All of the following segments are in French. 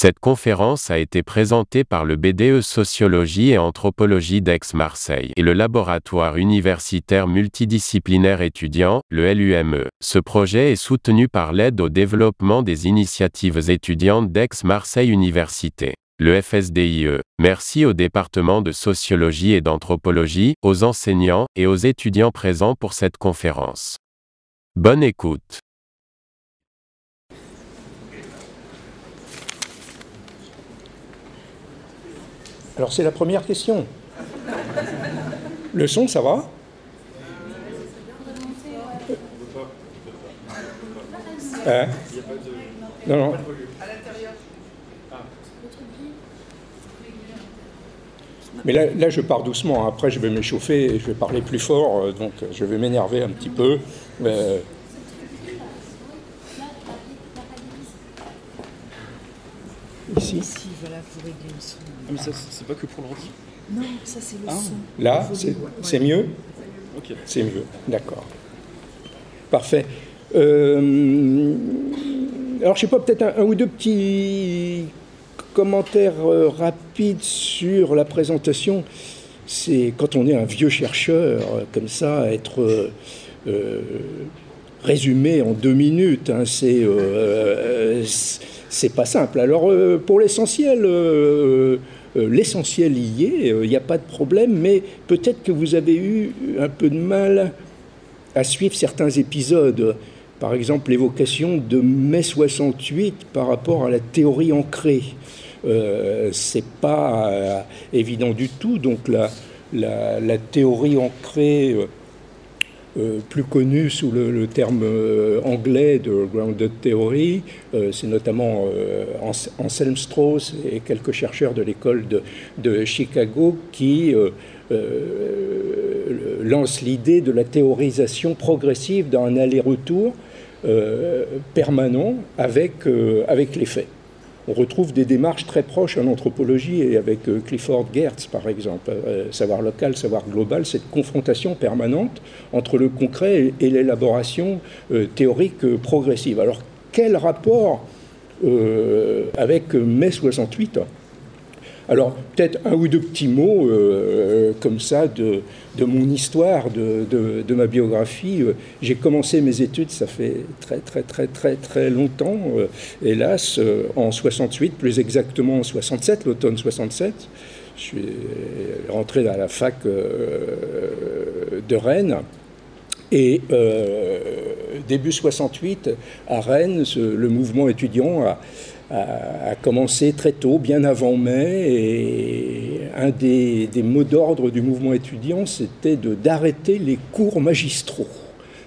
Cette conférence a été présentée par le BDE Sociologie et Anthropologie d'Aix-Marseille et le Laboratoire universitaire multidisciplinaire étudiant, le LUME. Ce projet est soutenu par l'aide au développement des initiatives étudiantes d'Aix-Marseille Université le FSDIE. Merci au département de sociologie et d'anthropologie, aux enseignants et aux étudiants présents pour cette conférence. Bonne écoute. Alors c'est la première question. Le son, ça va? Hein? Non, non. Mais là, je pars doucement. Après, je vais m'échauffer et je vais parler plus fort. Euh, donc, je vais m'énerver un petit peu. Euh, Ici Ici, voilà, pour régler le son. Ah, mais ça, c'est pas que pour le l'ordi Non, ça, c'est le Ah. son. là, c'est mieux. C'est mieux. D'accord. Parfait. Euh, alors, je sais pas, peut-être un, un ou deux petits commentaires euh, rapides sur la présentation. C'est quand on est un vieux chercheur, euh, comme ça, être euh, euh, résumé en deux minutes, hein, c'est euh, c'est- pas simple. Alors, euh, pour l'essentiel, l'essentiel y est, il n'y a pas de problème, mais peut-être que vous avez eu un peu de mal à suivre certains épisodes. Par exemple, l'évocation de mai 68 par rapport à la théorie ancrée. Euh, c'est pas euh, évident du tout. Donc la, la, la théorie ancrée, euh, plus connue sous le, terme euh, anglais de grounded theory, euh, c'est notamment Ans- Anselm Strauss et quelques chercheurs de l'école de, Chicago qui lancent l'idée de la théorisation progressive d'un aller-retour permanent avec, avec les faits. On retrouve des démarches très proches en anthropologie et avec euh, Clifford Geertz, par exemple, euh, savoir local, savoir global, cette confrontation permanente entre le concret et, l'élaboration euh, théorique progressive. Alors, quel rapport avec mai 68 alors, peut-être un ou deux petits mots euh, comme ça de, mon histoire, de, ma biographie. Euh, J'ai commencé mes études, ça fait très, très, très, très, très longtemps, euh, hélas, euh, en 68, plus exactement en 67, l'automne 67. Je suis rentré à la fac euh, de Rennes. Et euh, début 68, à Rennes, le mouvement étudiant a, a- commencé très tôt, bien avant mai, et un des, mots d'ordre du mouvement étudiant, c'était d'arrêter les cours magistraux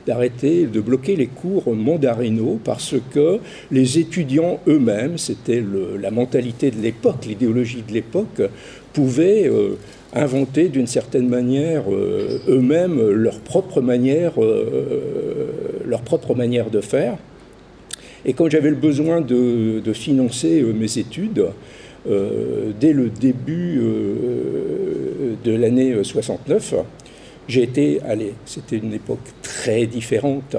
d'arrêter, de bloquer les cours mandarinaux parce que les étudiants eux-mêmes, c'était la mentalité de l'époque, l'idéologie de l'époque, pouvaient euh, inventer d'une certaine manière euh, eux-mêmes leur euh, leur propre manière de faire. Et quand j'avais le besoin de, financer euh, mes études, euh, dès le début euh, de l'année 69, j'ai été allé. C'était une époque très différente.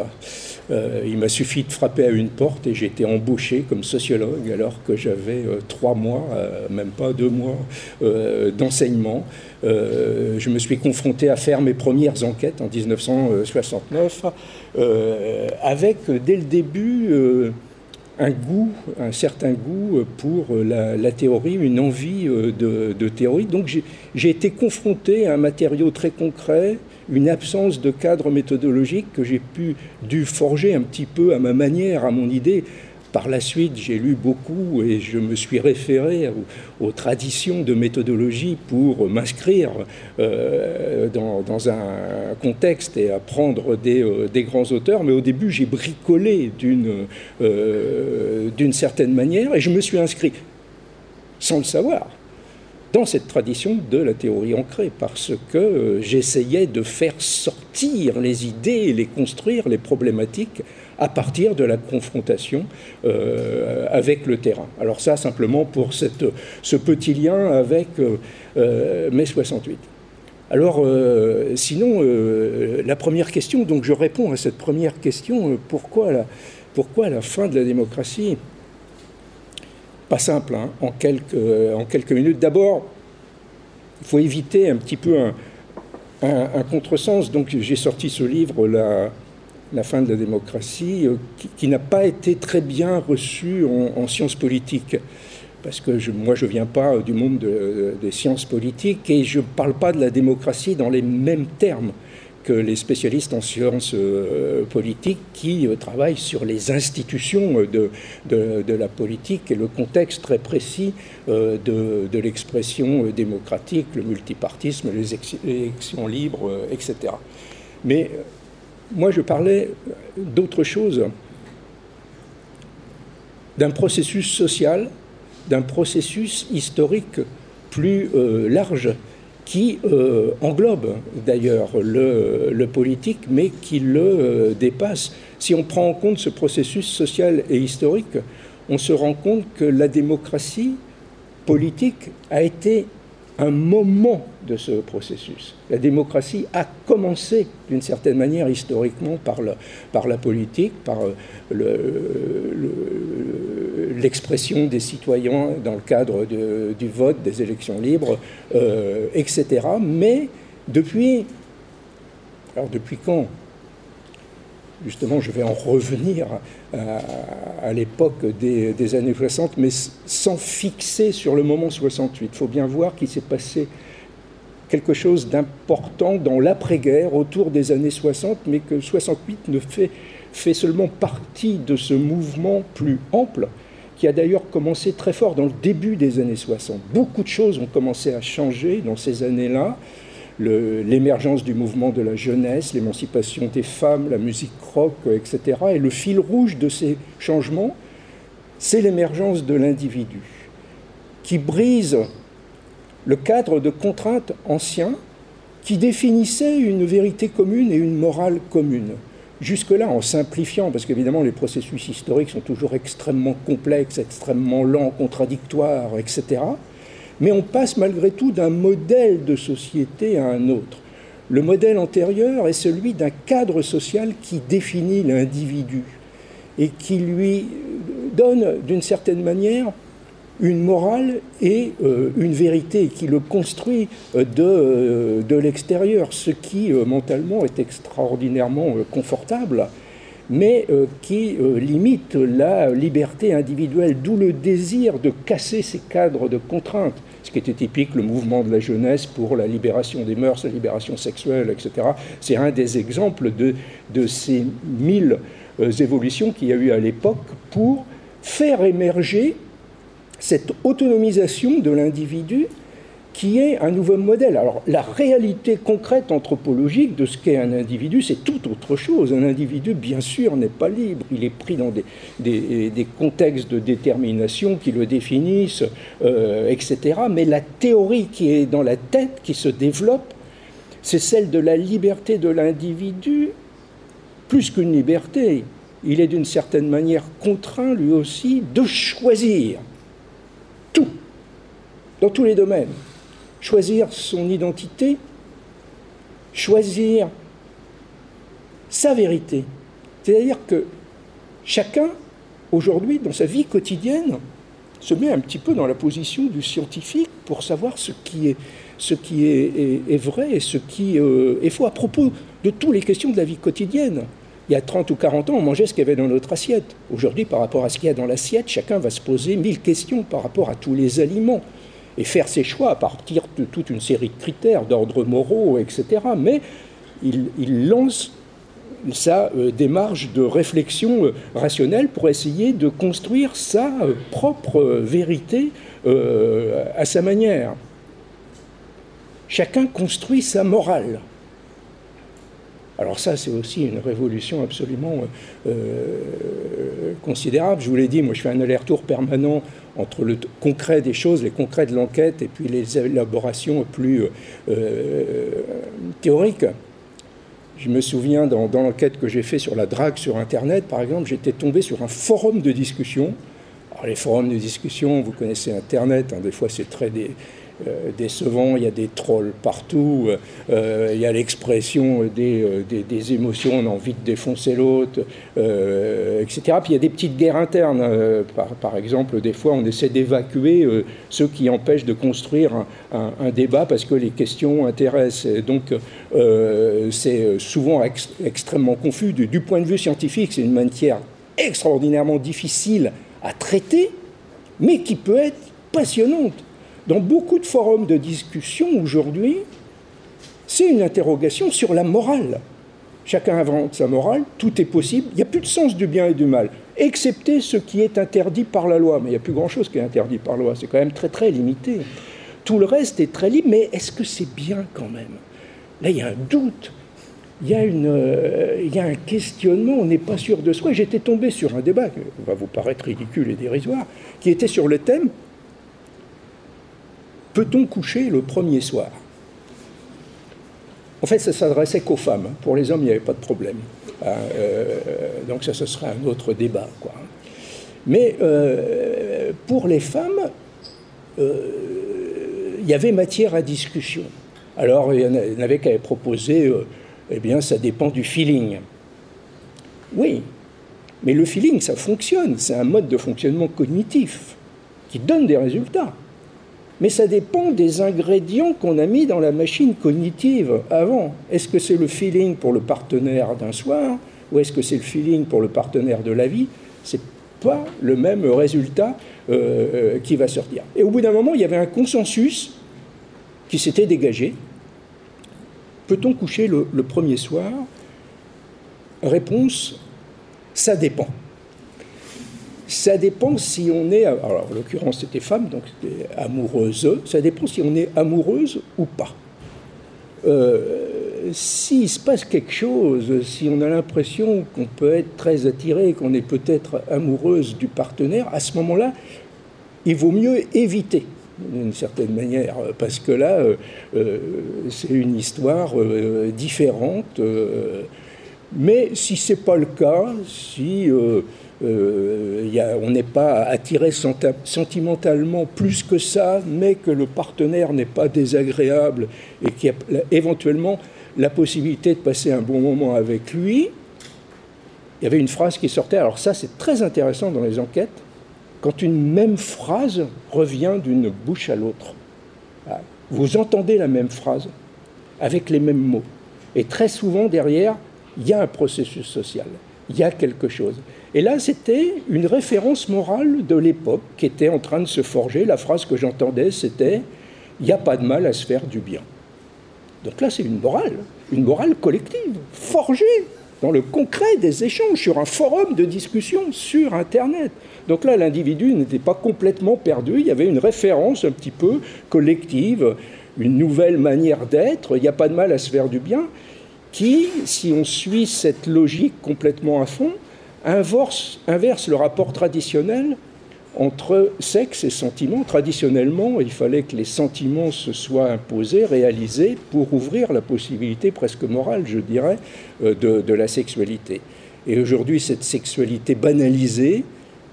Euh, il m'a suffi de frapper à une porte et j'ai été embauché comme sociologue alors que j'avais euh, trois mois, euh, même pas deux mois, d'enseignement. Je me suis confronté à faire mes premières enquêtes en 1969 euh, avec dès le début un goût, un certain goût pour la, théorie, une envie de, de théorie. Donc j'ai été confronté à un matériau très concret, une absence de cadre méthodologique que j'ai pu dû forger un petit peu à ma manière, à mon idée. Par la suite, j'ai lu beaucoup et je me suis référé aux, traditions de méthodologie pour m'inscrire euh, dans, un contexte et apprendre des, euh, des grands auteurs. Mais au début, j'ai bricolé d'une euh, certaine manière et je me suis inscrit, sans le savoir, dans cette tradition de la théorie ancrée, parce que euh, j'essayais de faire sortir les idées les construire, les problématiques, à partir de la confrontation euh, avec le terrain. Alors ça, simplement pour ce petit lien avec euh, euh, mai 68. Alors, sinon, la première question, donc je réponds à cette première question, pourquoi la fin de la démocratie? Pas simple hein, en, quelques, en quelques minutes. D'abord, il faut éviter un petit peu un, contresens. Donc j'ai sorti ce livre, La, fin de la démocratie, euh, qui, n'a pas été très bien reçu en, sciences politiques. Parce que moi, je ne viens pas du monde des sciences politiques et je ne parle pas de la démocratie dans les mêmes termes que les spécialistes en sciences euh, politiques qui euh, travaillent sur les institutions de, de, la politique et le contexte très précis euh, de, de l'expression démocratique, le multipartisme, les élections libres, etc. Mais moi, je parlais d'autre chose, d'un processus social, d'un processus historique plus large qui euh, englobe d'ailleurs le, politique, mais qui le euh, dépasse. Si on prend en compte ce processus social et historique, on se rend compte que la démocratie politique a été un moment de ce processus. La démocratie a commencé d'une certaine manière historiquement par, par la politique, par euh, l'expression des citoyens dans le cadre du vote, des élections libres, euh, etc. Mais depuis, alors depuis quand? Justement, je vais en revenir à, l'époque des, années 60, mais sans fixer sur le moment 68. Il faut bien voir qu'il s'est passé quelque chose d'important dans l'après-guerre, autour des années 60, mais que 68 ne fait, fait seulement partie de ce mouvement plus ample qui a d'ailleurs commencé très fort dans le début des années 60. Beaucoup de choses ont commencé à changer dans ces années-là l'émergence du mouvement de la jeunesse, l'émancipation des femmes, la musique rock, etc. Et le fil rouge de ces changements, c'est l'émergence de l'individu, qui brise le cadre de contraintes anciens qui définissaient une vérité commune et une morale commune. Jusque-là, en simplifiant, parce qu'évidemment les processus historiques sont toujours extrêmement complexes, extrêmement lents, contradictoires, etc mais on passe malgré tout d'un modèle de société à un autre. Le modèle antérieur est celui d'un cadre social qui définit l'individu et qui lui donne d'une certaine manière une morale et euh, une vérité qui le construit euh, de, euh, de l'extérieur, ce qui mentalement est extraordinairement confortable mais euh, qui euh, limite la liberté individuelle, d'où le désir de casser ces cadres de contraintes, ce qui était typique, le mouvement de la jeunesse pour la libération des mœurs, la libération sexuelle, etc. C'est un des exemples de, ces mille euh, évolutions qu'il y a eu à l'époque pour faire émerger cette autonomisation de l'individu qui est un nouveau modèle. Alors la réalité concrète anthropologique de ce qu'est un individu, c'est tout autre chose. Un individu, bien sûr, n'est pas libre. Il est pris dans des, contextes de détermination qui le définissent, euh, etc. Mais la théorie qui est dans la tête, qui se développe, c'est celle de la liberté de l'individu, plus qu'une liberté. Il est d'une certaine manière contraint, lui aussi, de choisir tout, dans tous les domaines choisir son identité, choisir sa vérité. C'est-à-dire que chacun, aujourd'hui, dans sa vie quotidienne, se met un petit peu dans la position du scientifique pour savoir ce qui est, vrai et ce qui euh, est faux à propos de toutes les questions de la vie quotidienne. Il y a 30 ou 40 ans, on mangeait ce qu'il y avait dans notre assiette. Aujourd'hui, par rapport à ce qu'il y a dans l'assiette, chacun va se poser mille questions par rapport à tous les aliments et faire ses choix à partir de toute une série de critères d'ordre moraux, etc. Mais il, lance sa euh, démarche de réflexion euh, rationnelle pour essayer de construire sa euh, propre vérité à sa manière. Chacun construit sa morale. Alors ça, c'est aussi une révolution absolument considérable. Je vous l'ai dit, moi je fais un aller-retour permanent entre le concret des choses, les concrets de l'enquête, et puis les élaborations plus euh, théoriques. Je me souviens, dans, l'enquête que j'ai faite sur la drague sur Internet, par exemple, j'étais tombé sur un forum de discussion. les forums de discussion, vous connaissez Internet, hein, des fois c'est très euh, décevant, il y a des trolls partout, euh, il y a l'expression des, des, émotions, on a envie de défoncer l'autre, etc. Puis il y a des petites guerres internes. Par, par, exemple, des fois on essaie d'évacuer ceux qui empêchent de construire un, débat parce que les questions intéressent. donc c'est souvent extrêmement confus. Du point de vue scientifique, c'est une matière extraordinairement difficile à traiter, mais qui peut être passionnante. Dans beaucoup de forums de discussion aujourd'hui, c'est une interrogation sur la morale. Chacun invente sa morale, tout est possible, il n'y a plus de sens du bien et du mal, excepté ce qui est interdit par la loi. Mais il n'y a plus grand-chose qui est interdit par la loi, c'est quand même très très limité. Tout le reste est très libre, mais est-ce que c'est bien quand même? Là, il y a un doute il y, a une, euh, il y a un questionnement, on n'est pas sûr de soi. J'étais tombé sur un débat qui va vous paraître ridicule et dérisoire, qui était sur le thème Peut-on coucher le premier soir? En fait, ça s'adressait qu'aux femmes. Pour les hommes, il n'y avait pas de problème. Hein, euh, donc ça, ce serait un autre débat. Quoi. Mais euh, pour les femmes, il y avait matière à discussion. Alors, il y en avait qui avaient proposé eh bien, ça dépend du feeling. Oui, mais le feeling, ça fonctionne, c'est un mode de fonctionnement cognitif qui donne des résultats. Mais ça dépend des ingrédients qu'on a mis dans la machine cognitive avant. Est-ce que c'est le feeling pour le partenaire d'un soir ou est-ce que c'est le feeling pour le partenaire de la vie? C'est pas le même résultat euh, euh, qui va sortir. Et au bout d'un moment, il y avait un consensus qui s'était dégagé Peut-on coucher le, premier soir? Réponse, ça dépend. Ça dépend si on est, alors en l'occurrence c'était femme, donc c'était amoureuse, ça dépend si on est amoureuse ou pas. Euh, s'il se passe quelque chose, si on a l'impression qu'on peut être très attiré, qu'on est peut-être amoureuse du partenaire, à ce moment-là, il vaut mieux éviter d'une certaine manière, parce que là, euh, euh, c'est une histoire euh, différente. mais si ce n'est pas le cas, si on n'est pas attiré sentimentalement plus que ça, mais que le partenaire n'est pas désagréable et qu'il y a éventuellement la possibilité de passer un bon moment avec lui, il y avait une phrase qui sortait, alors ça c'est très intéressant dans les enquêtes, quand une même phrase revient d'une bouche à l'autre. Ah, vous entendez la même phrase avec les mêmes mots. Et très souvent, derrière, il y a un processus social, il y a quelque chose. Et là, c'était une référence morale de l'époque qui était en train de se forger. La phrase que j'entendais, c'était Il n'y a pas de mal à se faire du bien. Donc là, c'est une morale, une morale collective, forgée dans le concret des échanges, sur un forum de discussion sur Internet. Donc là, l'individu n'était pas complètement perdu, il y avait une référence un petit peu collective, une nouvelle manière d'être, il n'y a pas de mal à se faire du bien, qui, si on suit cette logique complètement à fond, inverse, le rapport traditionnel entre sexe et sentiment. Traditionnellement, il fallait que les sentiments se soient imposés, réalisés, pour ouvrir la possibilité presque morale, je dirais, euh, de, la sexualité. Et aujourd'hui, cette sexualité banalisée,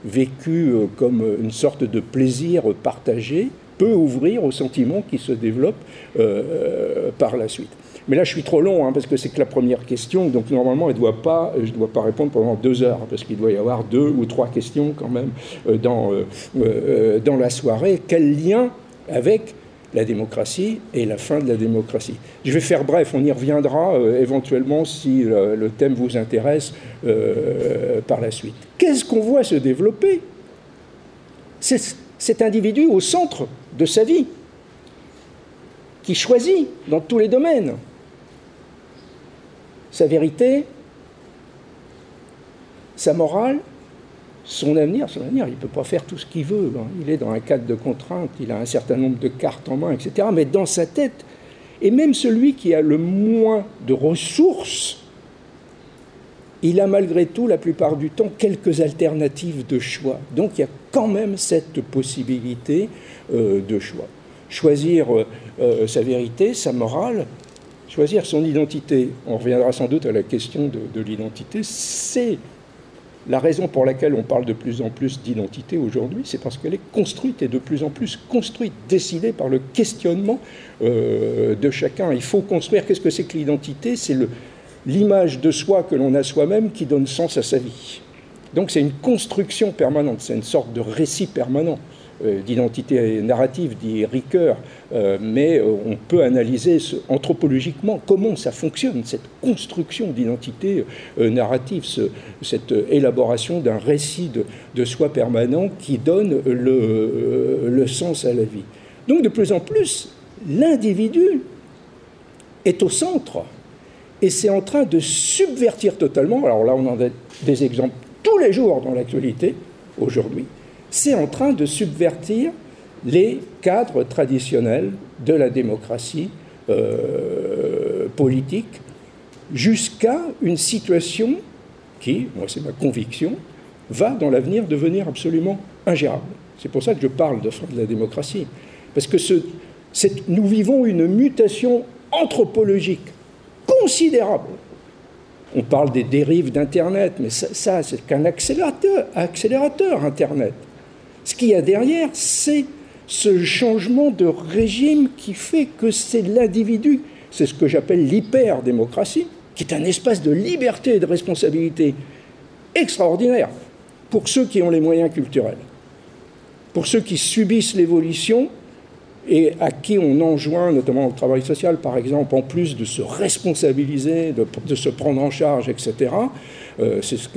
vécue euh, comme une sorte de plaisir partagé, peut ouvrir aux sentiments qui se développent euh, par la suite. Mais là, je suis trop long, hein, parce que c'est que la première question, donc normalement, pas, je ne dois pas répondre pendant deux heures, parce qu'il doit y avoir deux ou trois questions quand même euh, dans, euh, euh, dans la soirée. Quel lien avec la démocratie et la fin de la démocratie? Je vais faire bref, on y reviendra éventuellement si le, thème vous intéresse par la suite. Qu'est-ce qu'on voit se développer? C'est cet individu au centre de sa vie, qui choisit dans tous les domaines sa vérité, sa morale, son avenir. Son avenir, il ne peut pas faire tout ce qu'il veut. Hein. Il est dans un cadre de contraintes, il a un certain nombre de cartes en main, etc. Mais dans sa tête, et même celui qui a le moins de ressources, il a malgré tout, la plupart du temps, quelques alternatives de choix. Donc il y a quand même cette possibilité euh, de choix. Choisir euh, euh, sa vérité, sa morale, Choisir son identité, on reviendra sans doute à la question de, l'identité, c'est La raison pour laquelle on parle de plus en plus d'identité aujourd'hui, c'est parce qu'elle est construite et de plus en plus construite, décidée par le questionnement euh, de chacun. Il faut construire. Qu'est-ce que c'est que l'identité? C'est l'image de soi que l'on a soi-même qui donne sens à sa vie. Donc c'est une construction permanente, c'est une sorte de récit permanent. Euh, d'identité narrative, dit Ricoeur, euh, mais euh, on peut analyser anthropologiquement comment ça fonctionne, cette construction d'identité narrative, cette élaboration d'un récit de, soi permanent qui donne le, le sens à la vie. Donc de plus en plus, l'individu est au centre et c'est en train de subvertir totalement, alors là on en a des exemples tous les jours dans l'actualité aujourd'hui, c'est en train de subvertir les cadres traditionnels de la démocratie euh, politique jusqu'à une situation qui, moi c'est ma conviction, va dans l'avenir devenir absolument ingérable. C'est pour ça que je parle de fin de la démocratie. Parce que nous vivons une mutation anthropologique considérable. On parle des dérives d'Internet, mais ça, ça c'est qu'un accélérateur, accélérateur, Internet. Ce qu'il y a derrière, c'est ce changement de régime qui fait que c'est l'individu, c'est ce que j'appelle l'hyper-démocratie, qui est un espace de liberté et de responsabilité extraordinaire pour ceux qui ont les moyens culturels, pour ceux qui subissent l'évolution et à qui on enjoint, notamment au travail social par exemple, en plus de se responsabiliser, de, se prendre en charge, etc., c'est ce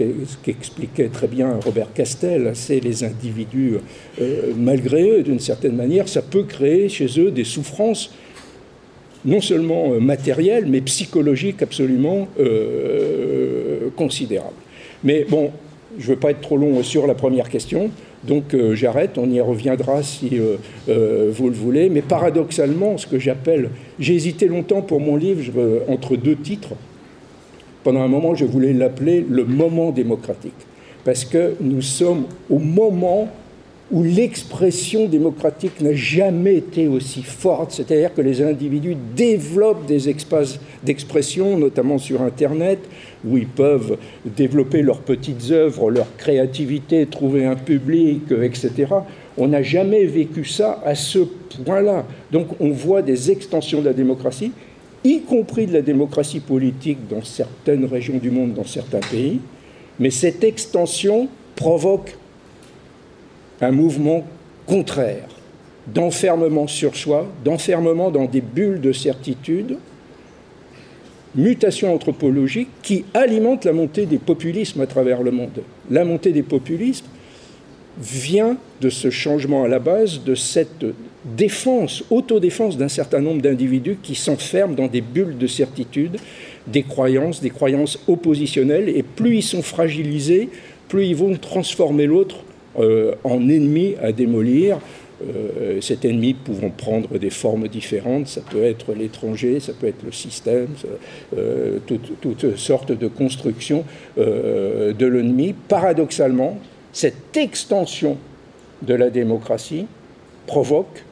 qu'expliquait très bien Robert Castel, c'est les individus, euh, malgré eux, d'une certaine manière, ça peut créer chez eux des souffrances non seulement euh, matérielles, mais psychologiques absolument considérables. Mais bon, je ne veux pas être trop long sur la première question. Donc euh, j'arrête, on y reviendra si euh, euh, vous le voulez. Mais paradoxalement, ce que j'appelle, j'ai hésité longtemps pour mon livre entre deux titres. Pendant un moment, je voulais l'appeler le moment démocratique, parce que nous sommes au moment où l'expression démocratique n'a jamais été aussi forte, c'est-à-dire que les individus développent des espaces d'expression, notamment sur Internet, où ils peuvent développer leurs petites œuvres, leur créativité, trouver un public, etc. On n'a jamais vécu ça à ce point-là. Donc on voit des extensions de la démocratie, y compris de la démocratie politique dans certaines régions du monde, dans certains pays, mais cette extension provoque un mouvement contraire d'enfermement sur soi, d'enfermement dans des bulles de certitude, mutation anthropologique qui alimente la montée des populismes à travers le monde. La montée des populismes vient de ce changement à la base, de cette défense, autodéfense d'un certain nombre d'individus qui s'enferment dans des bulles de certitude, des croyances, des croyances oppositionnelles, et plus ils sont fragilisés, plus ils vont transformer l'autre euh, en ennemi à démolir. Euh, cet ennemi pouvant prendre des formes différentes, ça peut être l'étranger, ça peut être le système, euh, toutes, sortes de constructions de l'ennemi. Paradoxalement, cette extension de la démocratie provoque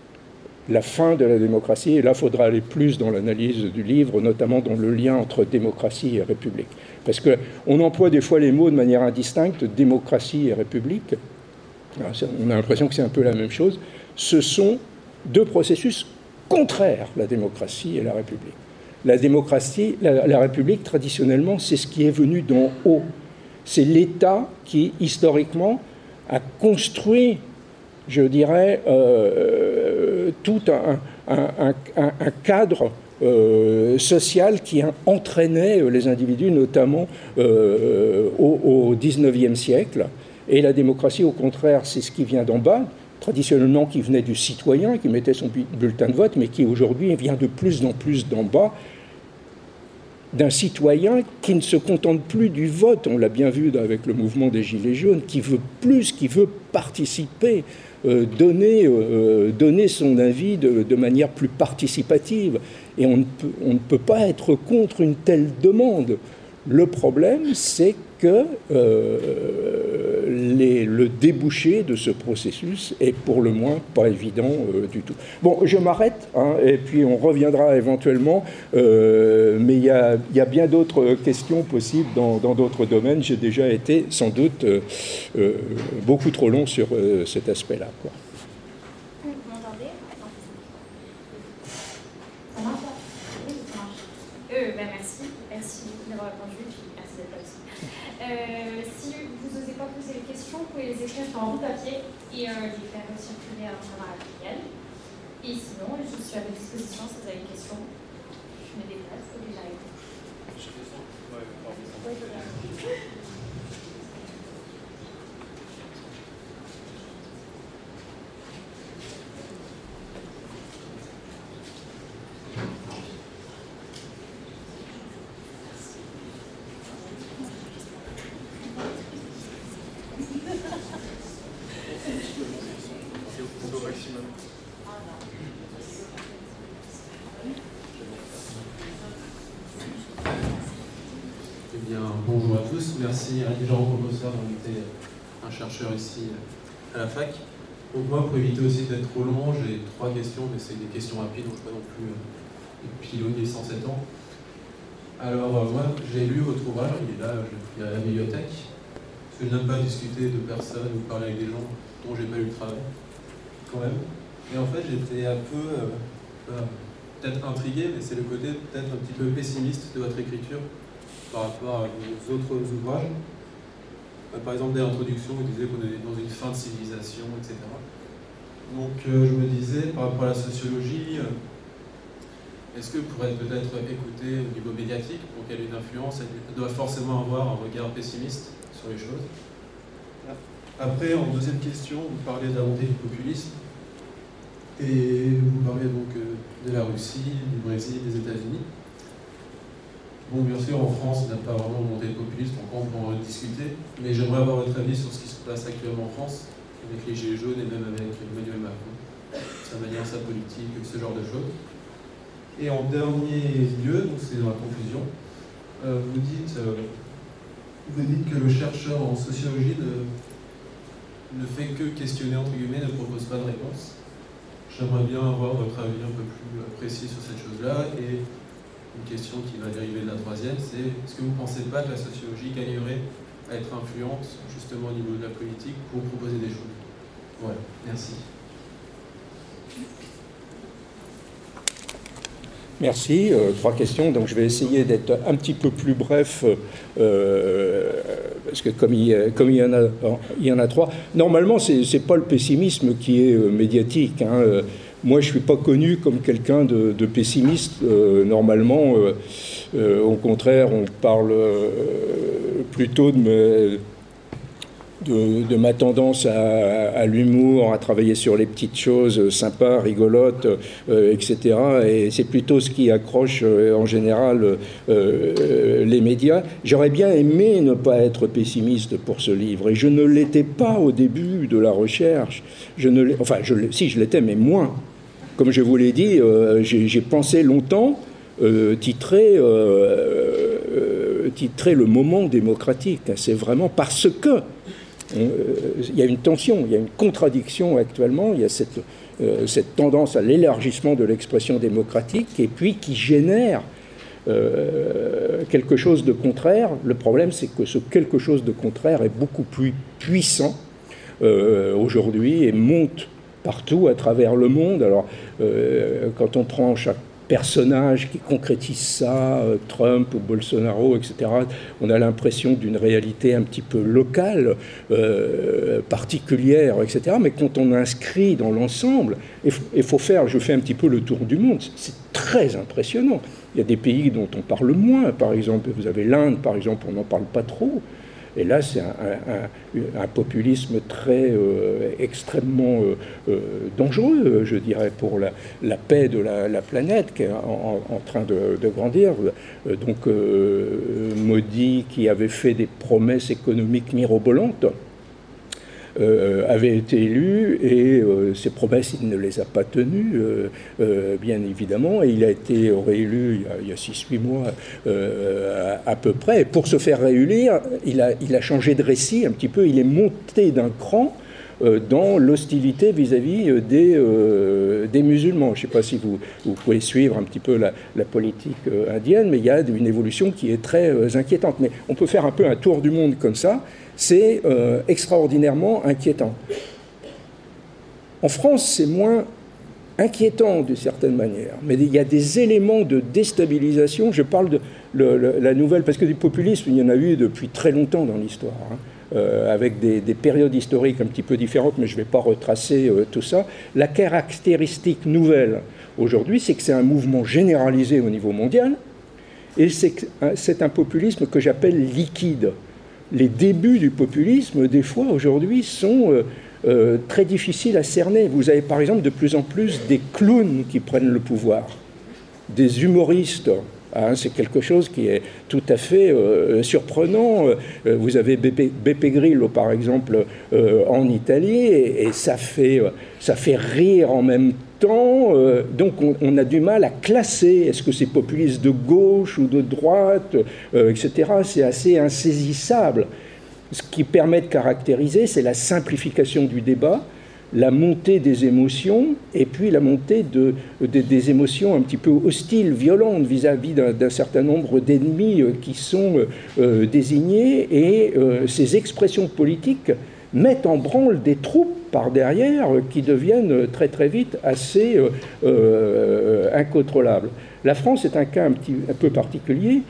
la fin de la démocratie, et là, il faudra aller plus dans l'analyse du livre, notamment dans le lien entre démocratie et république. Parce qu'on emploie des fois les mots de manière indistincte, démocratie et république, on a l'impression que c'est un peu la même chose, ce sont deux processus contraires, la démocratie et la République. La démocratie, la, République, traditionnellement, c'est ce qui est venu d'en haut. C'est l'État qui, historiquement, a construit, je dirais, euh, tout un, cadre euh, social qui entraînait les individus, notamment euh, au XIXe siècle. Et la démocratie, au contraire, c'est ce qui vient d'en bas, traditionnellement qui venait du citoyen, qui mettait son bulletin de vote, mais qui aujourd'hui vient de plus en plus d'en bas, d'un citoyen qui ne se contente plus du vote, on l'a bien vu avec le mouvement des Gilets jaunes, qui veut plus, qui veut participer, euh, donner, euh, donner son avis de, manière plus participative. Et on ne peut pas être contre une telle demande. Le problème, c'est que euh, le débouché de ce processus est pour le moins pas évident du tout. Bon, je m'arrête, hein, et puis on reviendra éventuellement, mais il y a, bien d'autres questions possibles dans d'autres domaines. J'ai déjà été sans doute beaucoup trop long sur cet aspect-là. les écrire en bout papier et les faire circuler à la filiale. Et sinon, je suis à votre disposition si vous avez des questions. Je me déplace et j'arrive. merci chercheur ici à la fac. Donc moi, pour éviter aussi d'être trop long, j'ai trois questions, mais c'est des questions rapides, donc pas non plus euh, pilonner 107 ans. Alors euh, moi, j'ai lu votre ouvrage, il est là, il est à la bibliothèque. je n'aime pas discuter de personnes ou parler avec des gens dont j'ai pas eu le travail, quand même. Et en fait, j'étais un peu, euh, peut-être intrigué, mais c'est le côté peut-être un petit peu pessimiste de votre écriture par rapport à vos autres ouvrages. Euh, par exemple, dès l'introduction, vous disiez qu'on est dans une fin de civilisation, etc. Donc euh, je me disais, par rapport à la sociologie, euh, est-ce que pour être peut-être écouté au niveau médiatique, pour qu'elle ait une influence, elle doit forcément avoir un regard pessimiste sur les choses? Après, en deuxième question, vous parlez de la montée du populisme. Et vous parlez donc de la Russie, du Brésil, des États-Unis. Bon, bien sûr, en France, il n'a pas vraiment monté de populisme, encore on peut en discuter, mais j'aimerais avoir votre avis sur ce qui se passe actuellement en France, avec les Gilets jaunes et même avec Emmanuel Macron, sa manière, sa politique, ce genre de choses. Et en dernier lieu, donc c'est dans la conclusion, euh, vous, dites, euh, vous dites que le chercheur en sociologie ne, ne fait que questionner, entre guillemets, ne propose pas de réponse. J'aimerais bien avoir votre avis un peu plus précis sur cette chose-là et une question qui va dériver de la troisième, c'est est-ce que vous ne pensez pas que la sociologie gagnerait à être influente justement au niveau de la politique pour proposer des choses? Voilà, merci. Merci. Euh, trois questions. Donc, je vais essayer d'être un petit peu plus bref, euh, parce que comme il, y en a, il y en a trois. Normalement, ce n'est pas le pessimisme qui est euh, médiatique. Hein. Moi, je ne suis pas connu comme quelqu'un de, pessimiste. Euh, normalement, euh, euh, au contraire, on parle plutôt de, ma tendance à, l'humour, à travailler sur les petites choses sympas, rigolotes, etc. Et c'est plutôt ce qui accroche en général les médias. J'aurais bien aimé ne pas être pessimiste pour ce livre, et je ne l'étais pas au début de la recherche. Enfin, si je l'étais, mais moins. Comme je vous l'ai dit, euh, j'ai pensé longtemps euh, titrer, euh, titrer le moment démocratique. C'est vraiment parce que il y a une tension, il y a une contradiction actuellement, il y a cette, cette tendance à l'élargissement de l'expression démocratique et puis qui génère quelque chose de contraire. Le problème, c'est que ce quelque chose de contraire est beaucoup plus puissant aujourd'hui et monte partout à travers le monde. Alors, euh, quand on prend chaque personnage qui concrétise ça, euh, Trump ou Bolsonaro, etc., on a l'impression d'une réalité un petit peu locale, euh, particulière, etc. Mais quand on inscrit dans l'ensemble, il faut faire, je fais un petit peu le tour du monde, c'est très impressionnant. Il y a des pays dont on parle moins, par exemple, vous avez l'Inde, par exemple, on n'en parle pas trop. Et là, c'est un, populisme très euh, extrêmement euh, euh, dangereux, je dirais, pour la, paix de la, planète qui est en, train de, grandir. Donc, Modi, qui avait fait des promesses économiques mirobolantes, avait été élu et ses promesses, il ne les a pas tenues, bien évidemment, et il a été réélu il y a 6-8 mois à, peu près. Pour se faire réélire, il a, il a changé de récit un petit peu, il est monté d'un cran euh, dans l'hostilité vis-à-vis euh, des, euh, des, musulmans. Je ne sais pas si vous, vous, pouvez suivre un petit peu la, politique indienne, mais il y a une évolution qui est très inquiétante. Mais on peut faire un peu un tour du monde comme ça, c'est extraordinairement inquiétant. En France, c'est moins inquiétant d'une certaine manière, mais il y a des éléments de déstabilisation. Je parle de la nouvelle, parce que du populisme, il y en a eu depuis très longtemps dans l'histoire. Hein. Euh, avec des, périodes historiques un petit peu différentes, mais je ne vais pas retracer euh, tout ça. La caractéristique nouvelle aujourd'hui, c'est que c'est un mouvement généralisé au niveau mondial, et c'est un populisme que j'appelle liquide. Les débuts du populisme, des fois, aujourd'hui, sont euh, très difficiles à cerner. Vous avez par exemple de plus en plus des clowns qui prennent le pouvoir, des humoristes Hein, c'est quelque chose qui est tout à fait euh, surprenant. Euh, vous avez Beppe, Grillo, par exemple, euh, en Italie, et, ça, fait, ça fait rire en même temps. donc on, a du mal à classer, est-ce que c'est populiste de gauche ou de droite, etc. C'est assez insaisissable. Ce qui permet de caractériser, c'est la simplification du débat la montée des émotions et puis la montée de, des émotions un petit peu hostiles, violentes vis-à-vis d'un certain nombre d'ennemis euh, qui sont euh, euh, désignés et ces expressions politiques mettent en branle des troupes par derrière qui deviennent très très vite assez incontrôlables. La France est un cas un, petit, peu particulier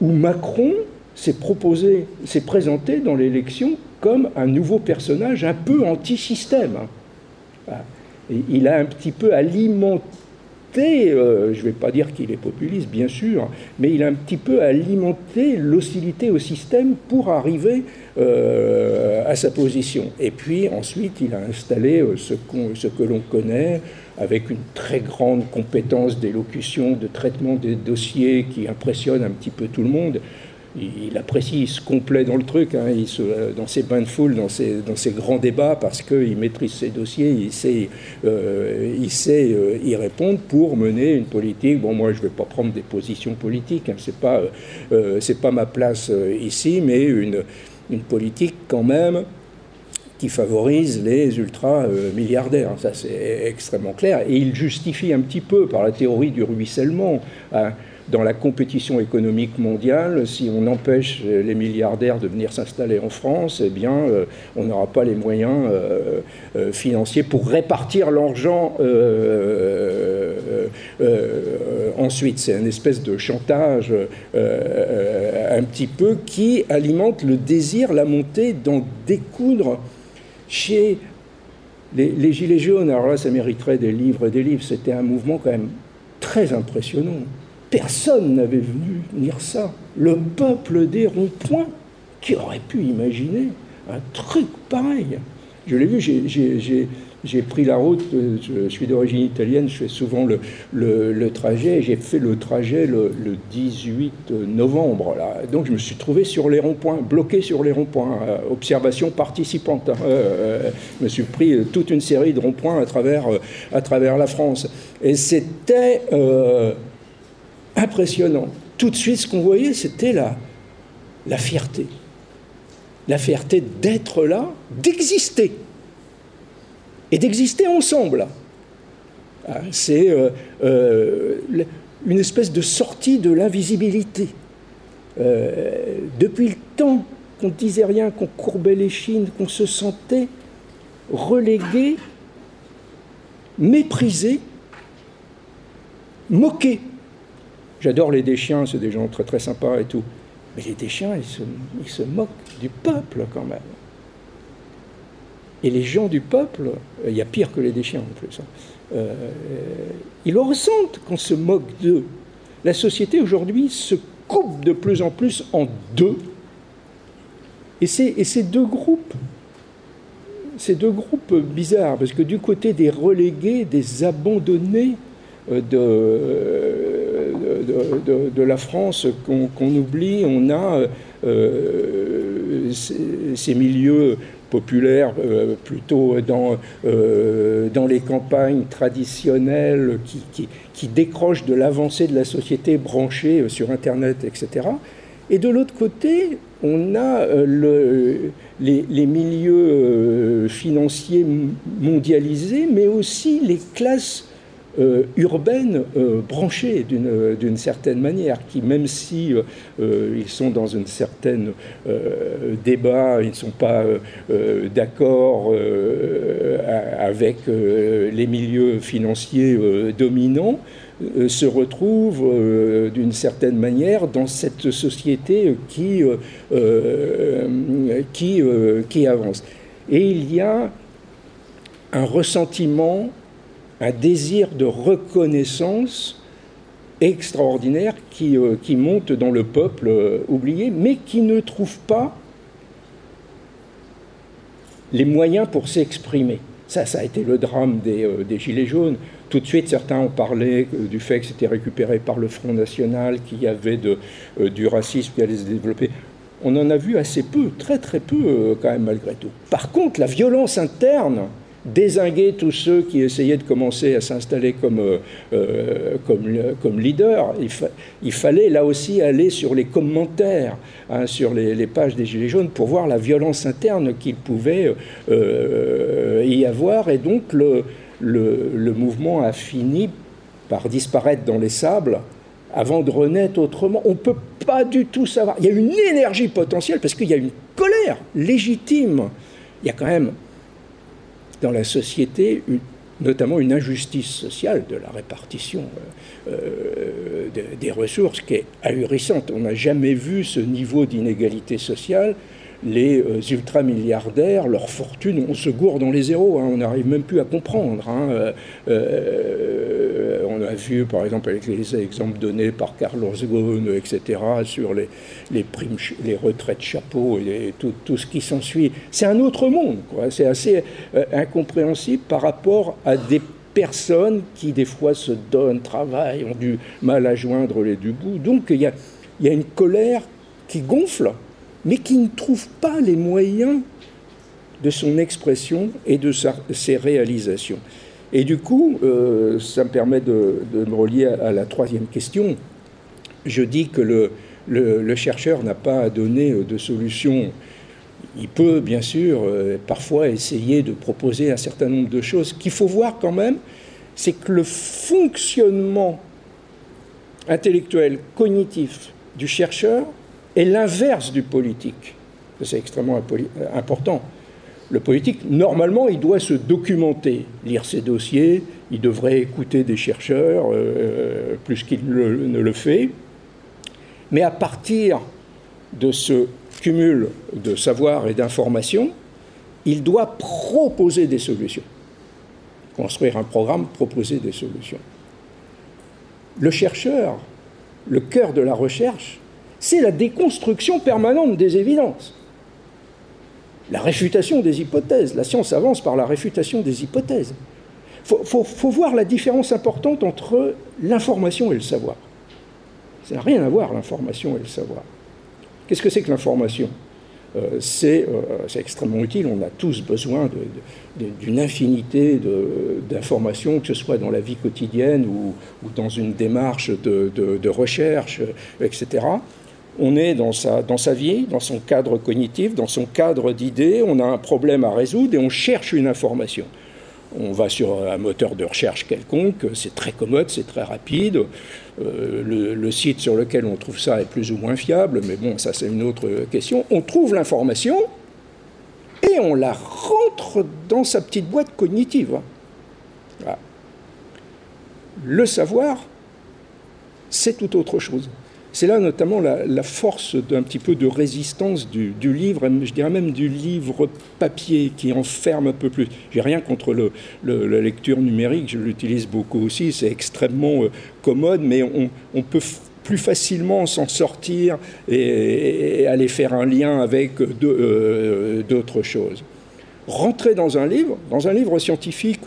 où Macron s'est proposé, s'est présenté dans l'élection comme un nouveau personnage un peu anti-système. Il a un petit peu alimenté, euh, je ne vais pas dire qu'il est populiste, bien sûr, mais il a un petit peu alimenté l'hostilité au système pour arriver euh, à sa position. Et puis ensuite, il a installé euh, ce, ce que l'on connaît avec une très grande compétence d'élocution, de traitement des dossiers qui impressionne un petit peu tout le monde il, apprécie, il se complaît dans le truc, hein, se, dans ses bains de foule, dans ses, grands débats, parce qu'il maîtrise ses dossiers, il sait, euh, euh, y répondre pour mener une politique. Bon, moi, je ne vais pas prendre des positions politiques, hein, ce n'est pas, euh, ma place ici, mais une, politique quand même qui favorise les ultra-milliardaires. Ça, c'est extrêmement clair. Et il justifie un petit peu par la théorie du ruissellement. Hein, dans la compétition économique mondiale, si on empêche les milliardaires de venir s'installer en France, eh bien, euh, on n'aura pas les moyens euh, euh, financiers pour répartir l'argent ensuite. C'est une espèce de chantage un petit peu qui alimente le désir, la montée d'en découdre chez les, les, Gilets jaunes. Alors là, ça mériterait des livres et des livres. C'était un mouvement quand même très impressionnant. Personne n'avait venu venir ça. Le peuple des ronds-points, qui aurait pu imaginer un truc pareil? Je l'ai vu, j'ai pris la route, je, suis d'origine italienne, je fais souvent le, trajet, j'ai fait le trajet le, 18 novembre. Donc je me suis trouvé sur les ronds-points, bloqué sur les ronds-points, euh, observation participante. Hein. Euh, euh, je me suis pris toute une série de ronds-points à, travers à travers la France. Et c'était impressionnant. Tout de suite, ce qu'on voyait, c'était la, fierté. La fierté d'être là, d'exister. Et d'exister ensemble. Ah, c'est euh, euh, une espèce de sortie de l'invisibilité. Euh, depuis le temps qu'on ne disait rien, qu'on courbait les chines, qu'on se sentait relégué, méprisé, moqué. J'adore les Déchiens, c'est des gens très très sympas et tout. Mais les Déchiens, ils se, ils se moquent du peuple quand même. Et les gens du peuple, il y a pire que les Déchiens en plus, hein, euh, ils le ressentent qu'on se moque d'eux. La société aujourd'hui se coupe de plus en plus en deux. Et, et ces deux groupes, ces deux groupes bizarres, parce que du côté des relégués, des abandonnés, euh, de, de, la France qu'on oublie. On a euh, ces, milieux populaire, plutôt dans, dans les campagnes traditionnelles qui, qui, décrochent de l'avancée de la société branchée sur Internet, etc. Et de l'autre côté, on a le, les, les, milieux financiers mondialisés, mais aussi les classes euh, urbaines euh, branchées d'une certaine manière, qui même si euh, ils sont dans un certain débat, ils ne sont pas d'accord avec les milieux financiers dominants, se retrouvent d'une certaine manière dans cette société qui, qui, qui avance. Et il y a un ressentiment un désir de reconnaissance extraordinaire qui, euh, monte dans le peuple euh, oublié, mais qui ne trouve pas les moyens pour s'exprimer. Ça, ça a été le drame des, euh, Gilets jaunes. Tout de suite, certains ont parlé du fait que c'était récupéré par le Front National, qu'il y avait du racisme qui allait se développer. On en a vu assez peu, très très peu quand même malgré tout. Par contre, la violence interne, désinguer tous ceux qui essayaient de commencer à s'installer comme, euh, euh, comme, leader. Il, fallait là aussi aller sur les commentaires, hein, sur les, pages des Gilets jaunes pour voir la violence interne qu'il pouvait euh, y avoir. Et donc le, le, le, mouvement a fini par disparaître dans les sables avant de renaître autrement. On ne peut pas du tout savoir. Il y a une énergie potentielle parce qu'il y a une colère légitime. Il y a quand même dans la société, notamment une injustice sociale de la répartition euh, euh, des ressources qui est ahurissante. On n'a jamais vu ce niveau d'inégalité sociale les euh, ultramilliardaires, leur fortune, on se gourde dans les zéros, hein, on n'arrive même plus à comprendre. Hein. Euh, euh, on a vu, par exemple, avec les exemples donnés par Carlos Ghosn, etc., sur les, les, primes, les retraites chapeau et tout, ce qui s'ensuit. C'est un autre monde, c'est assez incompréhensible par rapport à des personnes qui, des fois, se donnent, travaillent, ont du mal à joindre les deux bouts. Donc, il y a une colère qui gonfle mais qui ne trouve pas les moyens de son expression et de ses réalisations. Et du coup, euh, ça me permet de, me relier à, la troisième question. Je dis que le, chercheur n'a pas à donner de solution. Il peut, bien sûr, euh, parfois essayer de proposer un certain nombre de choses. qu'il faut voir quand même, c'est que le fonctionnement intellectuel, cognitif du chercheur est l'inverse du politique. C'est extrêmement important. Le politique, normalement, il doit se documenter, lire ses dossiers, il devrait écouter des chercheurs euh, plus qu'il ne le fait. Mais à partir de ce cumul de savoir et d'informations, il doit proposer des solutions. Construire un programme, proposer des solutions. Le chercheur, le cœur de la recherche, c'est la déconstruction permanente des évidences. La réfutation des hypothèses. La science avance par la réfutation des hypothèses. Il faut, voir la différence importante entre l'information et le savoir. Ça n'a rien à voir, l'information et le savoir. Qu'est-ce que c'est que l'information? Euh, euh, C'est extrêmement utile. On a tous besoin d'une infinité d'informations, que ce soit dans la vie quotidienne ou, dans une démarche de recherche, etc on est dans sa, vie, dans son cadre cognitif, dans son cadre d'idées, on a un problème à résoudre et on cherche une information. On va sur un moteur de recherche quelconque, c'est très commode, c'est très rapide. Euh, le, site sur lequel on trouve ça est plus ou moins fiable, mais bon, ça c'est une autre question. On trouve l'information et on la rentre dans sa petite boîte cognitive. Le savoir, c'est tout autre chose. C'est là notamment la, force d'un petit peu de résistance du, livre, je dirais même du livre papier qui enferme un peu plus. J'ai rien contre la lecture numérique, je l'utilise beaucoup aussi, c'est extrêmement euh, commode, mais on, peut plus facilement s'en sortir et, et, aller faire un lien avec euh, d'autres choses. Rentrer dans un livre, dans un livre scientifique,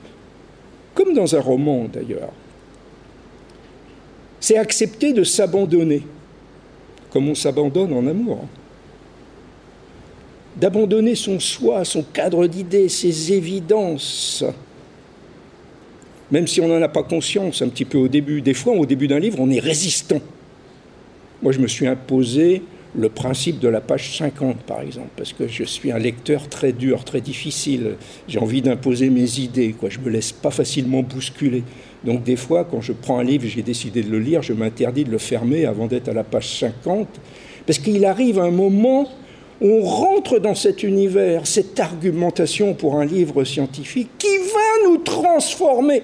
comme dans un roman d'ailleurs, c'est accepter de s'abandonner, comme on s'abandonne en amour. d'abandonner son soi, son cadre d'idées, ses évidences, même si on n'en a pas conscience un petit peu au début. Des fois, au début d'un livre, on est résistant. Moi, je me suis imposé le principe de la page 50, par exemple, parce que je suis un lecteur très dur, très difficile. J'ai envie d'imposer mes idées, quoi. Je me laisse pas facilement bousculer. Donc des fois, quand je prends un livre, j'ai décidé de le lire, je m'interdis de le fermer avant d'être à la page 50, parce qu'il arrive un moment où on rentre dans cet univers, cette argumentation pour un livre scientifique qui va nous transformer,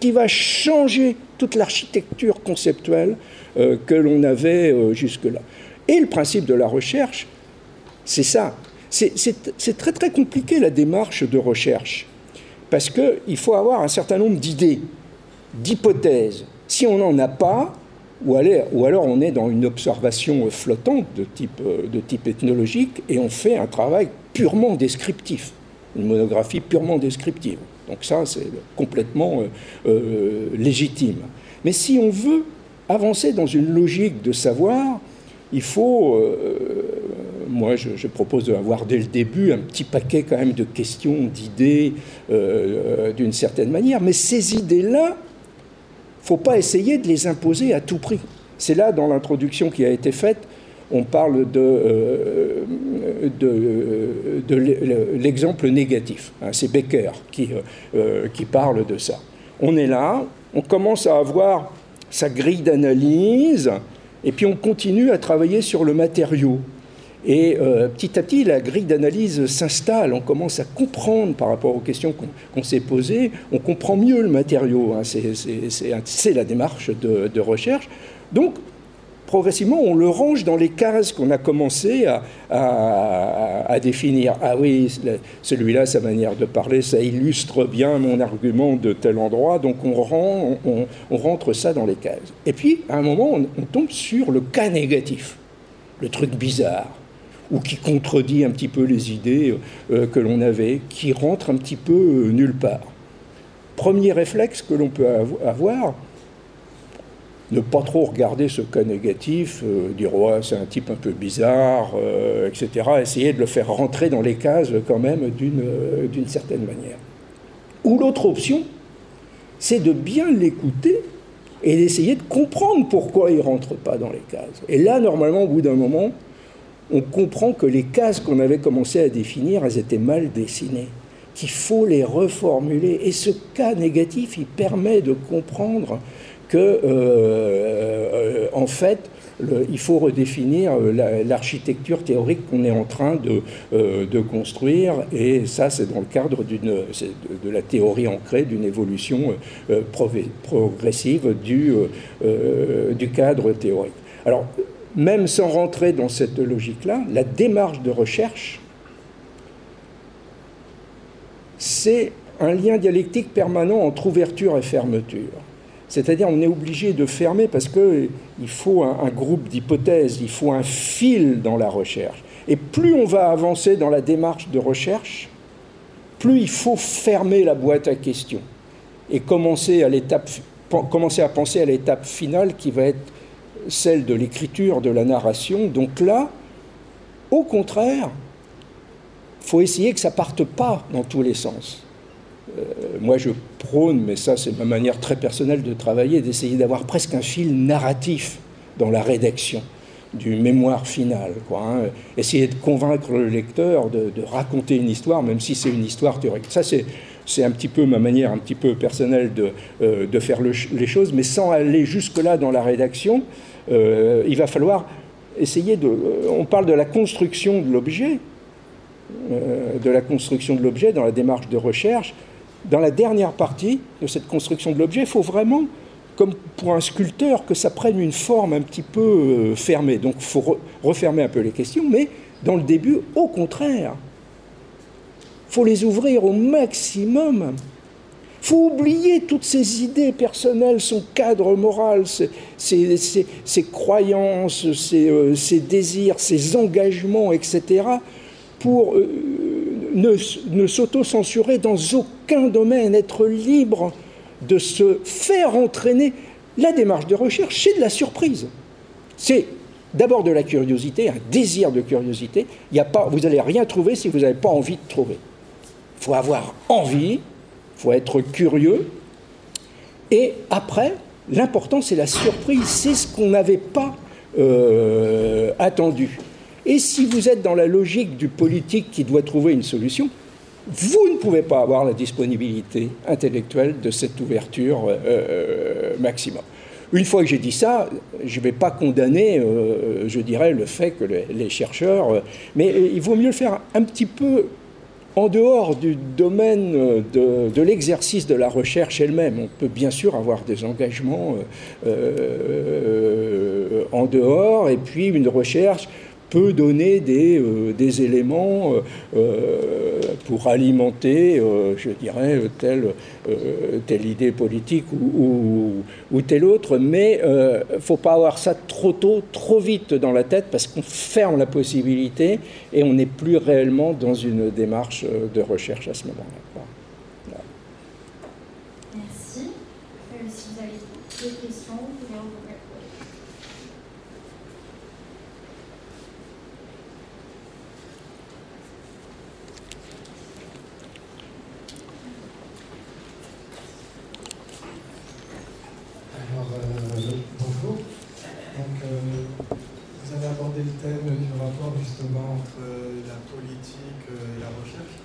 qui va changer toute l'architecture conceptuelle euh, que l'on avait euh, jusque-là. Et le principe de la recherche, c'est ça. C'est très très compliqué la démarche de recherche, parce qu'il faut avoir un certain nombre d'idées, d'hypothèses. Si on n'en a pas, ou, alors on est dans une observation flottante de type, euh, de type ethnologique, et on fait un travail purement descriptif, une monographie purement descriptive. Donc ça, c'est complètement euh, euh, légitime. Mais si on veut avancer dans une logique de savoir, il faut, euh, moi je, propose d'avoir dès le début un petit paquet quand même de questions, d'idées euh, d'une certaine manière, mais ces idées-là, faut pas essayer de les imposer à tout prix. C'est là, dans l'introduction qui a été faite, on parle de, euh, de, l'exemple négatif. Hein, c'est Becker qui, qui parle de ça. On est là, on commence à avoir sa grille d'analyse, et puis on continue à travailler sur le matériau. Et euh, petit à petit, la grille d'analyse s'installe, on commence à comprendre par rapport aux questions qu'on s'est posées, on comprend mieux le matériau, hein. c'est la démarche de, de, recherche. Donc, progressivement, on le range dans les cases qu'on a commencé à, définir. Ah oui, celui-là, sa manière de parler, ça illustre bien mon argument de tel endroit, donc on, rentre ça dans les cases. Et puis, à un moment, on, tombe sur le cas négatif, le truc bizarre, ou qui contredit un petit peu les idées euh, que l'on avait, qui rentre un petit peu euh, nulle part. Premier réflexe que l'on peut avoir, ne pas trop regarder ce cas négatif, euh, dire c'est un type un peu bizarre, euh, etc. Essayer de le faire rentrer dans les cases quand même d'une euh, d'une certaine manière. Ou l'autre option, c'est de bien l'écouter et d'essayer de comprendre pourquoi il ne rentre pas dans les cases. Et là, normalement, au bout d'un moment, on comprend que les cases qu'on avait commencé à définir, elles étaient mal dessinées, qu'il faut les reformuler. Et ce cas négatif, il permet de comprendre que, euh, euh, en fait, il faut redéfinir euh, l'architecture théorique qu'on est en train de, construire, et ça, c'est dans le cadre de, de, la théorie ancrée d'une évolution progressive du cadre théorique. Alors, même sans rentrer dans cette logique-là, la démarche de recherche, c'est un lien dialectique permanent entre ouverture et fermeture. C'est-à-dire on est obligé de fermer parce qu'il faut un, groupe d'hypothèses, il faut un fil dans la recherche. Et plus on va avancer dans la démarche de recherche, plus il faut fermer la boîte à questions et commencer à, commencer à penser à l'étape finale qui va être celle de l'écriture, de la narration. Donc là, au contraire, il faut essayer que ça parte pas dans tous les sens. Euh, moi, je prône, mais ça, c'est ma manière très personnelle de travailler, d'essayer d'avoir presque un fil narratif dans la rédaction du mémoire final. Hein. Essayer de convaincre le lecteur de, raconter une histoire, même si c'est une histoire théorique. Ça, c'est, un petit peu ma manière un petit peu personnelle de, euh, faire les choses, mais sans aller jusque-là dans la rédaction, euh, il va falloir essayer de... on parle de la construction de l'objet, de la construction de l'objet dans la démarche de recherche, dans la dernière partie de cette construction de l'objet, il faut vraiment, comme pour un sculpteur, que ça prenne une forme un petit peu euh, fermée. Donc il faut refermer un peu les questions, mais dans le début, au contraire, il faut les ouvrir au maximum. Il faut oublier toutes ces idées personnelles, son cadre moral, ses, croyances, euh, ses, désirs, ses engagements, etc., pour euh, ne, ne s'auto-censurer dans aucun domaine, être libre de se faire entraîner. La démarche de recherche, c'est de la surprise. C'est d'abord de la curiosité, un désir de curiosité. Il y a pas, vous n'allez rien trouver si vous n'avez pas envie de trouver. Il faut avoir envie, il faut être curieux. Et après, l'important, c'est la surprise, c'est ce qu'on n'avait pas euh, attendu. Et si vous êtes dans la logique du politique qui doit trouver une solution, vous ne pouvez pas avoir la disponibilité intellectuelle de cette ouverture euh, euh, maximum. Une fois que j'ai dit ça, je ne vais pas condamner, euh, je dirais, le fait que les, chercheurs, mais il vaut mieux le faire un petit peu en dehors du domaine de, l'exercice de la recherche elle-même. On peut bien sûr avoir des engagements en dehors et puis une recherche peut donner des, euh, éléments euh, euh, pour alimenter, je dirais, telle, telle idée politique ou, ou, telle autre, mais il ne faut pas avoir ça trop tôt, trop vite dans la tête, parce qu'on ferme la possibilité et on n'est plus réellement dans une démarche de recherche à ce moment-là. Merci. si vous avez d'autres questions, vous pouvez en le thème du rapport justement entre euh, la politique euh, et la recherche.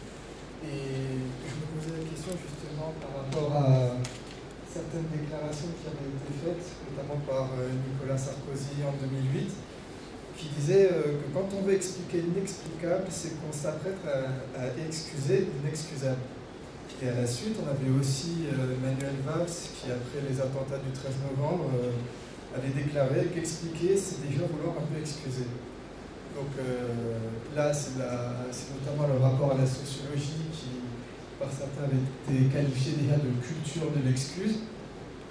Et je me posais la question justement par rapport à certaines déclarations qui avaient été faites, notamment par euh, Nicolas Sarkozy en 2008, qui disait que quand on veut expliquer l'inexplicable, c'est qu'on s'apprête à, excuser l'inexcusable. Et à la suite, on avait aussi Manuel Valls qui, après les attentats du 13 novembre, avait déclaré qu'expliquer, c'est déjà vouloir un peu excuser. Donc euh, là, c'est notamment le rapport à la sociologie qui, par certains, avait été qualifié déjà de culture de l'excuse.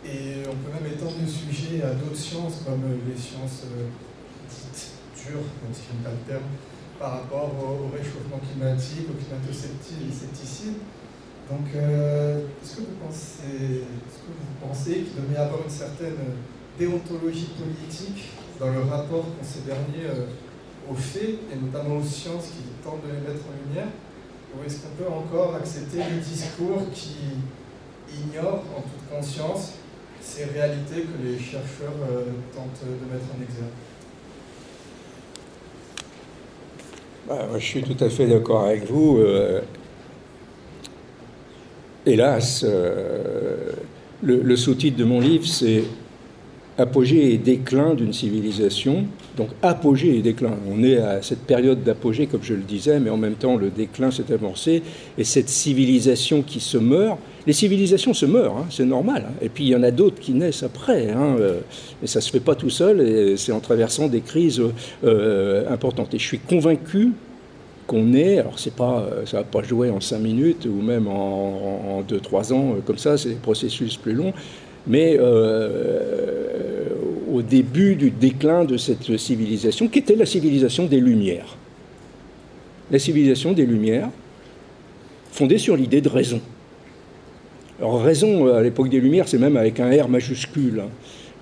Et on peut même étendre le sujet à d'autres sciences, comme les sciences même si pas le par rapport au, réchauffement climatique, au climato-scepticisme. Donc, euh, est-ce que, vous pensez, que vous pensez qu'il devrait y avoir une certaine déontologie politique dans le rapport qu'ont ces derniers euh, aux faits, et notamment aux sciences qui tentent de les mettre en lumière? Ou est-ce qu'on peut encore accepter le discours qui ignore en toute conscience ces réalités que les chercheurs euh, tentent de mettre en exergue? Bah, Je suis tout à fait d'accord avec vous. Euh, hélas, le, le sous-titre de mon livre, c'est apogée et déclin d'une civilisation. Donc apogée et déclin. On est à cette période d'apogée, comme je le disais, mais en même temps le déclin s'est amorcé. Et cette civilisation qui se meurt, les civilisations se meurent, hein, c'est normal. Hein. Et puis il y en a d'autres qui naissent après. Hein, euh, et ça ne se fait pas tout seul, c'est en traversant des crises euh, importantes. Et je suis convaincu qu'on est, alors c'est pas, euh, ça va pas jouer en cinq minutes ou même en, deux, trois ans, comme ça, c'est des processus plus longs, mais euh, au début du déclin de cette civilisation, qui était la civilisation des Lumières. La civilisation des Lumières, fondée sur l'idée de raison. Alors raison, à l'époque des Lumières, c'est même avec un R majuscule, hein,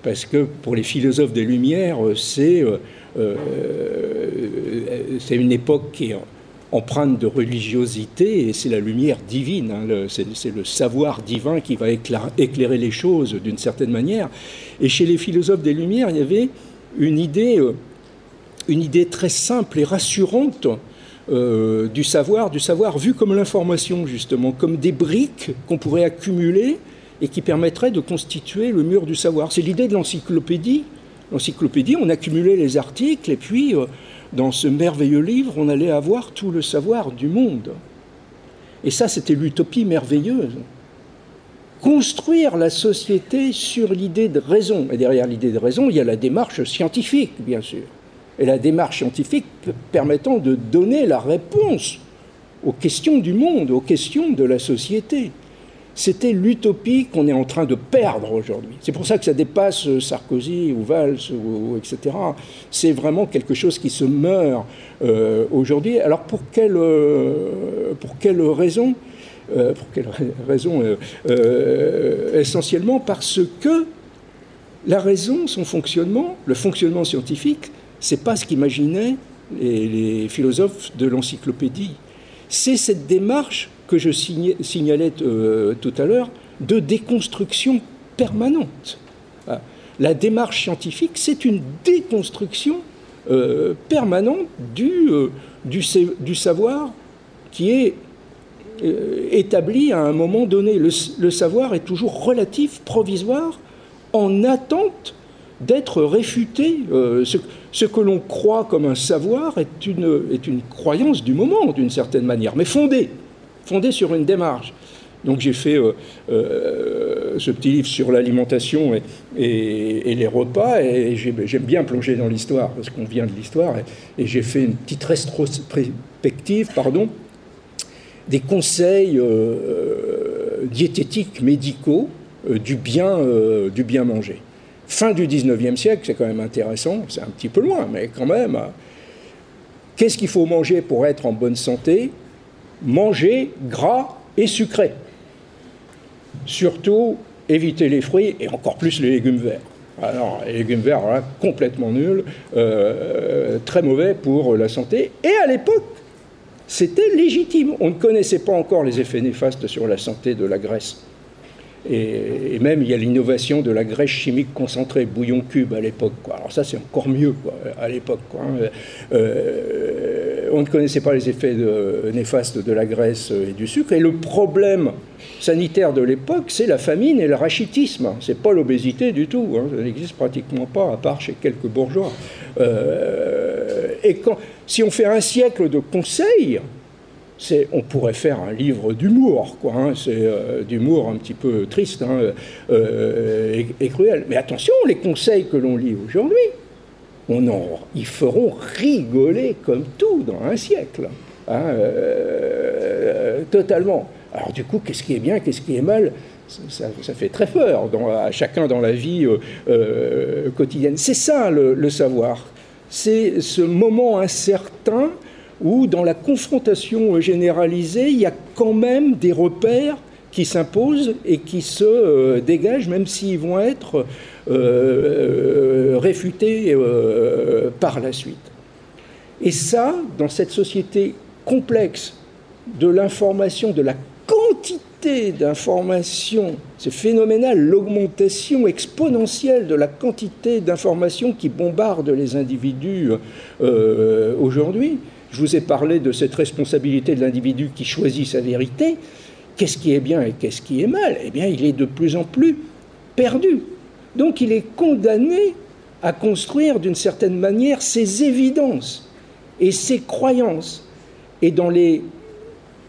parce que pour les philosophes des Lumières, c'est euh, euh, une époque qui est empreinte de religiosité, et c'est la lumière divine, hein, c'est le savoir divin qui va éclairer, les choses d'une certaine manière. Et chez les philosophes des Lumières, il y avait une idée, euh, une idée très simple et rassurante euh, du savoir, du savoir vu comme l'information, justement, comme des briques qu'on pourrait accumuler et qui permettraient de constituer le mur du savoir. C'est l'idée de l'encyclopédie. L'encyclopédie, on accumulait les articles et puis euh, dans ce merveilleux livre, on allait avoir tout le savoir du monde. Et ça, c'était l'utopie merveilleuse. Construire la société sur l'idée de raison. Et derrière l'idée de raison, il y a la démarche scientifique, bien sûr. Et la démarche scientifique permettant de donner la réponse aux questions du monde, aux questions de la société. C'était l'utopie qu'on est en train de perdre aujourd'hui. C'est pour ça que ça dépasse Sarkozy ou Valls, etc. C'est vraiment quelque chose qui se meurt euh, aujourd'hui. Alors pour quelle, euh, pour quelle raison euh, Pour quelle raison Essentiellement parce que la raison, son fonctionnement, le fonctionnement scientifique, c'est pas ce qu'imaginaient les, philosophes de l'encyclopédie. C'est cette démarche que je signalais euh, tout à l'heure de déconstruction permanente. Ah, la démarche scientifique, c'est une déconstruction euh, permanente du, euh, du, savoir qui est établi à un moment donné. Le, savoir est toujours relatif, provisoire, en attente d'être réfuté. ce, ce que l'on croit comme un savoir est une, est une croyance du moment, d'une certaine manière, mais fondée, fondée sur une démarche. Donc j'ai fait euh, euh, ce petit livre sur l'alimentation et, les repas, et j'aime bien plonger dans l'histoire, parce qu'on vient de l'histoire, et, j'ai fait une petite rétrospective pardon, des conseils euh, diététiques médicaux du, bien, du bien manger. Fin du 19e siècle, c'est quand même intéressant, c'est un petit peu loin, mais quand même. Qu'est-ce qu'il faut manger pour être en bonne santé? Manger gras et sucré. Surtout, éviter les fruits et encore plus les légumes verts. Alors, les légumes verts, complètement nuls, euh, très mauvais pour la santé. Et à l'époque, c'était légitime. On ne connaissait pas encore les effets néfastes sur la santé de la graisse. Et, même, il y a l'innovation de la graisse chimique concentrée, bouillon cube à l'époque. Alors ça, c'est encore mieux à l'époque. Hein. Euh, on ne connaissait pas les effets néfastes de la graisse et du sucre. Et le problème sanitaire de l'époque, c'est la famine et le rachitisme. C'est pas l'obésité du tout. Hein. Ça n'existe pratiquement pas, à part chez quelques bourgeois. Euh, et quand, si on fait un siècle de conseils, on pourrait faire un livre d'humour, quoi. Hein. c'est euh, d'humour un petit peu triste hein, euh, et, cruel. Mais attention, les conseils que l'on lit aujourd'hui, on en, ils feront rigoler comme tout dans un siècle, hein, euh, totalement. Alors du coup, qu'est-ce qui est bien, qu'est-ce qui est mal? Ça, fait très peur à chacun dans la vie quotidienne. C'est ça le savoir. C'est ce moment incertain où dans la confrontation généralisée, il y a quand même des repères qui s'imposent et qui se euh, dégagent, même s'ils vont être euh, euh, réfutés par la suite. Et ça, dans cette société complexe de l'information, de la quantité d'informations, c'est phénoménal, l'augmentation exponentielle de la quantité d'informations qui bombardent les individus aujourd'hui, je vous ai parlé de cette responsabilité de l'individu qui choisit sa vérité. Qu'est-ce qui est bien et qu'est-ce qui est mal? Eh bien, il est de plus en plus perdu. Donc, il est condamné à construire d'une certaine manière ses évidences et ses croyances. Et dans les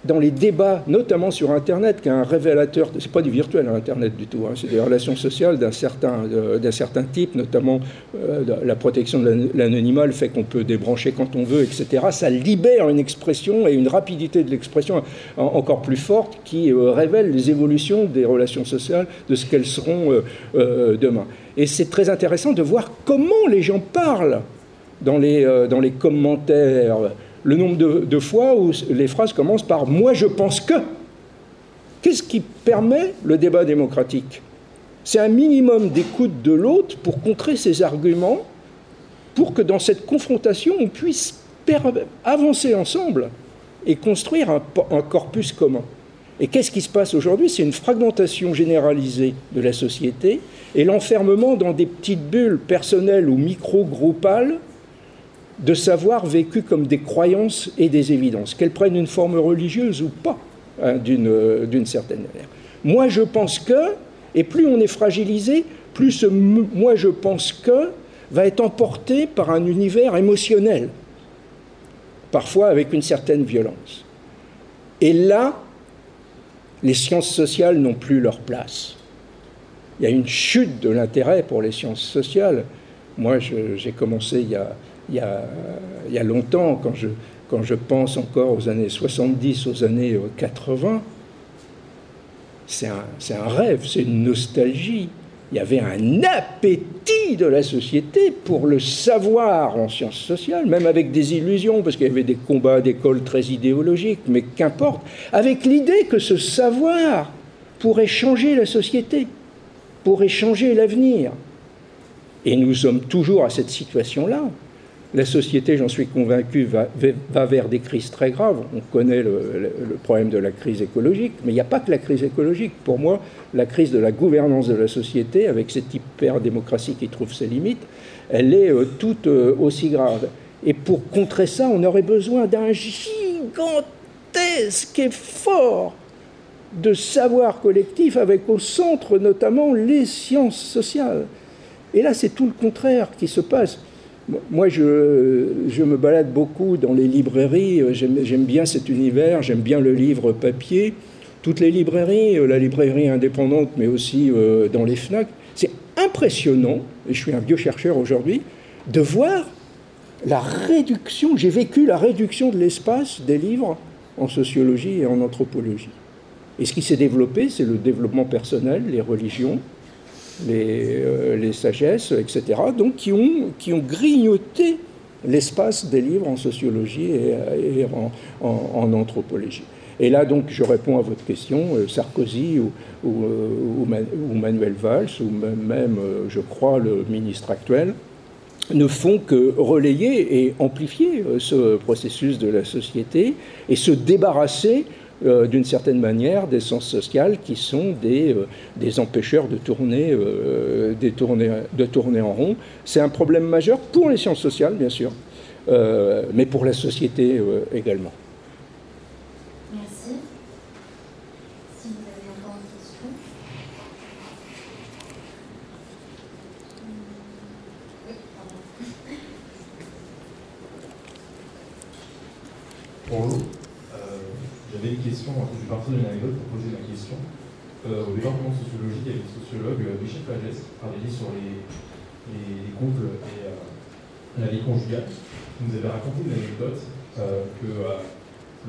dans les débats, notamment sur Internet, qui est un révélateur, c'est pas du virtuel hein, Internet du tout, hein, c'est des relations sociales d'un certain, euh, certain type, notamment euh, la protection de l'anonymat, le fait qu'on peut débrancher quand on veut, etc. Ça libère une expression et une rapidité de l'expression encore plus forte qui euh, révèle les évolutions des relations sociales, de ce qu'elles seront demain. Et c'est très intéressant de voir comment les gens parlent dans les, dans les commentaires le nombre de, fois où les phrases commencent par moi je pense que. Qu'est-ce qui permet le débat démocratique? C'est un minimum d'écoute de l'autre pour contrer ses arguments, pour que dans cette confrontation, on puisse avancer ensemble et construire un, un corpus commun. Et qu'est-ce qui se passe aujourd'hui? C'est une fragmentation généralisée de la société et l'enfermement dans des petites bulles personnelles ou micro-groupales de savoir vécu comme des croyances et des évidences, qu'elles prennent une forme religieuse ou pas, hein, euh, d'une certaine manière. Moi, je pense que, et plus on est fragilisé, plus ce moi, je pense que va être emporté par un univers émotionnel, parfois avec une certaine violence. Et là, les sciences sociales n'ont plus leur place. Il y a une chute de l'intérêt pour les sciences sociales. Moi, j'ai commencé il y a il y a, longtemps, quand je, pense encore aux années 70, aux années 80, euh, c'est un, un, rêve, c'est une nostalgie. Il y avait un appétit de la société pour le savoir en sciences sociales, même avec des illusions, parce qu'il y avait des combats d'école très idéologiques, mais qu'importe, avec l'idée que ce savoir pourrait changer la société, pourrait changer l'avenir. Et nous sommes toujours à cette situation-là La société, j'en suis convaincu, va, vers des crises très graves. On connaît le, le, problème de la crise écologique, mais il n'y a pas que la crise écologique. Pour moi, la crise de la gouvernance de la société, avec cette hyper-démocratie qui trouve ses limites, elle est euh, toute euh, aussi grave. Et pour contrer ça, on aurait besoin d'un gigantesque effort de savoir collectif avec au centre notamment les sciences sociales. Et là, c'est tout le contraire qui se passe. Moi, je, me balade beaucoup dans les librairies, j'aime bien cet univers, j'aime bien le livre papier. Toutes les librairies, euh, la librairie indépendante, mais aussi euh, dans les FNAC, c'est impressionnant, et je suis un vieux chercheur aujourd'hui, de voir la réduction, j'ai vécu la réduction de l'espace des livres en sociologie et en anthropologie. Et ce qui s'est développé, c'est le développement personnel, les religions, les, euh, les, sagesses, etc., donc qui ont, grignoté l'espace des livres en sociologie et, en, anthropologie. Et là, donc, je réponds à votre question, euh, Sarkozy ou, euh, ou, Manuel Valls, ou même, je crois, le ministre actuel, ne font que relayer et amplifier ce processus de la société et se débarrasser euh, d'une certaine manière des sens sociales qui sont des, euh, des empêcheurs de tourner, euh, des tourner, de tourner en rond. C'est un problème majeur pour les sciences sociales, bien sûr, mais pour la société également. Merci. Si vous avez encore une question. Bonjour. J'avais une question, je vais partir d'une anecdote pour poser ma question. Euh, au département de sociologie, il y avait le sociologue euh, Michel Pagès qui travaillait sur les, les, couples et euh, la vie conjugale. Il nous avait raconté une anecdote que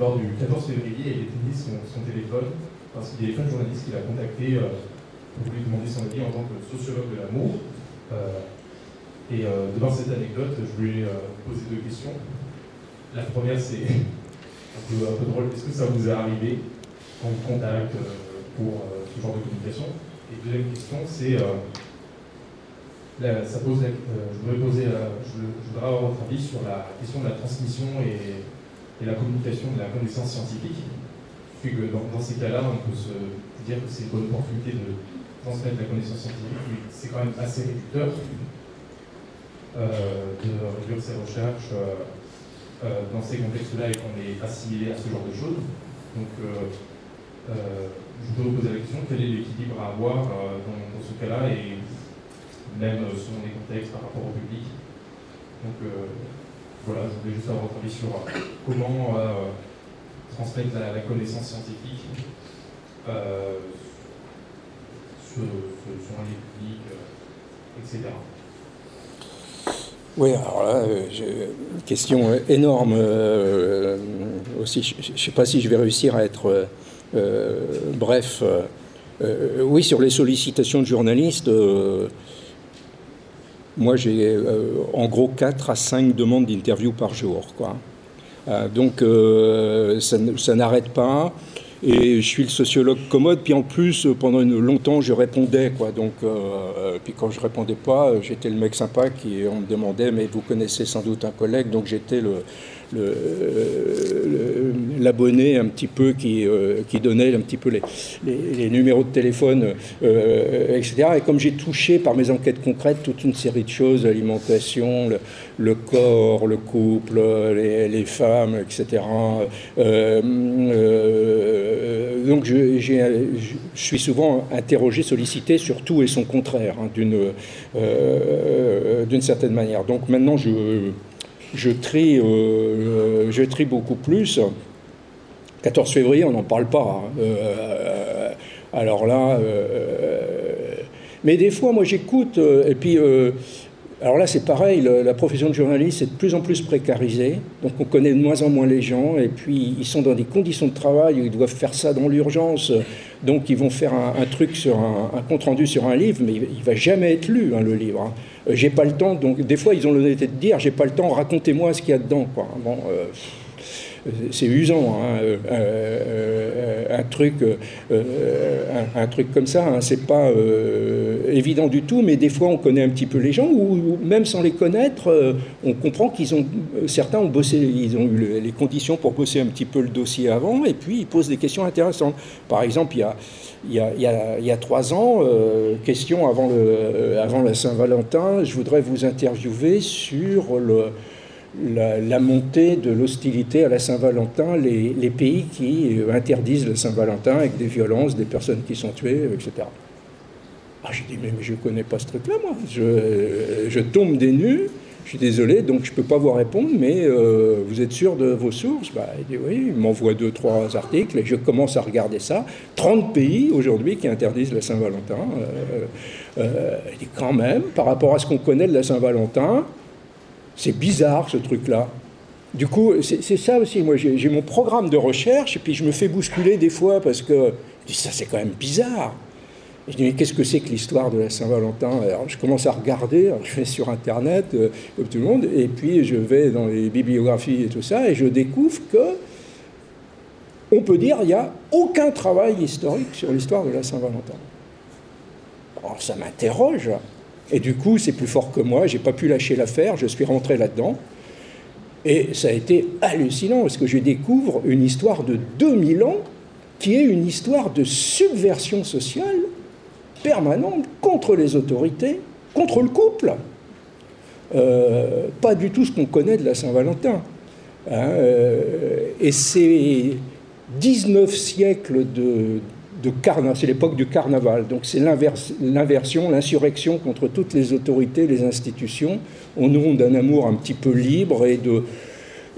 lors du 14 février, il éteignit son, son téléphone parce qu'il y avait plein de journalistes qui l'a contacté pour lui demander son avis en tant que sociologue de l'amour. et devant cette anecdote, je voulais poser deux questions. La première, c'est un peu, drôle. Est-ce que ça vous est arrivé vous contacte euh, pour euh, ce genre de communication? Et deuxième question, c'est euh, ça pose je, voudrais poser, je, voudrais avoir votre avis sur la question de la transmission et, la communication de la connaissance scientifique. Puis que dans, ces cas-là, on peut se dire que c'est une bonne opportunité de transmettre la connaissance scientifique, mais c'est quand même assez réducteur de réduire ses recherches dans ces contextes-là et qu'on est assimilé à ce genre de choses. Donc, euh, euh, je voudrais vous poser la question, quel est l'équilibre à avoir dans, ce cas-là et même selon les contextes par rapport au public. Donc voilà, je voulais juste avoir votre avis sur comment transmettre la, connaissance scientifique sur, sur, les publics, etc. Oui, alors là, euh, une question énorme euh, aussi. Je ne sais pas si je vais réussir à être euh, bref. oui, sur les sollicitations de journalistes, moi j'ai en gros 4 à 5 demandes d'interview par jour. Donc ça n'arrête pas. Et je suis le sociologue commode. Puis en plus, pendant une, longtemps, je répondais. Quoi. Donc, euh, euh, puis quand je répondais pas, j'étais le mec sympa qui on me demandait, mais vous connaissez sans doute un collègue. Donc j'étais le, l'abonné un petit peu qui, euh, qui donnait un petit peu les, numéros de téléphone, euh, etc. Et comme j'ai touché par mes enquêtes concrètes toute une série de choses, l'alimentation, le, corps, le couple, les, femmes, etc. Euh, donc je, suis souvent interrogé, sollicité sur tout et son contraire, hein, d'une d'une certaine manière. Donc maintenant je je trie, euh, je trie beaucoup plus. 14 février, on n'en parle pas. Hein. Euh, alors là, euh, mais des fois, moi j'écoute, et puis, alors là c'est pareil, la profession de journaliste est de plus en plus précarisée, donc on connaît de moins en moins les gens, et puis ils sont dans des conditions de travail où ils doivent faire ça dans l'urgence, donc ils vont faire un, truc sur un, compte rendu sur un livre, mais il, ne va jamais être lu, hein, le livre. Hein. Euh, j'ai pas le temps, donc des fois ils ont l'honnêteté de dire j'ai pas le temps, racontez-moi ce qu'il y a dedans. Quoi. Bon, euh, c'est usant, hein, euh, euh, un, truc, un, truc comme ça, hein, c'est pas évident du tout, mais des fois on connaît un petit peu les gens, ou, même sans les connaître, on comprend qu'ils ont, certains ont bossé, ils ont eu les conditions pour bosser un petit peu le dossier avant, et puis ils posent des questions intéressantes. Par exemple, il y a y, a, y a, trois ans, question avant, le, avant la Saint-Valentin, je voudrais vous interviewer sur le, la, montée de l'hostilité à la Saint-Valentin, les, pays qui interdisent la Saint-Valentin avec des violences, des personnes qui sont tuées, etc. Ah, j'ai dit, mais, je ne connais pas ce truc-là, moi. Je, tombe des nues, je suis désolé, donc je ne peux pas vous répondre, mais euh, vous êtes sûr de vos sources? Bah, Il dit, oui, m'envoie deux, trois articles, et je commence à regarder ça. 30 pays aujourd'hui qui interdisent la Saint-Valentin. Euh, euh, il dit, quand même, par rapport à ce qu'on connaît de la Saint-Valentin, c'est bizarre ce truc-là. Du coup, c'est ça aussi. Moi, j'ai mon programme de recherche et puis je me fais bousculer des fois parce que je dis ça, c'est quand même bizarre. je dis mais qu'est-ce que c'est que l'histoire de la Saint-Valentin? Alors je commence à regarder, je vais sur Internet euh, comme tout le monde et puis je vais dans les bibliographies et tout ça et je découvre que on peut dire il n'y a aucun travail historique sur l'histoire de la Saint-Valentin. Alors ça m'interroge. Et du coup, c'est plus fort que moi, j'ai pas pu lâcher l'affaire, je suis rentré là-dedans. Et ça a été hallucinant, parce que je découvre une histoire de 2000 ans qui est une histoire de subversion sociale permanente contre les autorités, contre le couple. Euh, pas du tout ce qu'on connaît de la Saint-Valentin. Hein, euh, et c'est 19 siècles de, de c'est l'époque du carnaval. Donc c'est l'inversion, l'insurrection contre toutes les autorités, les institutions, au nom d'un amour un petit peu libre et de,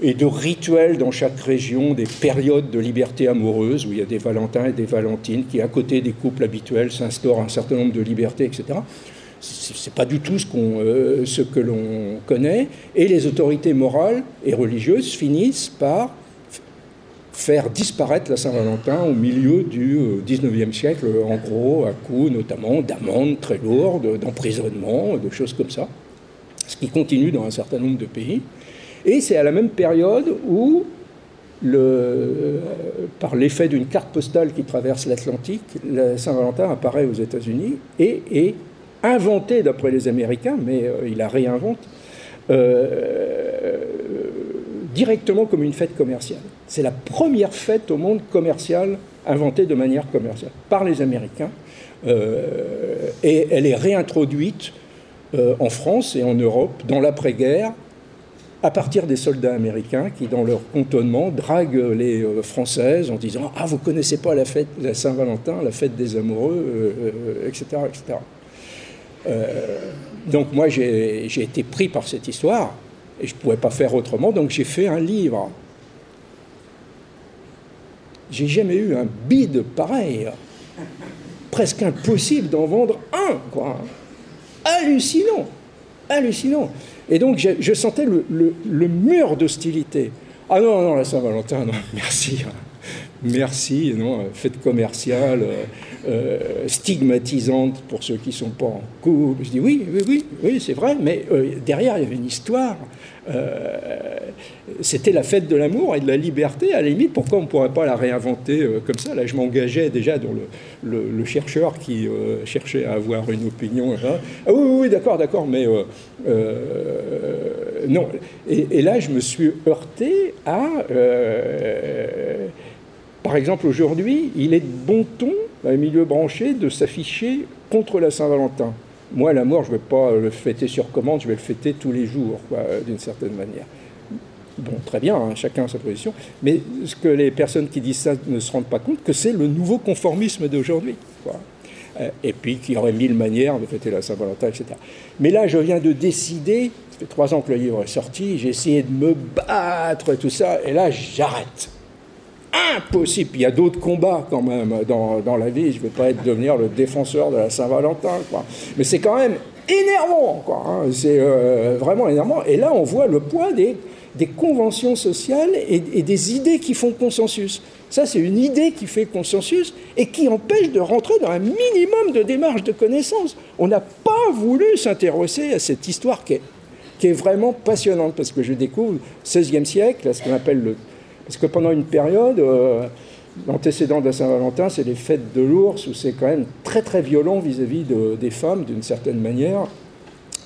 et de rituels dans chaque région, des périodes de liberté amoureuse, où il y a des Valentins et des Valentines, qui à côté des couples habituels s'instaurent un certain nombre de libertés, etc. C'est pas du tout ce, euh, ce que l'on connaît. Et les autorités morales et religieuses finissent par faire disparaître la Saint-Valentin au milieu du XIXe euh, siècle, en gros, à coup notamment d'amendes très lourdes, d'emprisonnement, de choses comme ça, ce qui continue dans un certain nombre de pays. Et c'est à la même période où, le, euh, par l'effet d'une carte postale qui traverse l'Atlantique, la Saint-Valentin apparaît aux États-Unis et est inventé d'après les Américains, mais euh, il la réinvente, directement comme une fête commerciale. C'est la première fête au monde commerciale inventée de manière commerciale par les Américains. Euh, et elle est réintroduite euh, en France et en Europe dans l'après-guerre à partir des soldats américains qui, dans leur cantonnement, draguent les euh, Françaises en disant Ah, vous connaissez pas la fête, la Saint-Valentin, la fête des amoureux, etc. etc. donc, moi, j'ai été pris par cette histoire et je ne pouvais pas faire autrement, donc j'ai fait un livre. J'ai jamais eu un bide pareil. Presque impossible d'en vendre un, quoi. Hallucinant. Hallucinant. Et donc je, sentais le, le mur d'hostilité. Ah non, non, la Saint-Valentin, non, merci merci, non, fête commerciale, euh, euh, stigmatisante pour ceux qui ne sont pas en couple. Je dis oui, oui, oui, oui c'est vrai, mais euh, derrière, il y avait une histoire. C'était la fête de l'amour et de la liberté, à la limite, pourquoi on ne pourrait pas la réinventer comme ça? Là, je m'engageais déjà dans le, chercheur qui cherchait à avoir une opinion. Hein. Ah oui, oui, d'accord, d'accord, mais non. Et, là, je me suis heurté à par exemple, aujourd'hui, il est de bon ton, dans les milieux branchés, de s'afficher contre la Saint-Valentin. Moi, la mort, je ne vais pas le fêter sur commande, je vais le fêter tous les jours, d'une certaine manière. Bon, très bien, hein, chacun a sa position, mais ce que les personnes qui disent ça ne se rendent pas compte, que c'est le nouveau conformisme d'aujourd'hui. Euh, et puis qu'il y aurait mille manières de fêter la Saint-Valentin, etc. Mais là, je viens de décider, ça fait trois ans que le livre est sorti, j'ai essayé de me battre et tout ça, et là, j'arrête impossible. Il y a d'autres combats quand même dans, dans la vie. Je ne vais pas devenir le défenseur de la Saint-Valentin. Mais c'est quand même énervant. Quoi, hein. C'est euh, vraiment énervant. Et là, on voit le poids des, des conventions sociales et, des idées qui font consensus. Ça, c'est une idée qui fait consensus et qui empêche de rentrer dans un minimum de démarche de connaissance. On n'a pas voulu s'intéresser à cette histoire qui est, qui est vraiment passionnante parce que je découvre 16e siècle, ce qu'on appelle le Parce que pendant une période, euh, l'antécédent de Saint-Valentin, c'est les fêtes de l'ours, où c'est quand même très très violent vis-à-vis de, des femmes, d'une certaine manière.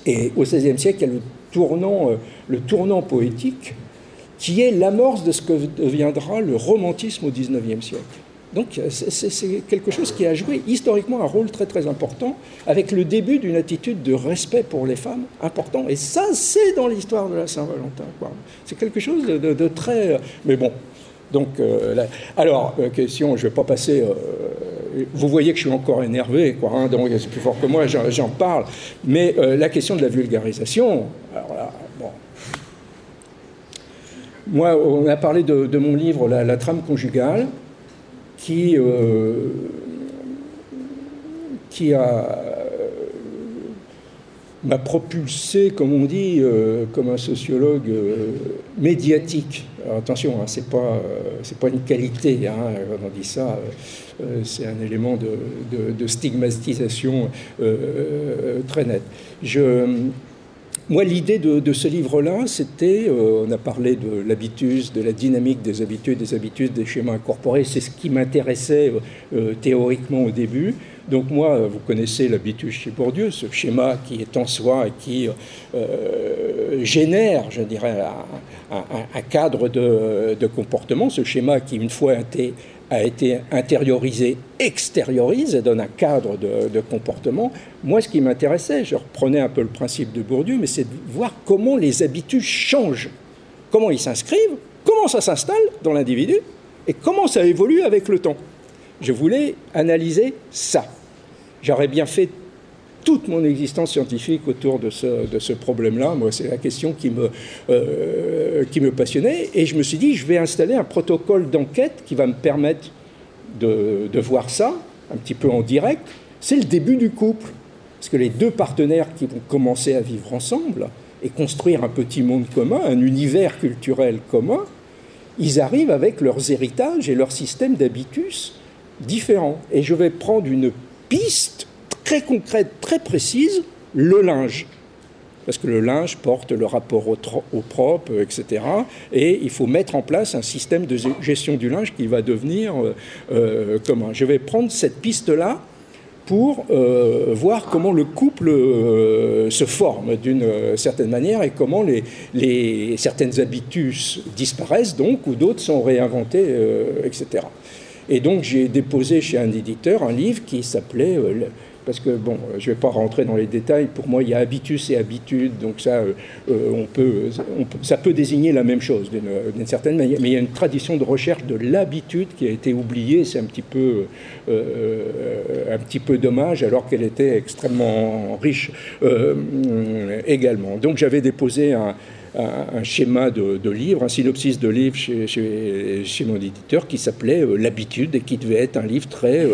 Et au XVIe siècle, il y a euh, le tournant poétique, qui est l'amorce de ce que deviendra le romantisme au XIXe siècle. Donc c'est quelque chose qui a joué historiquement un rôle très très important, avec le début d'une attitude de respect pour les femmes important. Et ça, c'est dans l'histoire de la Saint-Valentin. C'est quelque chose de, très... Mais bon, donc, euh, alors, euh, question, je ne vais pas passer... Euh, vous voyez que je suis encore énervé, quoi, hein, donc c'est plus fort que moi, j'en parle. Mais la question de la vulgarisation, alors là, bon, moi, on a parlé de, mon livre la, trame conjugale qui, euh, a m'a propulsé, comme on dit, euh, comme un sociologue euh, médiatique. Alors attention, hein, c'est pas c'est pas une qualité. Hein, on dit ça, c'est un élément de, de stigmatisation très net. Je moi, l'idée de, ce livre-là, c'était, euh, on a parlé de l'habitus, de la dynamique des habitudes, des habitudes, des schémas incorporés, c'est ce qui m'intéressait euh, théoriquement au début. Donc moi, vous connaissez l'habitus chez Bourdieu, ce schéma qui est en soi et qui euh, génère, je dirais, un, cadre de, de, comportement, ce schéma qui, une fois été a été intériorisé, extériorise et donne un cadre de, comportement. Moi, ce qui m'intéressait, je reprenais un peu le principe de Bourdieu, mais c'est de voir comment les habitudes changent, comment ils s'inscrivent, comment ça s'installe dans l'individu et comment ça évolue avec le temps. Je voulais analyser ça. J'aurais bien fait toute mon existence scientifique autour de ce, problème-là. Moi, c'est la question qui me, euh, qui me passionnait. Et je me suis dit, je vais installer un protocole d'enquête qui va me permettre de, de voir ça un petit peu en direct. C'est le début du couple. Parce que les deux partenaires qui vont commencer à vivre ensemble et construire un petit monde commun, un univers culturel commun, ils arrivent avec leurs héritages et leurs systèmes d'habitus différents. Et je vais prendre une piste très concrète, très précise, le linge. Parce que le linge porte le rapport au, propre, etc. Et il faut mettre en place un système de gestion du linge qui va devenir euh, euh, commun. Je vais prendre cette piste-là pour euh, voir comment le couple se forme d'une certaine manière et comment les, les, certaines habitudes disparaissent donc ou d'autres sont réinventées, etc. Et donc j'ai déposé chez un éditeur un livre qui s'appelait parce que, bon, je ne vais pas rentrer dans les détails, pour moi, il y a habitus et habitude, donc ça, euh, euh, on peut, ça peut désigner la même chose d'une certaine manière, mais il y a une tradition de recherche de l'habitude qui a été oubliée, c'est un petit peu, euh, un petit peu dommage, alors qu'elle était extrêmement riche également. Donc j'avais déposé un, schéma de, livre, un synopsis de livre chez, mon éditeur qui s'appelait L'habitude et qui devait être un livre très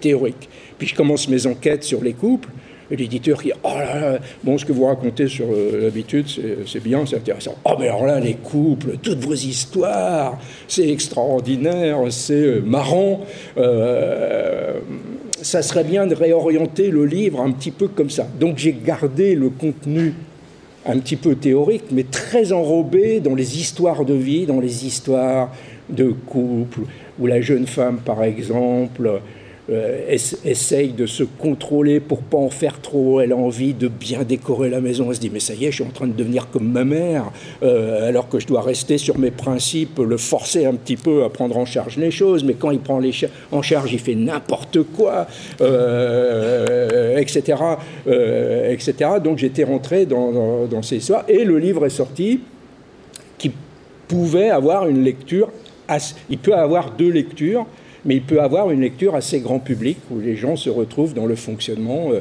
théorique. Puis je commence mes enquêtes sur les couples. Et l'éditeur qui dit Oh là là, bon, ce que vous racontez sur euh, l'habitude, c'est bien, c'est intéressant. Oh, mais alors là, les couples, toutes vos histoires, c'est extraordinaire, c'est euh, marrant. Euh, ça serait bien de réorienter le livre un petit peu comme ça. Donc j'ai gardé le contenu un petit peu théorique, mais très enrobé dans les histoires de vie, dans les histoires de couple, où la jeune femme, par exemple, euh, essaye de se contrôler pour pas en faire trop. Elle a envie de bien décorer la maison. Elle se dit mais ça y est, je suis en train de devenir comme ma mère, euh, alors que je dois rester sur mes principes, le forcer un petit peu à prendre en charge les choses. Mais quand il prend les en charge, il fait n'importe quoi, etc., euh, etc. Donc j'étais rentré dans, dans ces histoires et le livre est sorti qui pouvait avoir une lecture. Il peut avoir deux lectures mais il peut avoir une lecture assez grand public où les gens se retrouvent dans le fonctionnement euh,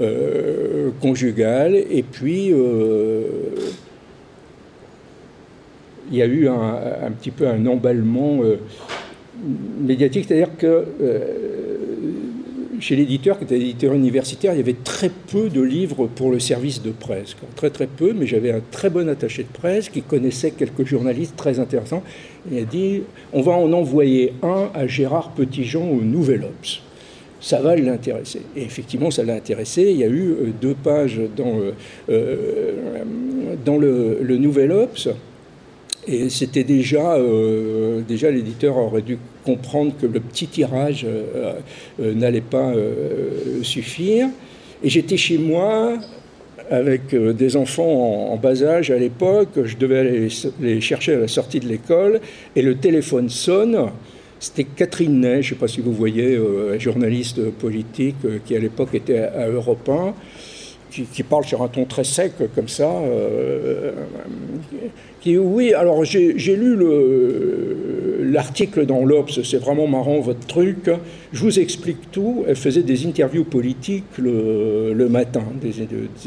euh, conjugal. Et puis, euh, il y a eu un, petit peu un emballement médiatique, c'est-à-dire que chez l'éditeur, qui était éditeur universitaire, il y avait très peu de livres pour le service de presse. Très très peu, mais j'avais un très bon attaché de presse qui connaissait quelques journalistes très intéressants. Il a dit, on va en envoyer un à Gérard Petitjean au Nouvel Obs. Ça va l'intéresser. Et effectivement, ça l'a intéressé. Il y a eu euh, deux pages dans, euh, euh, dans le, le Nouvel Obs Et c'était déjà, euh, déjà l'éditeur aurait dû comprendre que le petit tirage euh, euh, n'allait pas suffire. Et j'étais chez moi avec des enfants en, bas âge à l'époque. Je devais aller les, chercher à la sortie de l'école et le téléphone sonne. C'était Catherine Ney, je ne sais pas si vous voyez, journaliste politique qui à l'époque était à Europe 1 qui, parle sur un ton très sec comme ça, euh, qui oui, alors j'ai lu l'article dans l'Obs, c'est vraiment marrant votre truc, je vous explique tout, elle faisait des interviews politiques le, matin, des,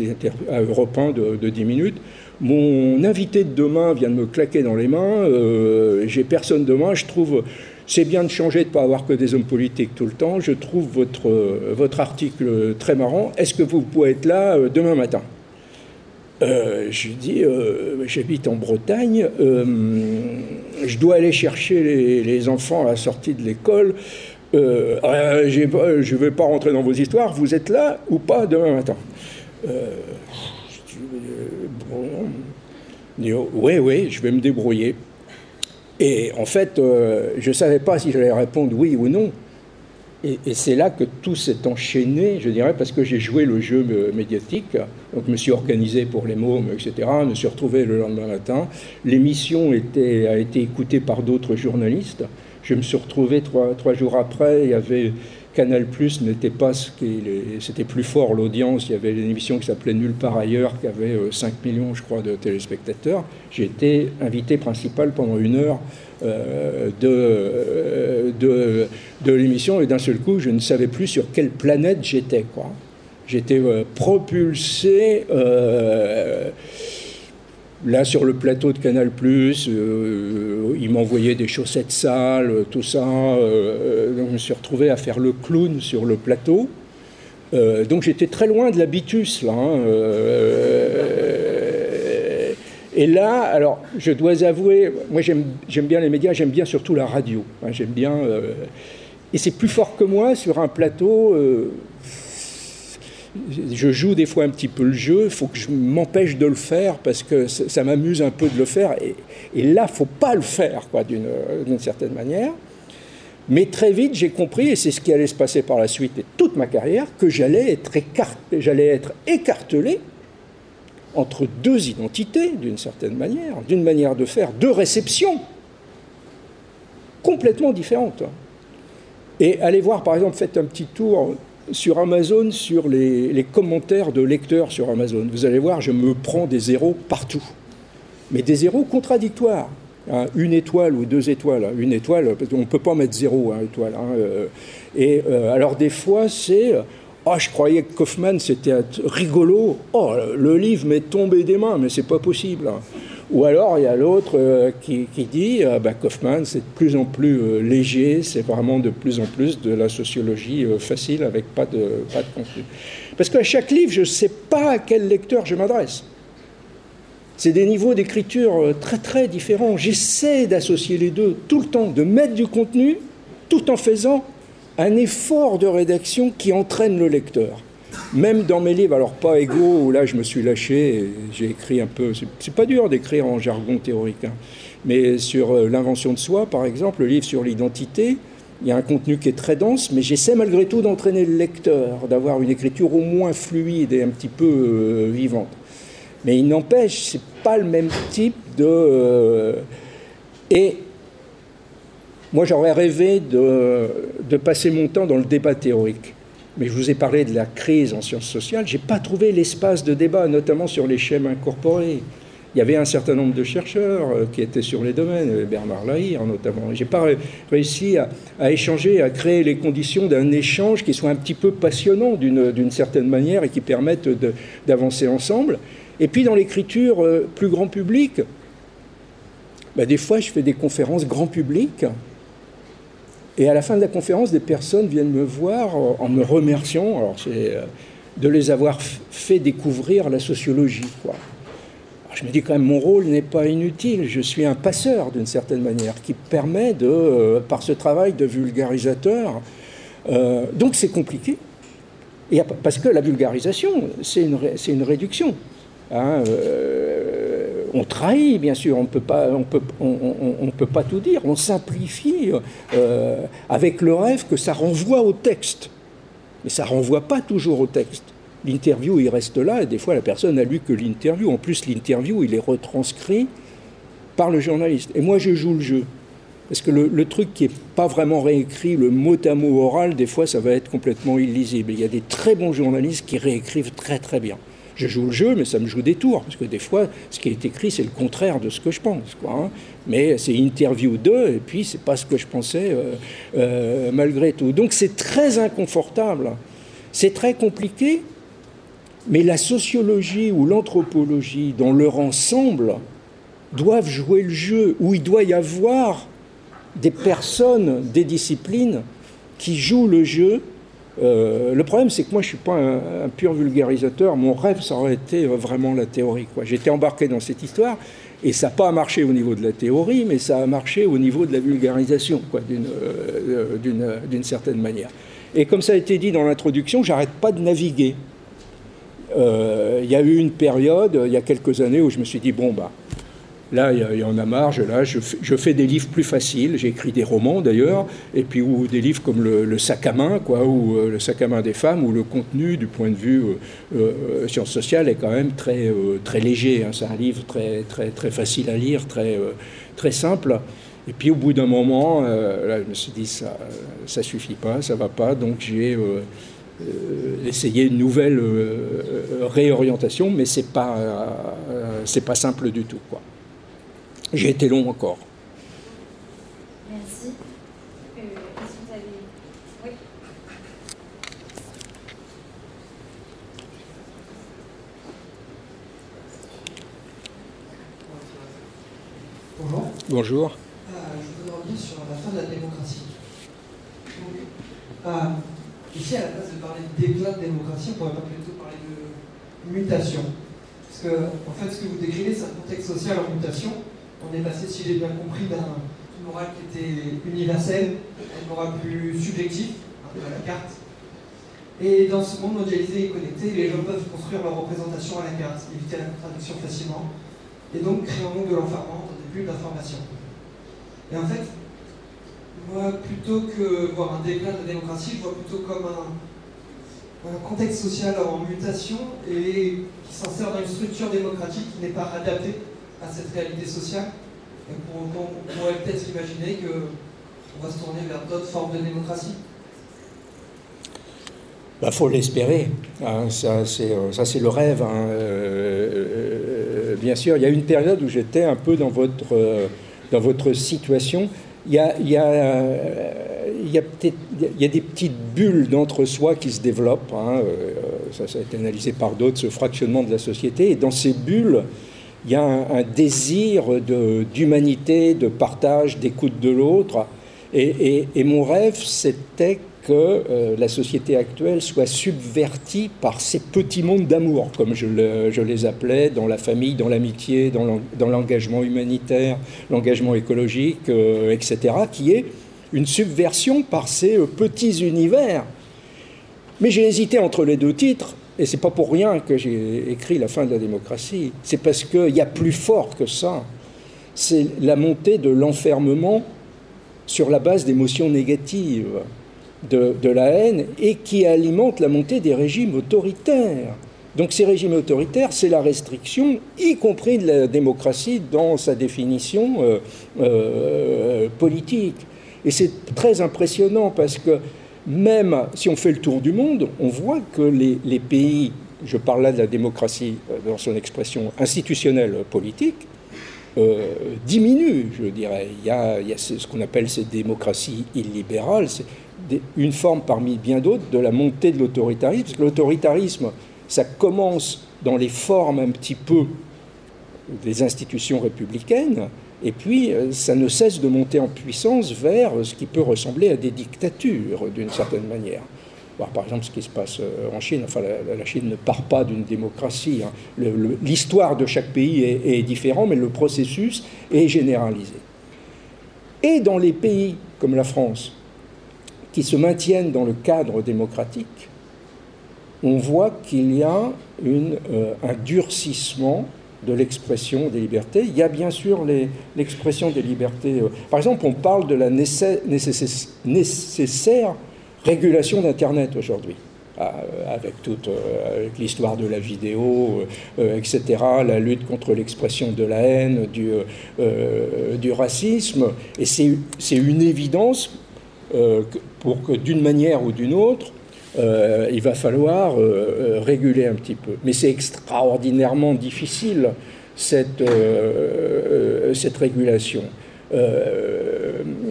interviews à Europe 1 de, de, 10 minutes. Mon invité de demain vient de me claquer dans les mains, euh, j'ai personne demain, je trouve c'est bien de changer, de ne pas avoir que des hommes politiques tout le temps. Je trouve votre, euh, article très marrant. Est-ce que vous pouvez être là euh, demain matin? Euh, Je dis, j'habite en Bretagne, je dois aller chercher les, enfants à la sortie de l'école. je ne vais pas rentrer dans vos histoires, vous êtes là ou pas demain matin? Oui, oui, je vais me débrouiller. Et en fait, euh, je ne savais pas si j'allais répondre oui ou non. Et, c'est là que tout s'est enchaîné, je dirais, parce que j'ai joué le jeu médiatique. Donc, je me suis organisé pour les mômes, etc. Je me suis retrouvé le lendemain matin. L'émission a été écoutée par d'autres journalistes. Je me suis retrouvé trois, trois jours après. Il y avait Canal Plus n'était pas ce qui c'était plus fort l'audience. Il y avait une émission qui s'appelait Nulle part ailleurs, qui avait 5 euh, millions, je crois, de téléspectateurs. J'ai été invité principal pendant une heure euh, de, de, de l'émission et d'un seul coup, je ne savais plus sur quelle planète j'étais. J'étais euh, propulsé. Là, sur le plateau de Canal+, euh, il m'envoyait des chaussettes sales, tout ça. Euh, donc je me suis retrouvé à faire le clown sur le plateau. Euh, donc j'étais très loin de l'habitus, là. Hein, et là, alors, je dois avouer, moi j'aime bien les médias, j'aime bien surtout la radio. Hein, j'aime bien... et c'est plus fort que moi sur un plateau je joue des fois un petit peu le jeu, il faut que je m'empêche de le faire parce que ça, m'amuse un peu de le faire. Et, là, il ne faut pas le faire, quoi, d'une certaine manière. Mais très vite, j'ai compris, et c'est ce qui allait se passer par la suite et toute ma carrière, que j'allais être, j'allais être écartelé entre deux identités, d'une certaine manière, d'une manière de faire, deux réceptions complètement différentes. Et allez voir, par exemple, faites un petit tour sur Amazon, sur les, commentaires de lecteurs sur Amazon, vous allez voir, je me prends des zéros partout. Mais des zéros contradictoires. Hein, une étoile ou deux étoiles. Hein. Une étoile, qu'on ne peut pas mettre zéro, hein, étoile. Euh. et euh, alors des fois, c'est... Oh, je croyais que Kaufman, c'était rigolo. Oh, le livre m'est tombé des mains, mais c'est pas possible. Ou alors il y a l'autre euh, qui, dit euh, bah, Kaufman, c'est de plus en plus euh, léger, c'est vraiment de plus en plus de la sociologie facile avec pas de, pas de contenu. Parce qu'à chaque livre, je ne sais pas à quel lecteur je m'adresse. C'est des niveaux d'écriture très très différents. J'essaie d'associer les deux tout le temps, de mettre du contenu tout en faisant un effort de rédaction qui entraîne le lecteur. Même dans mes livres, alors pas égaux, où là je me suis lâché, j'ai écrit un peu. C'est pas dur d'écrire en jargon théorique, hein. mais sur euh, l'invention de soi, par exemple, le livre sur l'identité, il y a un contenu qui est très dense, mais j'essaie malgré tout d'entraîner le lecteur, d'avoir une écriture au moins fluide et un petit peu euh, vivante. Mais il n'empêche, c'est pas le même type de. Euh, et moi, j'aurais rêvé de, de passer mon temps dans le débat théorique mais je vous ai parlé de la crise en sciences sociales, je n'ai pas trouvé l'espace de débat, notamment sur les schèmes incorporés. Il y avait un certain nombre de chercheurs euh, qui étaient sur les domaines, euh, Bernard Lahire notamment. Je n'ai pas réussi à, échanger, à créer les conditions d'un échange qui soit un petit peu passionnant d'une certaine manière et qui permette d'avancer ensemble. Et puis dans l'écriture euh, plus grand public, bah, des fois je fais des conférences grand public et à la fin de la conférence, des personnes viennent me voir en me remerciant. Alors, euh, de les avoir fait découvrir la sociologie. Je me dis quand même, mon rôle n'est pas inutile. Je suis un passeur, d'une certaine manière, qui permet, de, euh, par ce travail de vulgarisateur, euh, donc c'est compliqué. Et, parce que la vulgarisation, c'est une, une, réduction. Hein, on trahit, bien sûr, on peut, pas, on peut, pas tout dire, on simplifie euh, avec le rêve que ça renvoie au texte. Mais ça renvoie pas toujours au texte. L'interview, il reste là, et des fois, la personne n'a lu que l'interview. En plus, l'interview, il est retranscrit par le journaliste. Et moi, je joue le jeu. Parce que le, truc qui n'est pas vraiment réécrit, le mot à mot oral, des fois, ça va être complètement illisible. Il y a des très bons journalistes qui réécrivent très très bien. Je joue le jeu, mais ça me joue des tours, parce que des fois, ce qui est écrit, c'est le contraire de ce que je pense. Quoi, hein. Mais c'est interview 2, et puis c'est pas ce que je pensais euh, euh, malgré tout. Donc c'est très inconfortable, c'est très compliqué, mais la sociologie ou l'anthropologie, dans leur ensemble, doivent jouer le jeu, où il doit y avoir des personnes, des disciplines qui jouent le jeu. Euh, le problème, c'est que moi, je ne suis pas un, pur vulgarisateur. Mon rêve, ça aurait été euh, vraiment la théorie. J'étais embarqué dans cette histoire, et ça n'a pas marché au niveau de la théorie, mais ça a marché au niveau de la vulgarisation, euh, d'une certaine manière. Et comme ça a été dit dans l'introduction, j'arrête pas de naviguer. Il y a eu une période, il y a quelques années, où je me suis dit, bon, bah, Là, il y en a marre, là, je, fais des livres plus faciles, j'ai écrit des romans d'ailleurs, et puis ou des livres comme le, sac à main, quoi, ou euh, le sac à main des femmes, où le contenu, du point de vue euh, euh sciences sociales, est quand même très, euh, très léger. Hein. C'est un livre très, très, très facile à lire, très, très simple. Et puis au bout d'un moment, là, je me suis dit, ça ne suffit pas, ça va pas, donc j'ai essayé une nouvelle réorientation, mais c'est pas, c'est pas simple du tout, quoi. J'ai été long encore. Merci. Euh, vous avez... Oui. Bonjour. Bonjour. Euh, je voudrais revenir sur la fin de la démocratie. euh, ici, à la place de parler d'éclat de démocratie, on pourrait plutôt parler de mutation. Parce que, en fait, ce que vous décrivez, c'est un contexte social en mutation on est passé, si j'ai bien compris, d'un moral qui était universel à une morale plus subjective, un peu à la carte. Et dans ce monde mondialisé et connecté, les gens peuvent construire leur représentation à la carte, éviter la contradiction facilement, et donc créer un monde de l'enfermement dans des bulles d'information. Et en fait, moi, plutôt que voir un déclin de la démocratie, je vois plutôt comme un, contexte social en mutation et qui s'insère dans une structure démocratique qui n'est pas adaptée à cette réalité sociale. Et pour autant, on pourrait peut-être imaginer qu'on va se tourner vers d'autres formes de démocratie. Il bah, faut l'espérer. Hein, ça, c'est, euh, ça, c'est le rêve. Hein. Euh, euh, bien sûr, il y a une période où j'étais un peu dans votre, dans votre situation. Il y a, il y a, il y a, il y a des petites bulles d'entre-soi qui se développent. Hein. Ça, ça a été analysé par d'autres, ce fractionnement de la société. Et dans ces bulles, il y a un, désir d'humanité, de, partage, d'écoute de l'autre. Et, mon rêve, c'était que euh, la société actuelle soit subvertie par ces petits mondes d'amour, comme je, les appelais, dans la famille, dans l'amitié, dans l'engagement humanitaire, l'engagement écologique, euh, etc., qui est une subversion par ces euh, petits univers. Mais j'ai hésité entre les deux titres, et c'est pas pour rien que j'ai écrit La fin de la démocratie. C'est parce qu'il y a plus fort que ça. C'est la montée de l'enfermement sur la base d'émotions négatives, de, la haine, et qui alimente la montée des régimes autoritaires. Donc ces régimes autoritaires, c'est la restriction, y compris de la démocratie dans sa définition euh, euh, politique. Et c'est très impressionnant parce que même si on fait le tour du monde, on voit que les, pays, je parle là de la démocratie euh, dans son expression institutionnelle politique, euh, diminuent, je dirais. Il y a, ce qu'on appelle ces démocraties illibérales, c'est une forme parmi bien d'autres de la montée de l'autoritarisme, l'autoritarisme, ça commence dans les formes un petit peu des institutions républicaines, et puis, euh, ça ne cesse de monter en puissance vers ce qui peut ressembler à des dictatures, d'une certaine manière. par exemple, ce qui se passe euh, en Chine, enfin, la, Chine ne part pas d'une démocratie. Hein. L'histoire de chaque pays est, différente, mais le processus est généralisé. Et dans les pays comme la France, qui se maintiennent dans le cadre démocratique, on voit qu'il y a euh, un durcissement de l'expression des libertés. Il y a bien sûr l'expression des libertés. euh, Par exemple, on parle de la nécess- nécess- nécessaire régulation d'Internet aujourd'hui, euh, avec toute euh, l'histoire de la vidéo, etc., la lutte contre l'expression de la haine, du, racisme. Et c'est une évidence pour que d'une manière ou d'une autre, euh, il va falloir euh, euh, réguler un petit peu. Mais c'est extraordinairement difficile, cette, cette régulation.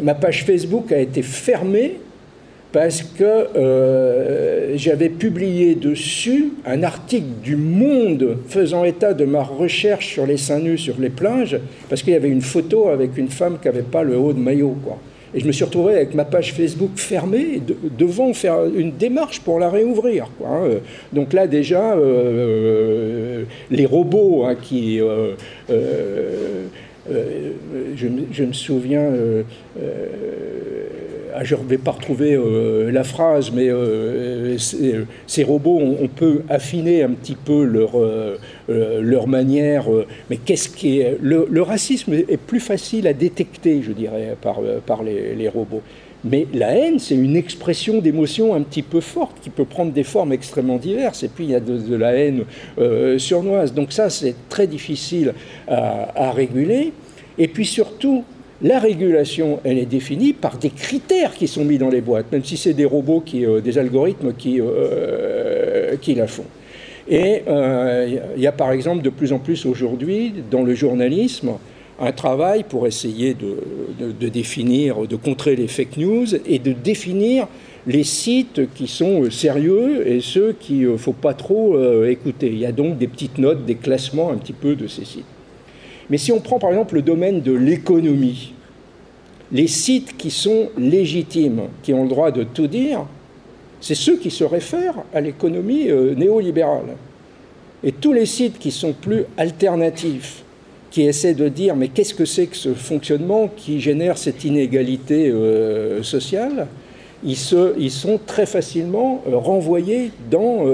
Ma page Facebook a été fermée parce que j'avais publié dessus un article du Monde faisant état de ma recherche sur les seins nus sur les plages, parce qu'il y avait une photo avec une femme qui n'avait pas le haut de maillot. Quoi. Et je me suis retrouvé avec ma page Facebook fermée, devant faire une démarche pour la réouvrir. Hein. Donc là, déjà, euh, les robots hein, qui... euh, euh, euh, je, me- souviens, euh, euh, je ne vais pas retrouver euh, la phrase, mais euh, ces robots, on, peut affiner un petit peu leur, euh, manière. mais qu'est-ce qui est. Le, racisme est plus facile à détecter, je dirais, par, les, robots. Mais la haine, c'est une expression d'émotion un petit peu forte qui peut prendre des formes extrêmement diverses. Et puis il y a de, la haine euh, surnoise. Donc ça, c'est très difficile à réguler. Et puis surtout, la régulation, elle est définie par des critères qui sont mis dans les boîtes, même si c'est des robots, qui, euh, des algorithmes qui, euh, qui la font. Et euh, il y a par exemple de plus en plus aujourd'hui dans le journalisme un travail pour essayer de, définir, de contrer les fake news et de définir les sites qui sont sérieux et ceux qu'il ne faut pas trop écouter. Il y a donc des petites notes, des classements un petit peu de ces sites. Mais si on prend par exemple le domaine de l'économie, les sites qui sont légitimes, qui ont le droit de tout dire, c'est ceux qui se réfèrent à l'économie euh, néolibérale. Et tous les sites qui sont plus alternatifs, qui essaient de dire mais qu'est-ce que c'est que ce fonctionnement qui génère cette inégalité euh, sociale, ils, sont très facilement euh, renvoyés dans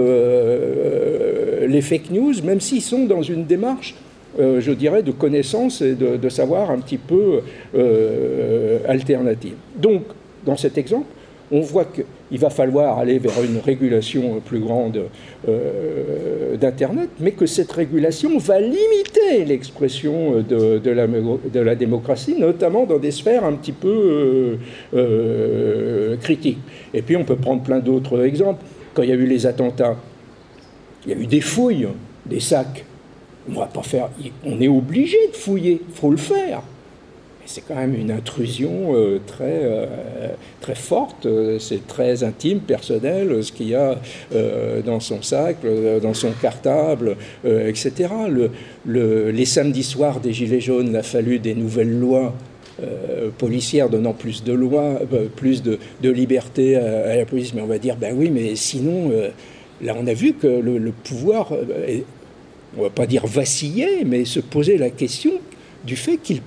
les fake news, même s'ils sont dans une démarche, euh, je dirais, de connaissance et de, savoir un petit peu euh. Donc, dans cet exemple, on voit qu'il va falloir aller vers une régulation plus grande euh, d'Internet, mais que cette régulation va limiter l'expression de, la, démocratie, notamment dans des sphères un petit peu euh, critiques. Et puis on peut prendre plein d'autres exemples. Quand il y a eu les attentats, il y a eu des fouilles, des sacs. On est obligé de fouiller, il faut le faire. C'est quand même une intrusion euh, très, euh, très forte, euh, c'est très intime, personnel, ce qu'il y a dans son sac, dans son cartable, etc. Le- le- les samedis soirs des Gilets jaunes, il a fallu des nouvelles lois policières donnant plus de lois, plus de, liberté à, la police. Mais on va dire, ben oui, mais sinon, là on a vu que le, pouvoir, on va pas dire vaciller, mais se poser la question du fait qu'il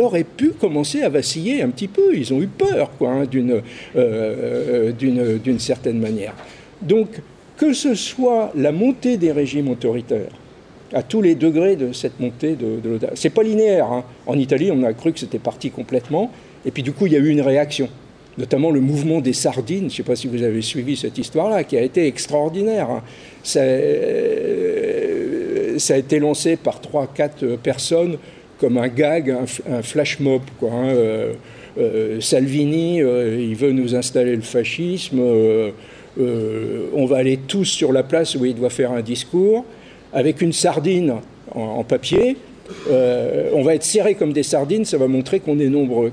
aurait pu commencer à vaciller un petit peu. Ils ont eu peur, quoi, hein, d'une, euh, d'une, certaine manière. Donc, que ce soit la montée des régimes autoritaires, à tous les degrés de cette montée de, de l'autorité, c'est pas linéaire. hein. En Italie, on a cru que c'était parti complètement, et puis du coup, il y a eu une réaction notamment le mouvement des sardines, je ne sais pas si vous avez suivi cette histoire-là, qui a été extraordinaire. hein. Euh, ça a été lancé par trois, quatre personnes comme un gag, un, un flash mob. Quoi, hein. Euh, euh, Salvini, euh, il veut nous installer le fascisme. euh, euh, on va aller tous sur la place où il doit faire un discours, avec une sardine en, papier. Euh, on va être serrés comme des sardines, ça va montrer qu'on est nombreux.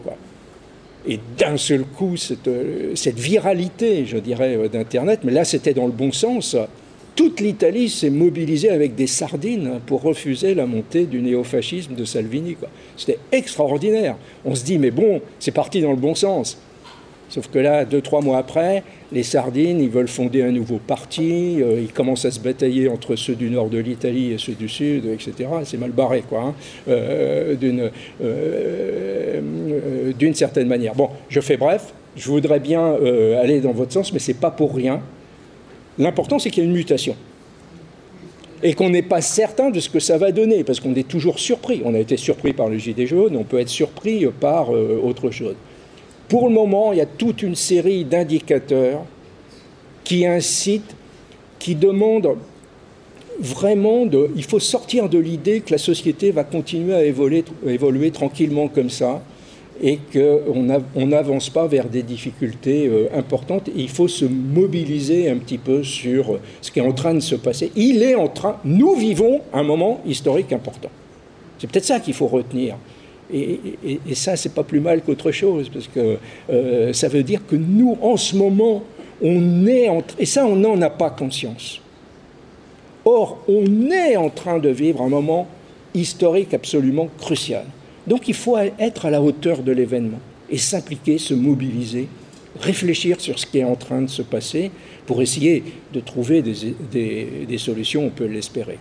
Et d'un seul coup, cette, euh, viralité, je dirais, euh, d'Internet, mais là c'était dans le bon sens, toute l'Italie s'est mobilisée avec des sardines pour refuser la montée du néofascisme de Salvini. C'était extraordinaire. On se dit, mais bon, c'est parti dans le bon sens. Sauf que là, deux, trois mois après, les sardines, ils veulent fonder un nouveau parti, euh, ils commencent à se batailler entre ceux du nord de l'Italie et ceux du sud, etc. C'est mal barré, quoi, hein, euh, d'une euh, d'une certaine manière. Bon, je fais bref, je voudrais bien aller dans votre sens, mais c'est pas pour rien. L'important, c'est qu'il y a une mutation. et qu'on n'est pas certain de ce que ça va donner, parce qu'on est toujours surpris. On a été surpris par le gilet jaune, on peut être surpris par euh, autre chose. Pour le moment, il y a toute une série d'indicateurs qui incitent, qui demandent vraiment de... Il faut sortir de l'idée que la société va continuer à évoluer, évoluer tranquillement comme ça et qu'on n'avance pas vers des difficultés euh, importantes. il faut se mobiliser un petit peu sur ce qui est en train de se passer. Il est en train, nous vivons un moment historique important. C'est peut-être ça qu'il faut retenir. Et, ça, c'est pas plus mal qu'autre chose, parce que euh, ça veut dire que nous, en ce moment, on est en et ça, on n'en a pas conscience. Or, on est en train de vivre un moment historique absolument crucial. Donc il faut être à la hauteur de l'événement et s'impliquer, se mobiliser, réfléchir sur ce qui est en train de se passer pour essayer de trouver des, solutions, on peut l'espérer.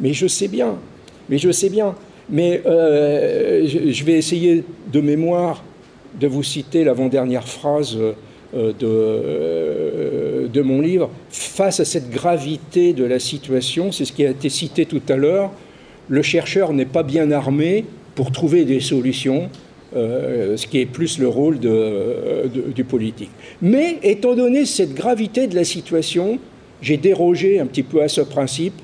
Mais je sais bien, mais je sais bien. Mais euh, je, vais essayer de mémoire de vous citer l'avant-dernière phrase euh, de, euh, de, mon livre, face à cette gravité de la situation, c'est ce qui a été cité tout à l'heure, le chercheur n'est pas bien armé pour trouver des solutions, euh, ce qui est plus le rôle de, du politique. Mais étant donné cette gravité de la situation, j'ai dérogé un petit peu à ce principe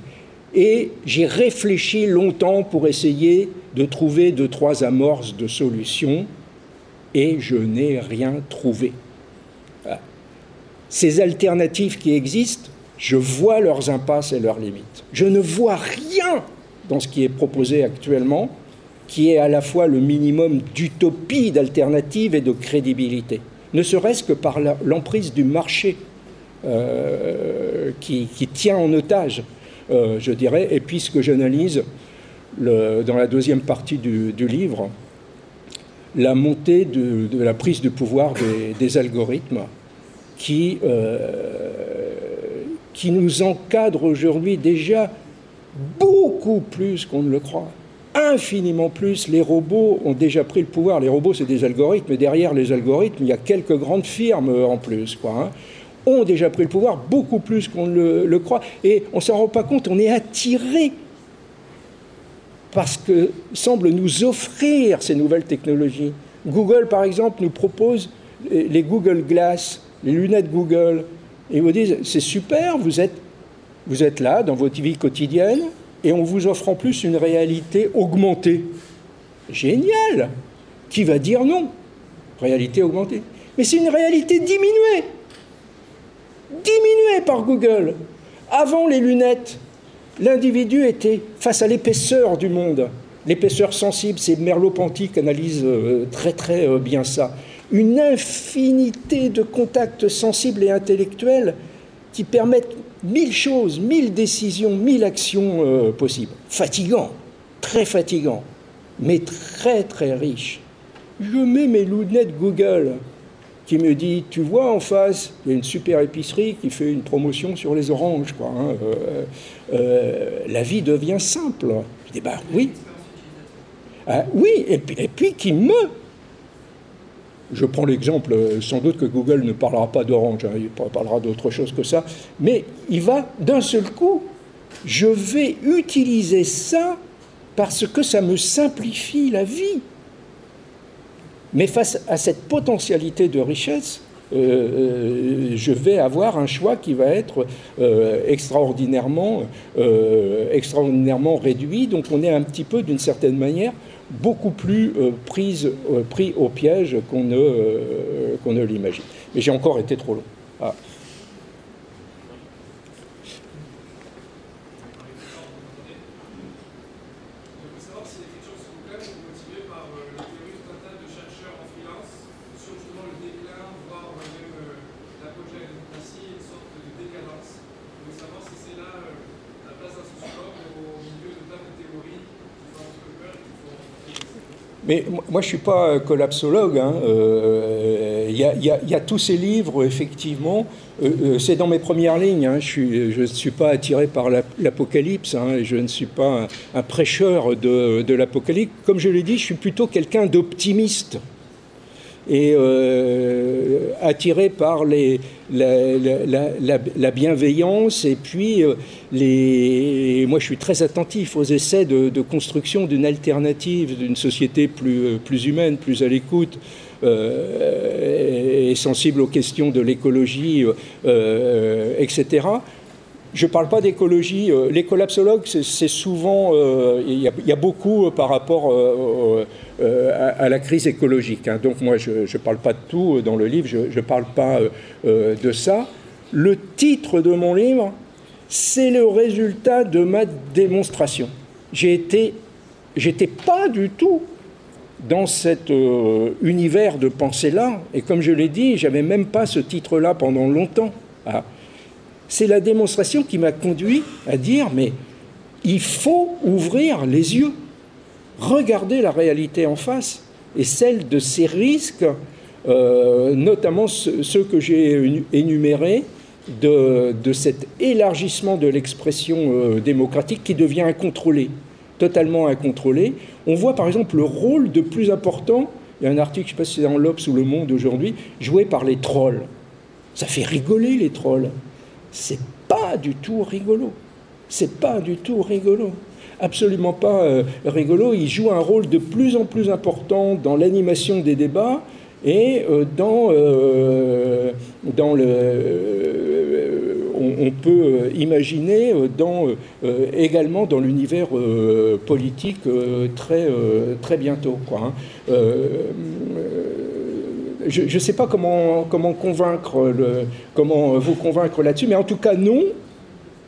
et j'ai réfléchi longtemps pour essayer de trouver deux, trois amorces de solutions et je n'ai rien trouvé ces alternatives qui existent, je vois leurs impasses et leurs limites. Je ne vois rien dans ce qui est proposé actuellement qui est à la fois le minimum d'utopie, d'alternative et de crédibilité, ne serait-ce que par l'emprise du marché euh, qui, tient en otage, euh, je dirais, et puis ce que j'analyse dans la deuxième partie du, livre, la montée de, la prise de pouvoir des algorithmes qui, euh, qui nous encadre aujourd'hui déjà beaucoup plus qu'on ne le croit infiniment plus. Les robots ont déjà pris le pouvoir. Les robots, c'est des algorithmes, mais derrière les algorithmes, il y a quelques grandes firmes en plus, quoi, hein, ont déjà pris le pouvoir beaucoup plus qu'on le, le, croit. Et on ne s'en rend pas compte, on est attiré parce que semblent nous offrir ces nouvelles technologies. Google, par exemple, nous propose les Google Glass, les lunettes Google, et vous disent c'est super, vous êtes, vous êtes là dans votre vie quotidienne, et on vous offre en plus une réalité augmentée. Génial Qui va dire non? Réalité augmentée. Mais c'est une réalité diminuée. Diminuée par Google. Avant les lunettes, l'individu était face à l'épaisseur du monde. L'épaisseur sensible, c'est Merleau-Ponty qui analyse euh, très très euh, bien ça une infinité de contacts sensibles et intellectuels qui permettent mille choses, mille décisions, mille actions euh, possibles. Fatigant, très fatigant, mais très très riche. Je mets mes lunettes Google qui me dit, tu vois en face, il y a une super épicerie qui fait une promotion sur les oranges. Hein, euh, euh, la vie devient simple. Je dis, bah oui. Ah, oui, et puis, et puis qui me je prends l'exemple, euh, sans doute que Google ne parlera pas d'Orange, hein, il parlera d'autre chose que ça, mais il va d'un seul coup, je vais utiliser ça parce que ça me simplifie la vie. Mais face à cette potentialité de richesse, euh, euh, je vais avoir un choix qui va être extraordinairement, extraordinairement réduit. Donc on est un petit peu, d'une certaine manière, beaucoup plus euh, prise, euh, pris au piège qu'on ne, euh, qu'on ne l'imagine. Mais j'ai encore été trop long. Ah. Mais moi, je ne suis pas collapsologue. Hein. Euh, il y, a tous ces livres, effectivement. Euh, euh, c'est dans mes premières lignes. Hein. Je ne suis pas attiré par l'apocalypse. Hein, je ne suis pas un, prêcheur de, de l'apocalypse. Comme je l'ai dit, je suis plutôt quelqu'un d'optimiste. Et euh, attiré par les, la, bienveillance et puis euh, moi je suis très attentif aux essais de, construction d'une alternative, d'une société plus, plus humaine, plus à l'écoute. et sensible aux questions de l'écologie, etc. Je ne parle pas d'écologie. Euh, les collapsologues, c'est souvent. Euh, il y, a beaucoup euh, par rapport à, la crise écologique. Hein. Donc, moi, je ne parle pas de tout dans le livre, je ne parle pas de ça. Le titre de mon livre, c'est le résultat de ma démonstration. J'ai été. J'étais pas du tout dans cet univers de pensée-là, et comme je l'ai dit, j'avais même pas ce titre-là pendant longtemps. Ah. C'est la démonstration qui m'a conduit à dire, mais il faut ouvrir les yeux, regarder la réalité en face et celle de ces risques, euh, notamment ceux que j'ai énumérés, de, cet élargissement de l'expression euh, démocratique qui devient incontrôlé, totalement incontrôlé. On voit par exemple le rôle de plus important, il y a un article, je ne sais pas si c'est dans l'Obs ou Le Monde aujourd'hui, joué par les trolls. Ça fait rigoler les trolls c'est pas du tout rigolo. C'est pas du tout rigolo. Absolument pas euh, rigolo. Il joue un rôle de plus en plus important dans l'animation des débats et euh, dans, euh, dans le. On, peut imaginer dans, également dans l'univers politique très, très bientôt. Quoi, hein je ne sais pas comment, comment, convaincre comment vous convaincre là-dessus, mais en tout cas, non,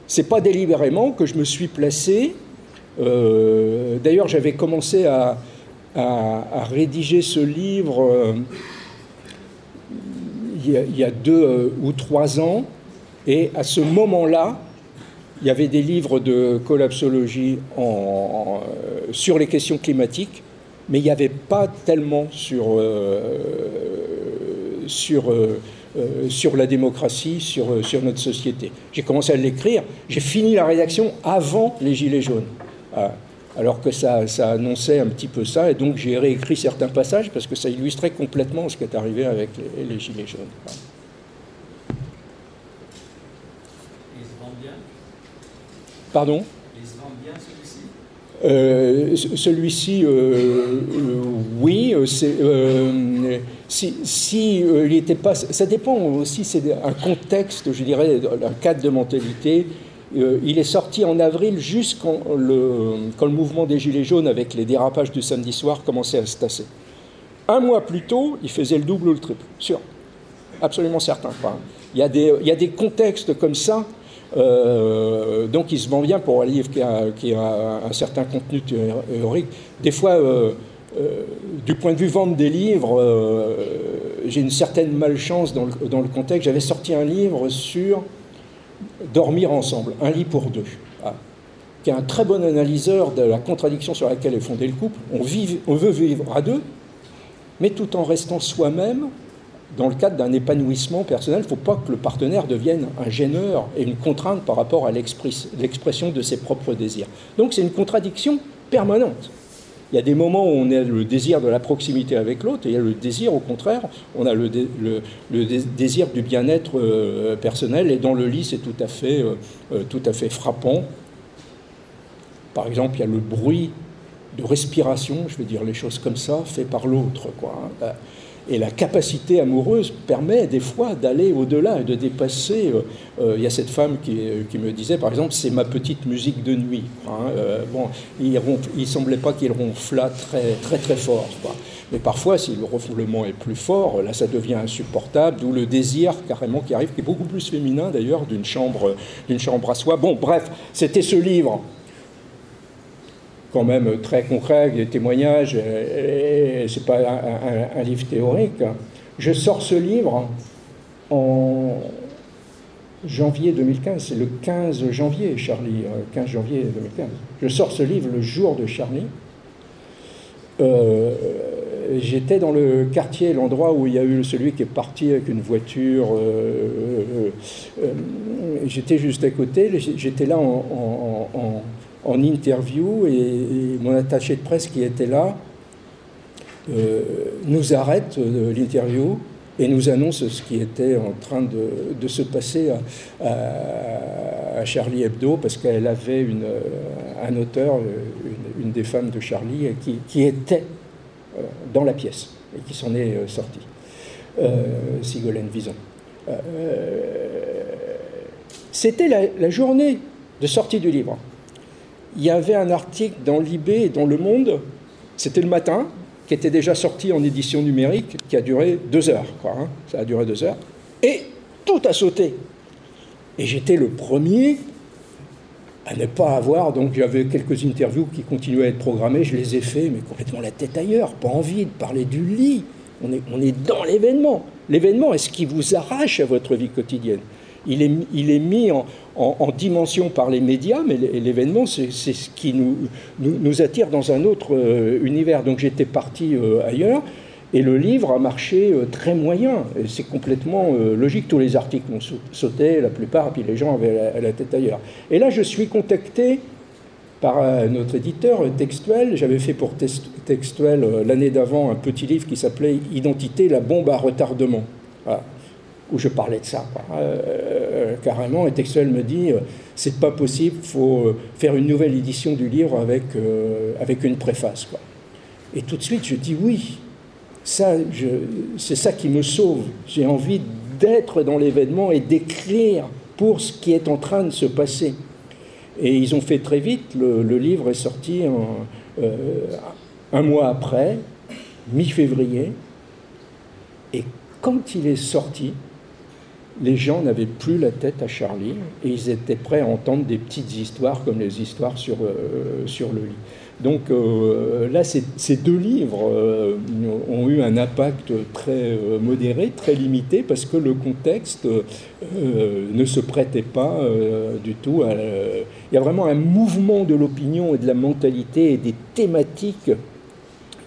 c'est pas délibérément que je me suis placé. Euh, d'ailleurs, j'avais commencé à, rédiger ce livre euh, il, y a, deux euh, ou trois ans, et à ce moment-là, il y avait des livres de collapsologie sur les questions climatiques mais il n'y avait pas tellement sur, euh, sur, euh, euh, sur la démocratie, sur, sur notre société. J'ai commencé à l'écrire, j'ai fini la rédaction avant les Gilets jaunes, ah, alors que ça, ça, annonçait un petit peu ça, et donc j'ai réécrit certains passages parce que ça illustrait complètement ce qui est arrivé avec les, Gilets jaunes. Pardon? Euh, celui-ci, euh, euh, oui, si, il n'était pas, ça dépend aussi, c'est un contexte, je dirais, un cadre de mentalité. il est sorti en avril, juste quand le, quand le mouvement des Gilets jaunes, avec les dérapages du samedi soir, commençait à se tasser. Un mois plus tôt, il faisait le double ou le triple, sûr, absolument certain. Il y a des contextes comme ça euh, donc il se vend bien pour un livre qui a, un certain contenu théorique. Des fois, euh, euh, du point de vue vente des livres, j'ai une certaine malchance dans le, dans le contexte. J'avais sorti un livre sur Dormir ensemble, un lit pour deux, ah, qui est un très bon analyseur de la contradiction sur laquelle est fondé le couple. On, on veut vivre à deux, mais tout en restant soi-même dans le cadre d'un épanouissement personnel, il ne faut pas que le partenaire devienne un gêneur et une contrainte par rapport à l'expression de ses propres désirs. Donc c'est une contradiction permanente. Il y a des moments où on a le désir de la proximité avec l'autre et il y a le désir, au contraire, on a le, désir du bien-être euh, personnel et dans le lit, c'est tout, à fait, euh, euh, tout à fait frappant. Par exemple, il y a le bruit de respiration, je vais dire les choses comme ça, fait par l'autre. Quoi. Et la capacité amoureuse permet des fois d'aller au-delà et de dépasser. Euh, euh, il y a cette femme qui, qui me disait, par exemple, c'est ma petite musique de nuit. Hein, euh, bon, il ne semblait pas qu'il ronflât très très très fort. Mais parfois, si le ronflement est plus fort, là, ça devient insupportable. D'où le désir carrément qui arrive, qui est beaucoup plus féminin d'ailleurs d'une chambre, d'une chambre à soi. Bon, bref, c'était ce livre quand même très concret, des témoignages, et, c'est pas un, livre théorique. Je sors ce livre en janvier 2015, c'est le 15 janvier, Charlie, 15 euh, janvier 2015. Je sors ce livre le jour de Charlie. Euh, j'étais dans le quartier, l'endroit où il y a eu celui qui est parti avec une voiture. Euh, j'étais juste à côté, j'étais là en interview et, mon attaché de presse qui était là nous arrête l'interview et nous annonce ce qui était en train de, se passer à, Charlie Hebdo, parce qu'elle avait une, un auteur, une, des femmes de Charlie, qui était dans la pièce et qui s'en est sortie, Sigolène Vison. C'était la, journée de sortie du livre. Il y avait un article dans Libé et dans Le Monde, c'était le matin, qui était déjà sorti en édition numérique, qui a duré deux heures. Quoi, hein. Ça a duré deux heures. Et tout a sauté. Et j'étais le premier à ne pas avoir. Donc j'avais quelques interviews qui continuaient à être programmées. Je les ai fait, mais complètement la tête ailleurs. Pas envie de parler du lit. On est, on est dans l'événement. L'événement est ce qui vous arrache à votre vie quotidienne il est, mis en, dimension par les médias, mais l'événement, c'est ce qui nous, nous, attire dans un autre euh, univers. Donc j'étais parti euh, ailleurs. Et le livre a marché euh, très moyen. C'est complètement logique. Tous les articles ont sauté, la plupart, et puis les gens avaient la, la tête ailleurs. Et là, je suis contacté par notre éditeur textuel. J'avais fait pour textuel l'année d'avant un petit livre qui s'appelait Identité, la bombe à retardement. Voilà où je parlais de ça, euh, euh, carrément. Et Textuel me dit euh, c'est pas possible, faut faire une nouvelle édition du livre avec, avec une préface. Quoi. Et tout de suite, je dis oui, ça, c'est ça qui me sauve. J'ai envie d'être dans l'événement et d'écrire pour ce qui est en train de se passer. Et ils ont fait très vite, le, livre est sorti un mois après, mi-février, et quand il est sorti, les gens n'avaient plus la tête à Charlie et ils étaient prêts à entendre des petites histoires comme les histoires sur, euh, sur le lit. Donc euh, là, ces, deux livres euh, ont eu un impact très modéré, très limité, parce que le contexte ne se prêtait pas du tout. Il y a vraiment un mouvement de l'opinion et de la mentalité et des thématiques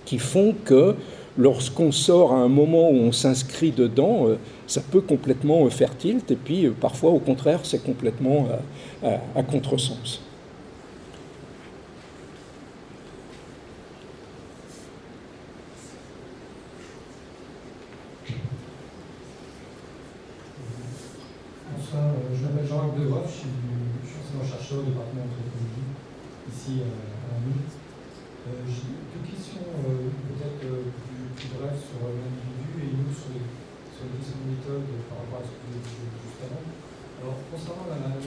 qui font que lorsqu'on sort à un moment où on s'inscrit dedans, ça peut complètement faire tilt, et puis euh, parfois au contraire c'est complètement euh, à, contresens. Bonsoir, euh, je m'appelle Jean-Marc enseignant chercheur au département d'anthropologie ici à la J'ai deux questions peut-être plus, brèves sur l'individu et une sur les sur les questions de méthode par rapport à ce que vous avez dit juste avant. Alors,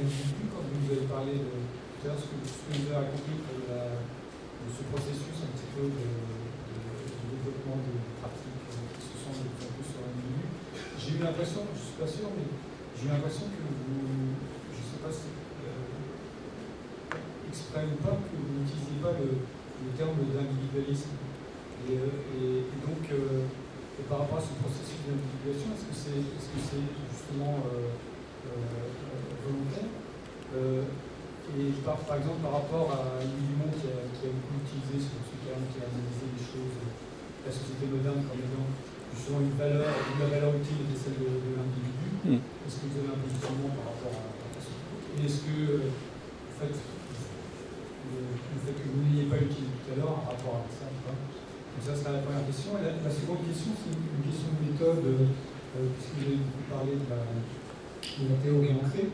quand vous avez parlé de ce que, vous avez raconté de, ce processus un petit peu de, développement des pratiques qui se sont de plus sur l'individu, j'ai eu l'impression, je ne suis pas sûr, mais j'ai eu l'impression que vous, je ne sais pas si euh, ou pas, que vous n'utilisiez pas le, terme d'individualisme. Et, donc, euh, et par rapport à ce processus d'individuation, est-ce que c'est est -ce justement euh, euh, volontaire euh, Et par, par, exemple, par rapport à Louis Dumont qui a, qui a beaucoup utilisé ce, terme, qui a analysé les choses, la société moderne comme ayant justement une valeur, une valeur utile était celle de, l'individu. Mm. Est-ce que vous avez un positionnement par rapport à, ça? Et est-ce que, en fait, le, fait que vous n'ayez pas utilisé tout à l'heure, un rapport à ça, ça sera la première question. Et la, seconde question, c'est une, question de méthode, euh, puisque vous avez beaucoup parlé de la, théorie ancrée.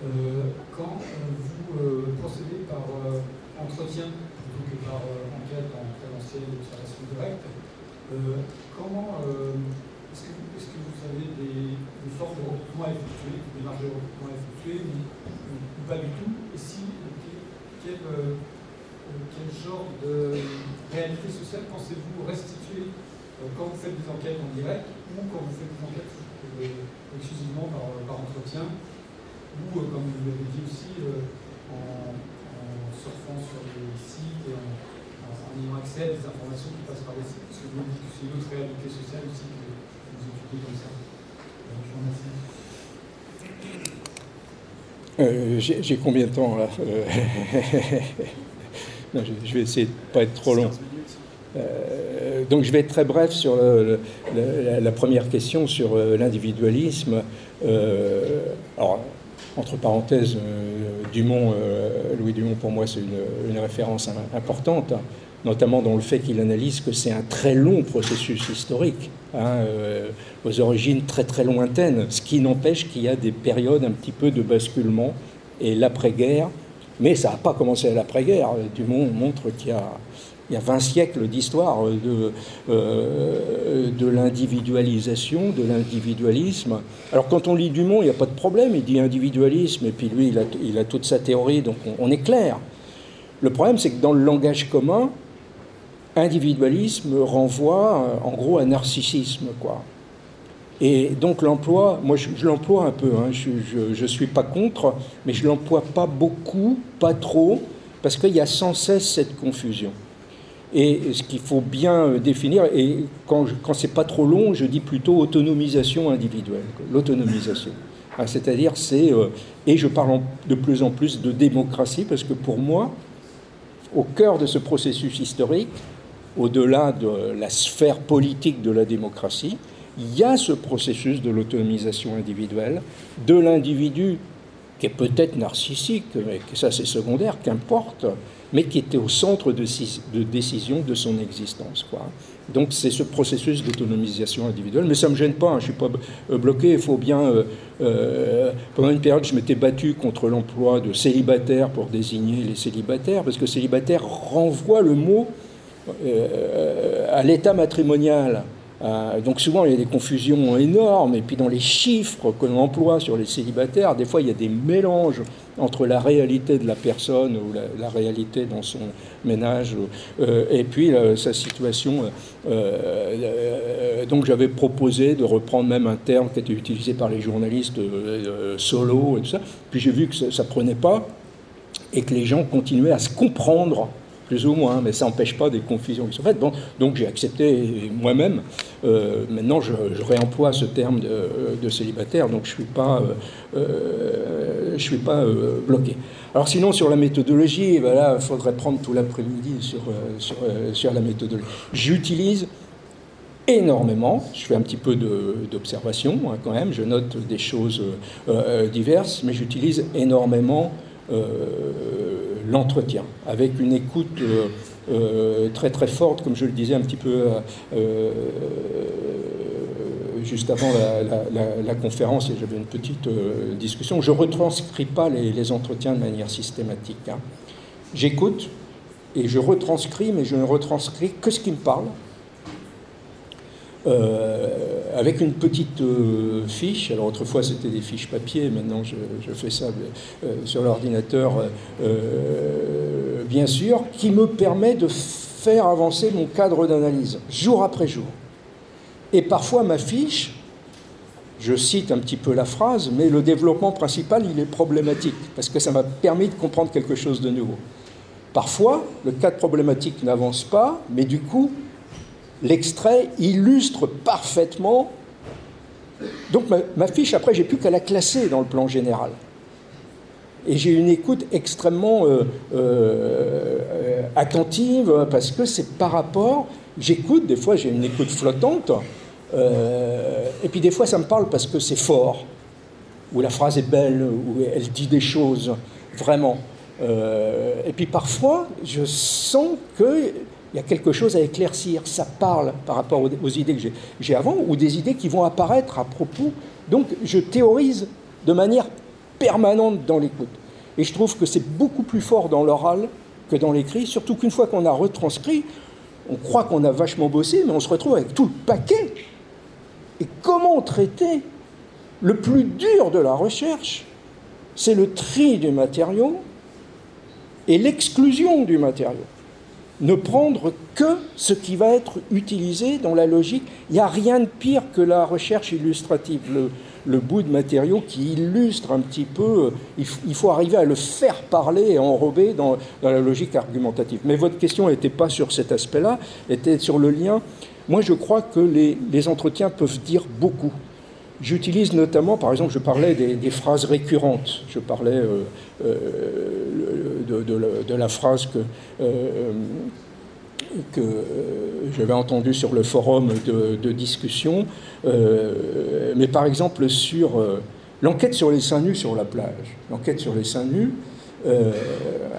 Euh, quand euh, vous procédez par entretien plutôt que par enquête en présentiel observation directe, comment est-ce que, vous avez des, des, formes de recrutement à effectuer, des marges de recrutement à effectuer, ou, pas du tout Et si, quel, genre de réalité sociale pensez-vous restituer euh, quand vous faites des enquêtes en direct ou quand vous faites des enquêtes euh, exclusivement par, par, entretien ou, euh, comme vous l'avez dit aussi, en, surfant sur les sites et en, ayant accès à des informations qui passent par les sites Parce que vous dites que c'est une autre réalité sociale aussi que vous étudiez comme ça. je vous remercie. Euh, J'ai combien de temps là? Je, vais essayer de ne pas être trop long. Euh, donc je vais être très bref sur la, première question sur euh, l'individualisme. Euh, alors, entre parenthèses, Dumont, Louis Dumont, pour moi, c'est une, référence importante. notamment dans le fait qu'il analyse que c'est un très long processus historique, hein, aux origines très très lointaines, ce qui n'empêche qu'il y a des périodes un petit peu de basculement et l'après-guerre, mais ça n'a pas commencé à l'après-guerre. Dumont montre qu'il y a il y a 20 siècles d'histoire de, euh, de l'individualisation, de l'individualisme. Alors quand on lit Dumont, il n'y a pas de problème, il dit individualisme, et puis lui, il a, toute sa théorie, donc on, est clair. Le problème, c'est que dans le langage commun, individualisme renvoie en gros à narcissisme, quoi. Et donc l'emploi, moi je, l'emploie un peu, hein, je ne suis pas contre, mais je l'emploie pas beaucoup, pas trop, parce qu'il y a sans cesse cette confusion. Et ce qu'il faut bien euh, définir, et quand, quand c'est pas trop long, je dis plutôt autonomisation individuelle, l'autonomisation. Ah, c'est-à-dire, c'est. Euh, et je parle de plus en plus de démocratie, parce que pour moi, au cœur de ce processus historique, au-delà de la sphère politique de la démocratie, il y a ce processus de l'autonomisation individuelle, de l'individu qui est peut-être narcissique, mais ça c'est secondaire, qu'importe, mais qui était au centre de, décision de son existence. Quoi. Donc c'est ce processus d'autonomisation individuelle, mais ça ne me gêne pas, hein, je ne suis pas euh, bloqué, il faut bien... Euh, euh, pendant une période, je m'étais battu contre l'emploi de célibataire pour désigner les célibataires, parce que célibataire renvoie le mot à l'état matrimonial. Donc souvent il y a des confusions énormes, et puis dans les chiffres que l'on emploie sur les célibataires, des fois il y a des mélanges entre la réalité de la personne ou la, réalité dans son ménage, euh, et puis euh, sa situation. donc j'avais proposé de reprendre même un terme qui était utilisé par les journalistes solo et tout ça, puis j'ai vu que ça, ne prenait pas, et que les gens continuaient à se comprendre plus ou moins, mais ça n'empêche pas des confusions qui sont faites. Donc j'ai accepté moi-même. Euh, maintenant, je, réemploie ce terme de, célibataire, donc je ne suis pas, euh, euh, je suis pas bloqué. Alors sinon, sur la méthodologie, ben il faudrait prendre tout l'après-midi sur, la méthodologie. J'utilise énormément, je fais un petit peu d'observation hein, quand même, je note des choses diverses, mais j'utilise énormément l'entretien, avec une écoute euh, euh, très très forte, comme je le disais un petit peu euh, juste avant la, conférence, et j'avais une petite discussion. Je ne retranscris pas les, entretiens de manière systématique. Hein. J'écoute et je retranscris, mais je ne retranscris que ce qui me parle. Avec une petite fiche. Alors autrefois c'était des fiches papier, maintenant je, fais ça sur l'ordinateur bien sûr, qui me permet de faire avancer mon cadre d'analyse, jour après jour. Et parfois, ma fiche, je cite un petit peu la phrase, mais le développement principal, il est problématique, parce que ça m'a permis de comprendre quelque chose de nouveau. Parfois, le cadre problématique n'avance pas, mais du coup, l'extrait illustre parfaitement. Donc ma, fiche, après, j'ai plus qu'à la classer dans le plan général. Et j'ai une écoute extrêmement euh, euh, attentive parce que c'est par rapport, j'écoute, des fois j'ai une écoute flottante, euh, et puis des fois ça me parle parce que c'est fort, ou la phrase est belle, ou elle dit des choses, vraiment. et puis parfois je sens qu'il y a quelque chose à éclaircir, ça parle par rapport aux, aux idées que j'ai avant, ou des idées qui vont apparaître à propos. Donc je théorise de manière permanente dans l'écoute. Et je trouve que c'est beaucoup plus fort dans l'oral que dans l'écrit, surtout qu'une fois qu'on a retranscrit, on croit qu'on a vachement bossé, mais on se retrouve avec tout le paquet. Et comment traiter Le plus dur de la recherche, c'est le tri du matériau et l'exclusion du matériau. Ne prendre que ce qui va être utilisé dans la logique. Il n'y a rien de pire que la recherche illustrative. Le, bout de matériaux qui illustre un petit peu, il, faut arriver à le faire parler et enrober dans, la logique argumentative. Mais votre question n'était pas sur cet aspect-là, était sur le lien. Moi, je crois que les, entretiens peuvent dire beaucoup. J'utilise notamment, par exemple, je parlais des, phrases récurrentes. Je parlais euh, euh, de, la, phrase que euh, j'avais entendu sur le forum de, discussion, mais par exemple sur l'enquête sur les seins nus sur la plage. L'enquête sur les seins nus,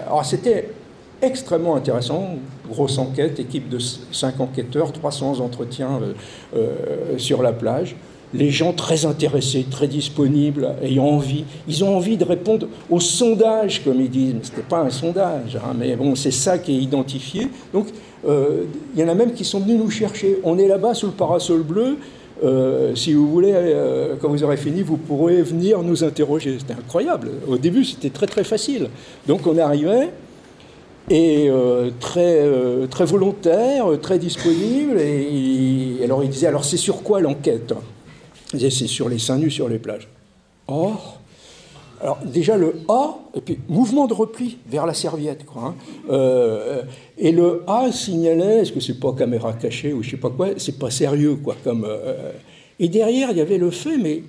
alors c'était extrêmement intéressant. Grosse enquête, équipe de 5 enquêteurs, 300 entretiens sur la plage. Les gens très intéressés, très disponibles, ayant envie. Ils ont envie de répondre au sondage, comme ils disent. Ce n'était pas un sondage, hein, mais c'est ça qui est identifié. Donc, euh, il y en a même qui sont venus nous chercher. On est là-bas sous le parasol bleu. Euh, si vous voulez, euh, quand vous aurez fini, vous pourrez venir nous interroger. C'était incroyable. Au début, c'était très très facile. Donc on arrivait et très, très volontaire, très disponible. Et, alors il disait, alors c'est sur quoi l'enquête? C'est sur les seins nus sur les plages. Oh alors déjà le A, et puis mouvement de repli vers la serviette, quoi. Hein. Euh, et le A signalait, est-ce que c'est pas caméra cachée ou je sais pas quoi, c'est pas sérieux, quoi. Comme, euh, et derrière, il y avait le fait, mais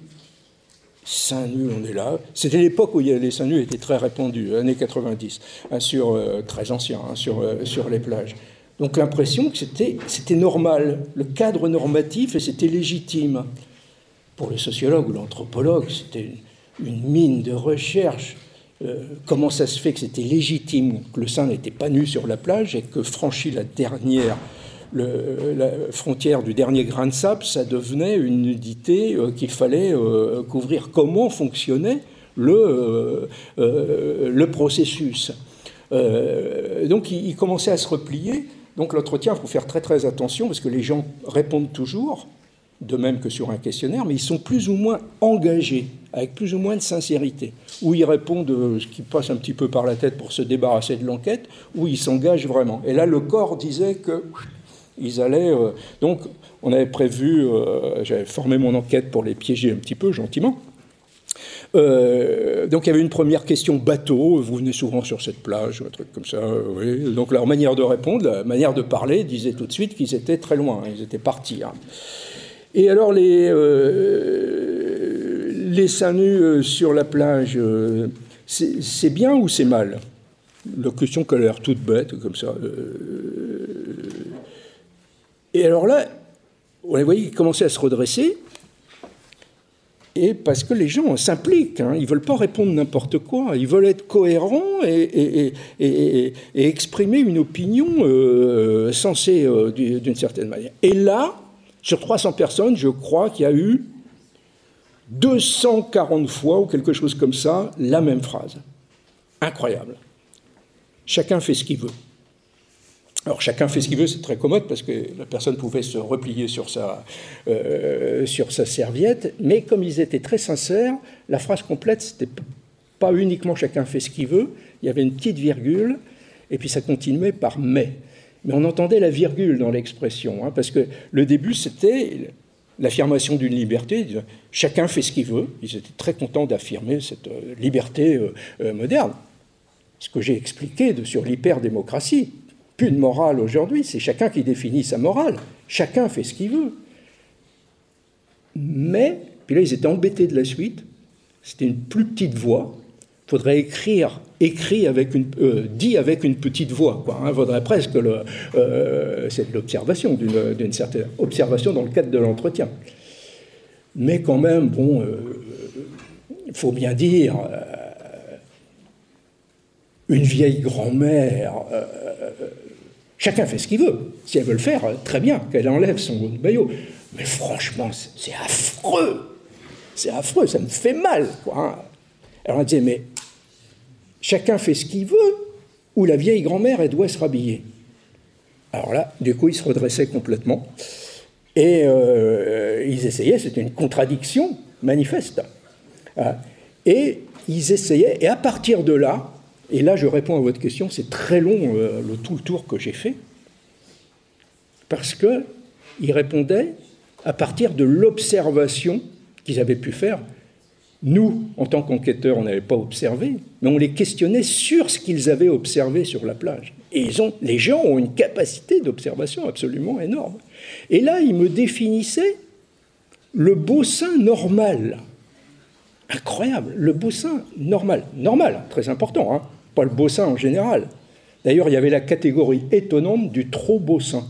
seins nus, on est là. C'était l'époque où les seins nus étaient très répandus, années 90, hein, sur, euh, très anciens, hein, sur, sur les plages. Donc l'impression que c'était normal, le cadre normatif, et c'était légitime. Pour le sociologue ou l'anthropologue, c'était une mine de recherche. Euh, comment ça se fait que c'était légitime que le sein n'était pas nu sur la plage et que franchi la dernière la frontière du dernier grain de sable, ça devenait une nudité euh, qu'il fallait euh, couvrir. Comment fonctionnait le, processus? Donc il, commençait à se replier. Donc l'entretien, il faut faire très très attention parce que les gens répondent toujours, de même que sur un questionnaire, mais ils sont plus ou moins engagés avec plus ou moins de sincérité, où ils répondent ce qui passe un petit peu par la tête pour se débarrasser de l'enquête, où ils s'engagent vraiment. Et là, le corps disait que ils allaient. Euh, donc, on avait prévu, euh, j'avais formé mon enquête pour les piéger un petit peu, gentiment. Euh, donc il y avait une première question bateau, vous venez souvent sur cette plage, un truc comme ça. Donc leur manière de répondre, la manière de parler disait tout de suite qu'ils étaient très loin, ils étaient partis. Hein. Et alors les, les seins nus euh, sur la plage, euh, c'est bien ou c'est mal? La question qui a l'air toute bête, comme ça. Euh, et alors là, on les voyait commencer à se redresser, et parce que les gens s'impliquent, hein, ils ne veulent pas répondre n'importe quoi, ils veulent être cohérents et, exprimer une opinion sensée d'une certaine manière. Et là, sur 300 personnes, je crois qu'il y a eu 240 fois ou quelque chose comme ça la même phrase. Incroyable. Chacun fait ce qu'il veut. Alors chacun fait ce qu'il veut, c'est très commode parce que la personne pouvait se replier sur sa, euh, sur sa serviette, mais comme ils étaient très sincères, la phrase complète, c'était pas uniquement chacun fait ce qu'il veut, il y avait une petite virgule, et puis ça continuait par mais. Mais on entendait la virgule dans l'expression, hein, parce que le début, c'était l'affirmation d'une liberté. Chacun fait ce qu'il veut. Ils étaient très contents d'affirmer cette euh, liberté euh, euh, moderne. Ce que j'ai expliqué de, sur l'hyperdémocratie, plus de morale aujourd'hui, c'est chacun qui définit sa morale. Chacun fait ce qu'il veut. Mais, puis là, ils étaient embêtés de la suite. C'était une plus petite voix. Il faudrait écrire écrit avec une, dit avec une petite voix. Quoi, hein. faudrait presque le, c'est de l'observation, d'une certaine observation dans le cadre de l'entretien. Mais quand même, bon, euh, il faut bien dire, euh, une vieille grand-mère, euh, chacun fait ce qu'il veut. Si elle veut le faire, très bien, qu'elle enlève son maillot. Mais franchement, c'est affreux. C'est affreux, ça me fait mal. Quoi, hein. Alors on disait, mais chacun fait ce qu'il veut, ou la vieille grand-mère, elle doit se rhabiller. Alors là, du coup, il se redressait complètement. Et euh, ils essayaient, c'était une contradiction manifeste. Ah. Et ils essayaient, et à partir de là, et là je réponds à votre question, c'est très long euh, le tout le tour que j'ai fait, parce qu'ils répondaient à partir de l'observation qu'ils avaient pu faire. Nous, en tant qu'enquêteurs, on n'avait pas observé, mais on les questionnait sur ce qu'ils avaient observé sur la plage. Et ils ont, les gens ont une capacité d'observation absolument énorme. Et là, il me définissait le beau sein normal. Incroyable, le beau sein normal. Normal, très important, hein pas le beau sein en général. D'ailleurs, il y avait la catégorie étonnante du trop beau sein,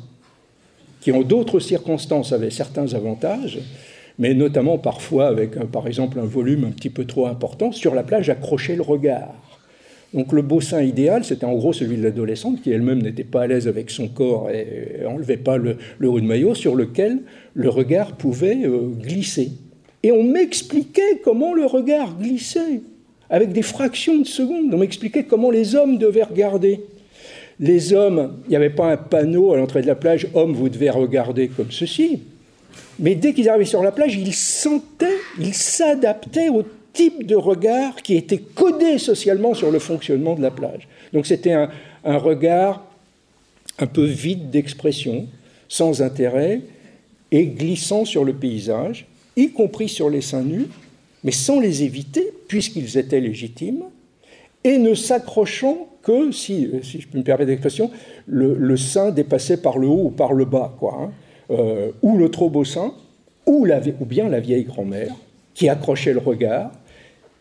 qui en d'autres circonstances avait certains avantages, mais notamment parfois avec, par exemple, un volume un petit peu trop important, sur la plage accrocher le regard Donc le beau sein idéal, c'était en gros celui de l'adolescente qui elle-même n'était pas à l'aise avec son corps et enlevait pas le, haut de maillot sur lequel le regard pouvait euh, glisser. Et on m'expliquait comment le regard glissait, avec des fractions de secondes. On m'expliquait comment les hommes devaient regarder. Les hommes, il n'y avait pas un panneau à l'entrée de la plage, homme, vous devez regarder comme ceci. Mais dès qu'ils arrivaient sur la plage, ils sentaient, ils s'adaptaient au type de regard qui était codé socialement sur le fonctionnement de la plage. Donc c'était un, regard un peu vide d'expression, sans intérêt, et glissant sur le paysage, y compris sur les seins nus, mais sans les éviter, puisqu'ils étaient légitimes, et ne s'accrochant que, si, si je peux me permettre l'expression, le, sein dépassait par le haut ou par le bas, quoi, hein. Euh, ou le sein, ou, la, ou bien la vieille grand-mère, qui accrochait le regard,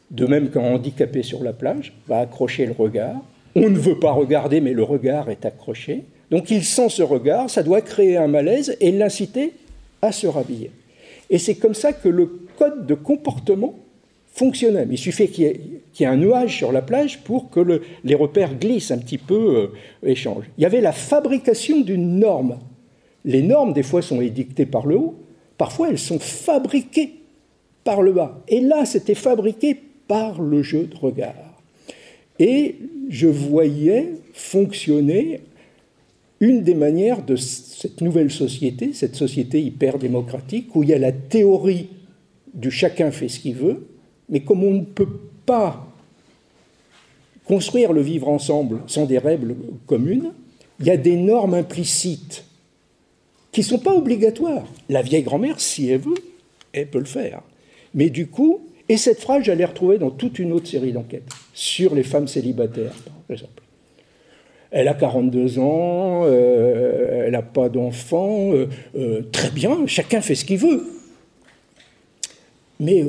de même qu'un handicapé sur la plage va accrocher le regard. On ne veut pas regarder, mais le regard est accroché. Donc il sent ce regard, ça doit créer un malaise et l'inciter à se rhabiller. Et c'est comme ça que le code de comportement fonctionnait. Il suffit qu'il y, ait un nuage sur la plage pour que les repères glissent un petit peu, euh, échangent. Il y avait la fabrication d'une norme. Les normes, des fois, sont édictées par le haut, parfois elles sont fabriquées par le bas. Et là, c'était fabriqué par le jeu de regard. Et je voyais fonctionner une des manières de cette nouvelle société, cette société hyper démocratique, où il y a la théorie du chacun fait ce qu'il veut, mais comme on ne peut pas construire le vivre ensemble sans des règles communes, il y a des normes implicites qui ne sont pas obligatoires. La vieille grand-mère, si elle veut, elle peut le faire. Mais du coup, et cette phrase, j'allais retrouver dans toute une autre série d'enquêtes sur les femmes célibataires, par exemple. Elle a 42 ans, euh, elle n'a pas d'enfant, euh, euh, très bien, chacun fait ce qu'il veut. Mais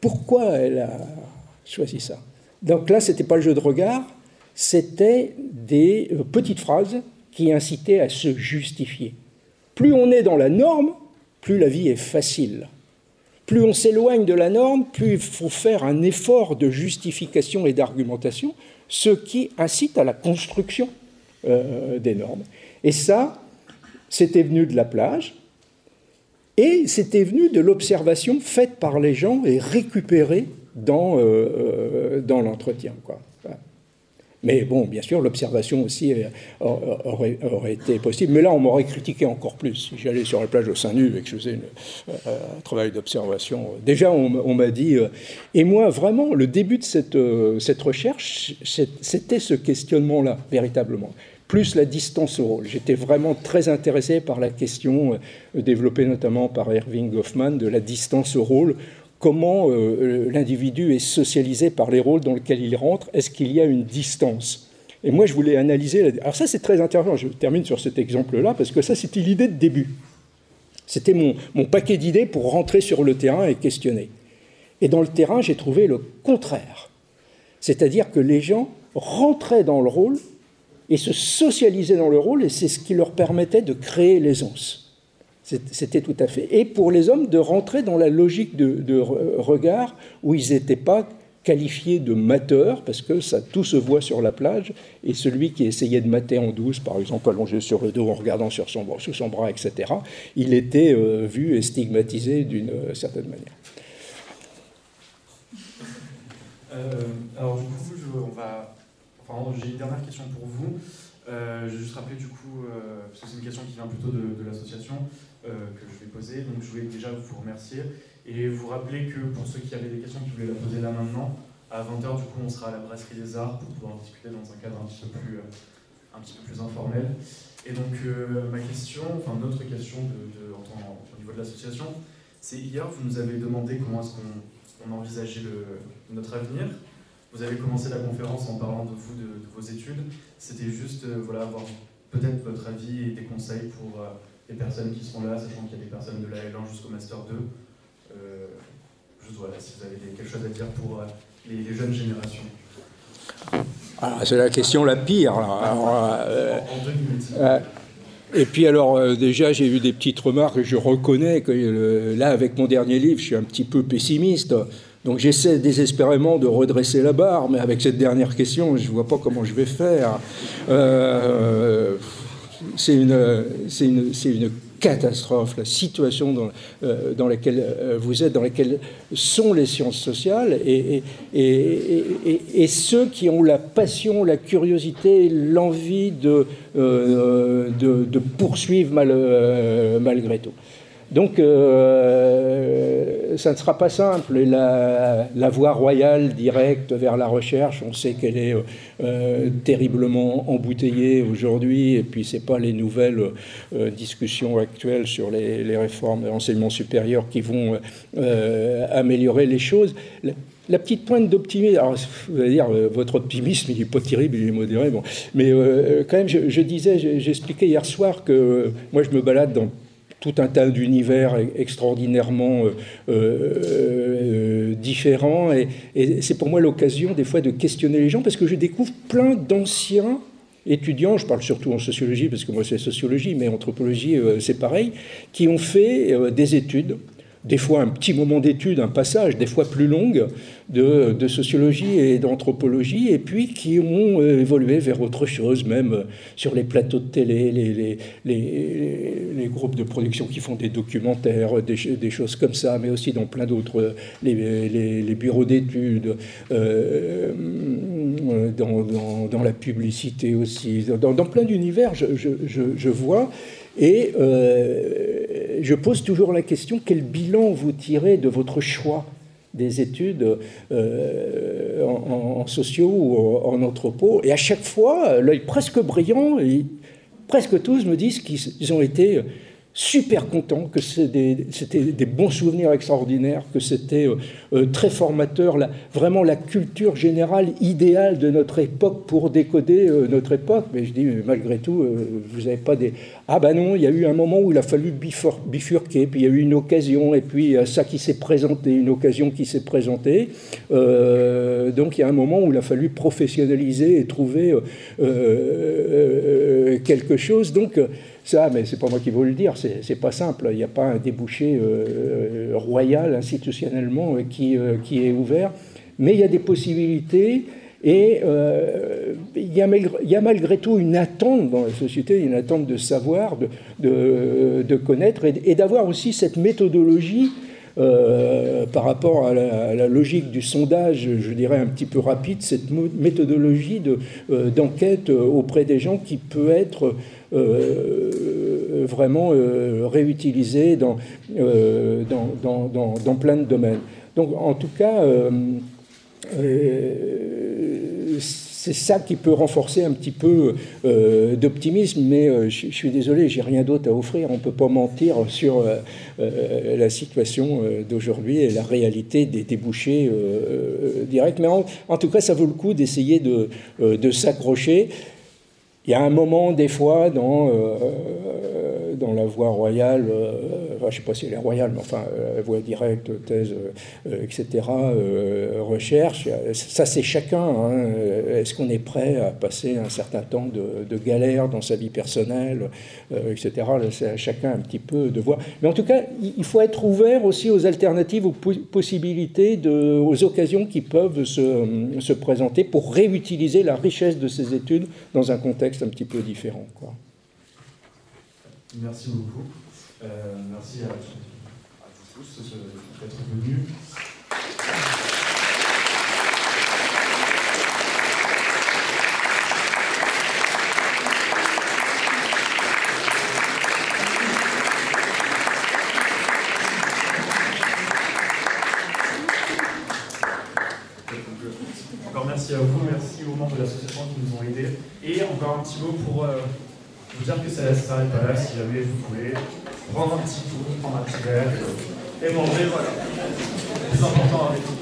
pourquoi elle a choisi ça? Donc là, ce n'était pas le jeu de regard, c'était des petites phrases qui incitaient à se justifier. Plus on est dans la norme, plus la vie est facile. Plus on s'éloigne de la norme, plus il faut faire un effort de justification et d'argumentation, ce qui incite à la construction euh, des normes. Et ça, c'était venu de la plage, et c'était venu de l'observation faite par les gens et récupérée dans, euh, euh, dans l'entretien. Quoi. Mais bon, bien sûr, l'observation aussi euh, aurait, été possible. Mais là, on m'aurait critiqué encore plus si j'allais sur la plage au sein nu et que je faisais euh, un travail d'observation. Déjà, on, m'a dit. Euh, et moi, vraiment, le début de cette, cette recherche, c'était ce questionnement-là, véritablement plus la distance au rôle. J'étais vraiment très intéressé par la question développée notamment par Erving Goffman de la distance au rôle, comment euh, l'individu est socialisé par les rôles dans lesquels il rentre, est-ce qu'il y a une distance? Et moi, je voulais analyser. Alors, ça, c'est très intéressant. Je termine sur cet exemple-là, parce que ça, c'était l'idée de début. C'était mon, mon paquet d'idées pour rentrer sur le terrain et questionner. Et dans le terrain, j'ai trouvé le contraire. C'est-à-dire que les gens rentraient dans le rôle et se socialisaient dans le rôle, et c'est ce qui leur permettait de créer l'aisance. C'était tout à fait. Et pour les hommes, de rentrer dans la logique de, regard où ils n'étaient pas qualifiés de mateurs, parce que tout se voit sur la plage, et celui qui essayait de mater en douce, par exemple allongé sur le dos en regardant sur son, sous son bras, etc., il était euh, vu et stigmatisé d'une euh, certaine manière. Euh, alors du coup, on va... enfin, j'ai une dernière question pour vous. je vais juste rappeler du coup, parce que c'est une question qui vient plutôt de l'association, que je vais poser. Donc je voulais déjà vous remercier et vous rappeler que pour ceux qui avaient des questions qui voulaient la poser là maintenant, à 20h du coup on sera à la brasserie des arts pour pouvoir discuter dans un cadre un petit peu plus, euh, un petit peu plus informel. Et donc euh, ma question, enfin notre question de, au niveau de l'association, c'est hier vous nous avez demandé comment est-ce qu'on envisageait notre avenir. Vous avez commencé la conférence en parlant de vous, de, vos études. C'était juste voilà, avoir peut-être votre avis et des conseils pour les personnes qui sont là, sachant qu'il y a des personnes de la L1 jusqu'au Master 2. Euh, juste voilà, si vous avez quelque chose à dire pour euh, les, jeunes générations. Ah, c'est la question la pire. Euh, en, deux minutes. et puis alors déjà j'ai eu des petites remarques, je reconnais que là avec mon dernier livre je suis un petit peu pessimiste, Donc j'essaie désespérément de redresser la barre, mais avec cette dernière question, je ne vois pas comment je vais faire. Euh, c'est une, catastrophe, la situation dans, euh, laquelle euh, vous êtes, dans laquelle sont les sciences sociales, et, ceux qui ont la passion, la curiosité, l'envie de, poursuivre mal, malgré tout. Donc, euh, ça ne sera pas simple. La, voie royale directe vers la recherche, on sait qu'elle est euh, terriblement embouteillée aujourd'hui, et puis ce n'est pas les nouvelles euh, discussions actuelles sur les, réformes de l'enseignement supérieur qui vont améliorer les choses. La, petite pointe d'optimisme, alors vous allez dire, votre optimisme, il n'est pas terrible, il est modéré, bon. mais quand même, je disais, j'expliquais hier soir que moi je me balade dans tout un tas d'univers extraordinairement euh, euh, différents. Et, c'est pour moi l'occasion des fois de questionner les gens parce que je découvre plein d'anciens étudiants, je parle surtout en sociologie parce que moi c'est sociologie, mais anthropologie euh, c'est pareil, qui ont fait euh, des études des fois un petit moment d'étude, un passage, des fois plus longue, de, sociologie et d'anthropologie, et puis qui ont euh, évolué vers autre chose, même euh, sur les plateaux de télé, les, groupes de production qui font des documentaires, des, choses comme ça, mais aussi dans plein d'autres, les, bureaux d'études, euh, dans, la publicité aussi, dans, plein d'univers, je, vois. Et euh, je pose toujours la question, quel bilan vous tirez de votre choix des études euh, en, en, sociaux ou en, anthropo Et à chaque fois, l'œil presque brillant, presque tous me disent qu'ils ont été super content, que c'était des, bons souvenirs extraordinaires, que c'était euh, euh, très formateur, la, vraiment la culture générale idéale de notre époque pour décoder euh, notre époque. Mais je dis, malgré tout, vous n'avez pas des... Ah ben non, il y a eu un moment où il a fallu bifurquer, puis il y a eu une occasion, et puis ça qui s'est présenté, une occasion qui s'est présentée. Donc il y a un moment où il a fallu professionnaliser et trouver quelque chose. Donc ça, mais c'est pas moi qui veux le dire, c'est pas simple. Il n'y a pas un débouché euh, royal institutionnellement qui, euh, qui est ouvert, mais il y a des possibilités. Et euh, il, y a malgré, tout une attente dans la société, une attente de savoir, de, de, connaître et, d'avoir aussi cette méthodologie euh, par rapport à la, logique du sondage, je dirais un petit peu rapide, cette méthodologie d'enquête de, euh, auprès des gens qui peut être euh, vraiment euh, réutilisée dans, euh, dans, dans, dans, plein de domaines. Donc en tout cas, c'est ça qui peut renforcer un petit peu euh, d'optimisme, mais euh, je, suis désolé, j'ai rien d'autre à offrir. On ne peut pas mentir sur euh, la situation d'aujourd'hui et la réalité des débouchés directs. Mais en, en, tout cas, ça vaut le coup d'essayer de, de s'accrocher. Il y a un moment, des fois, dans, euh, dans la voie royale, euh, enfin, je ne sais pas si elle est royale, mais enfin, euh, voie directe, thèse, euh, etc., euh, recherche, ça c'est chacun. Hein. Est-ce qu'on est prêt à passer un certain temps de, galère dans sa vie personnelle, euh, etc. C'est à chacun un petit peu de voir. Mais en tout cas, il faut être ouvert aussi aux alternatives, aux possibilités, aux occasions qui peuvent se, se présenter pour réutiliser la richesse de ces études dans un contexte un petit peu différent. Merci beaucoup. Euh, merci à, vous tous d'être venus. Encore merci à vous, merci aux membres de l'association qui nous ont aidés. Et encore un petit mot pour euh, vous dire que ça ne s'arrête pas là, si jamais vous voulez prendre un petit coup, prendre un petit verre et manger, voilà. C'est important avec vous.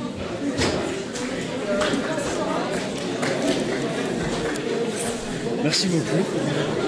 Merci beaucoup.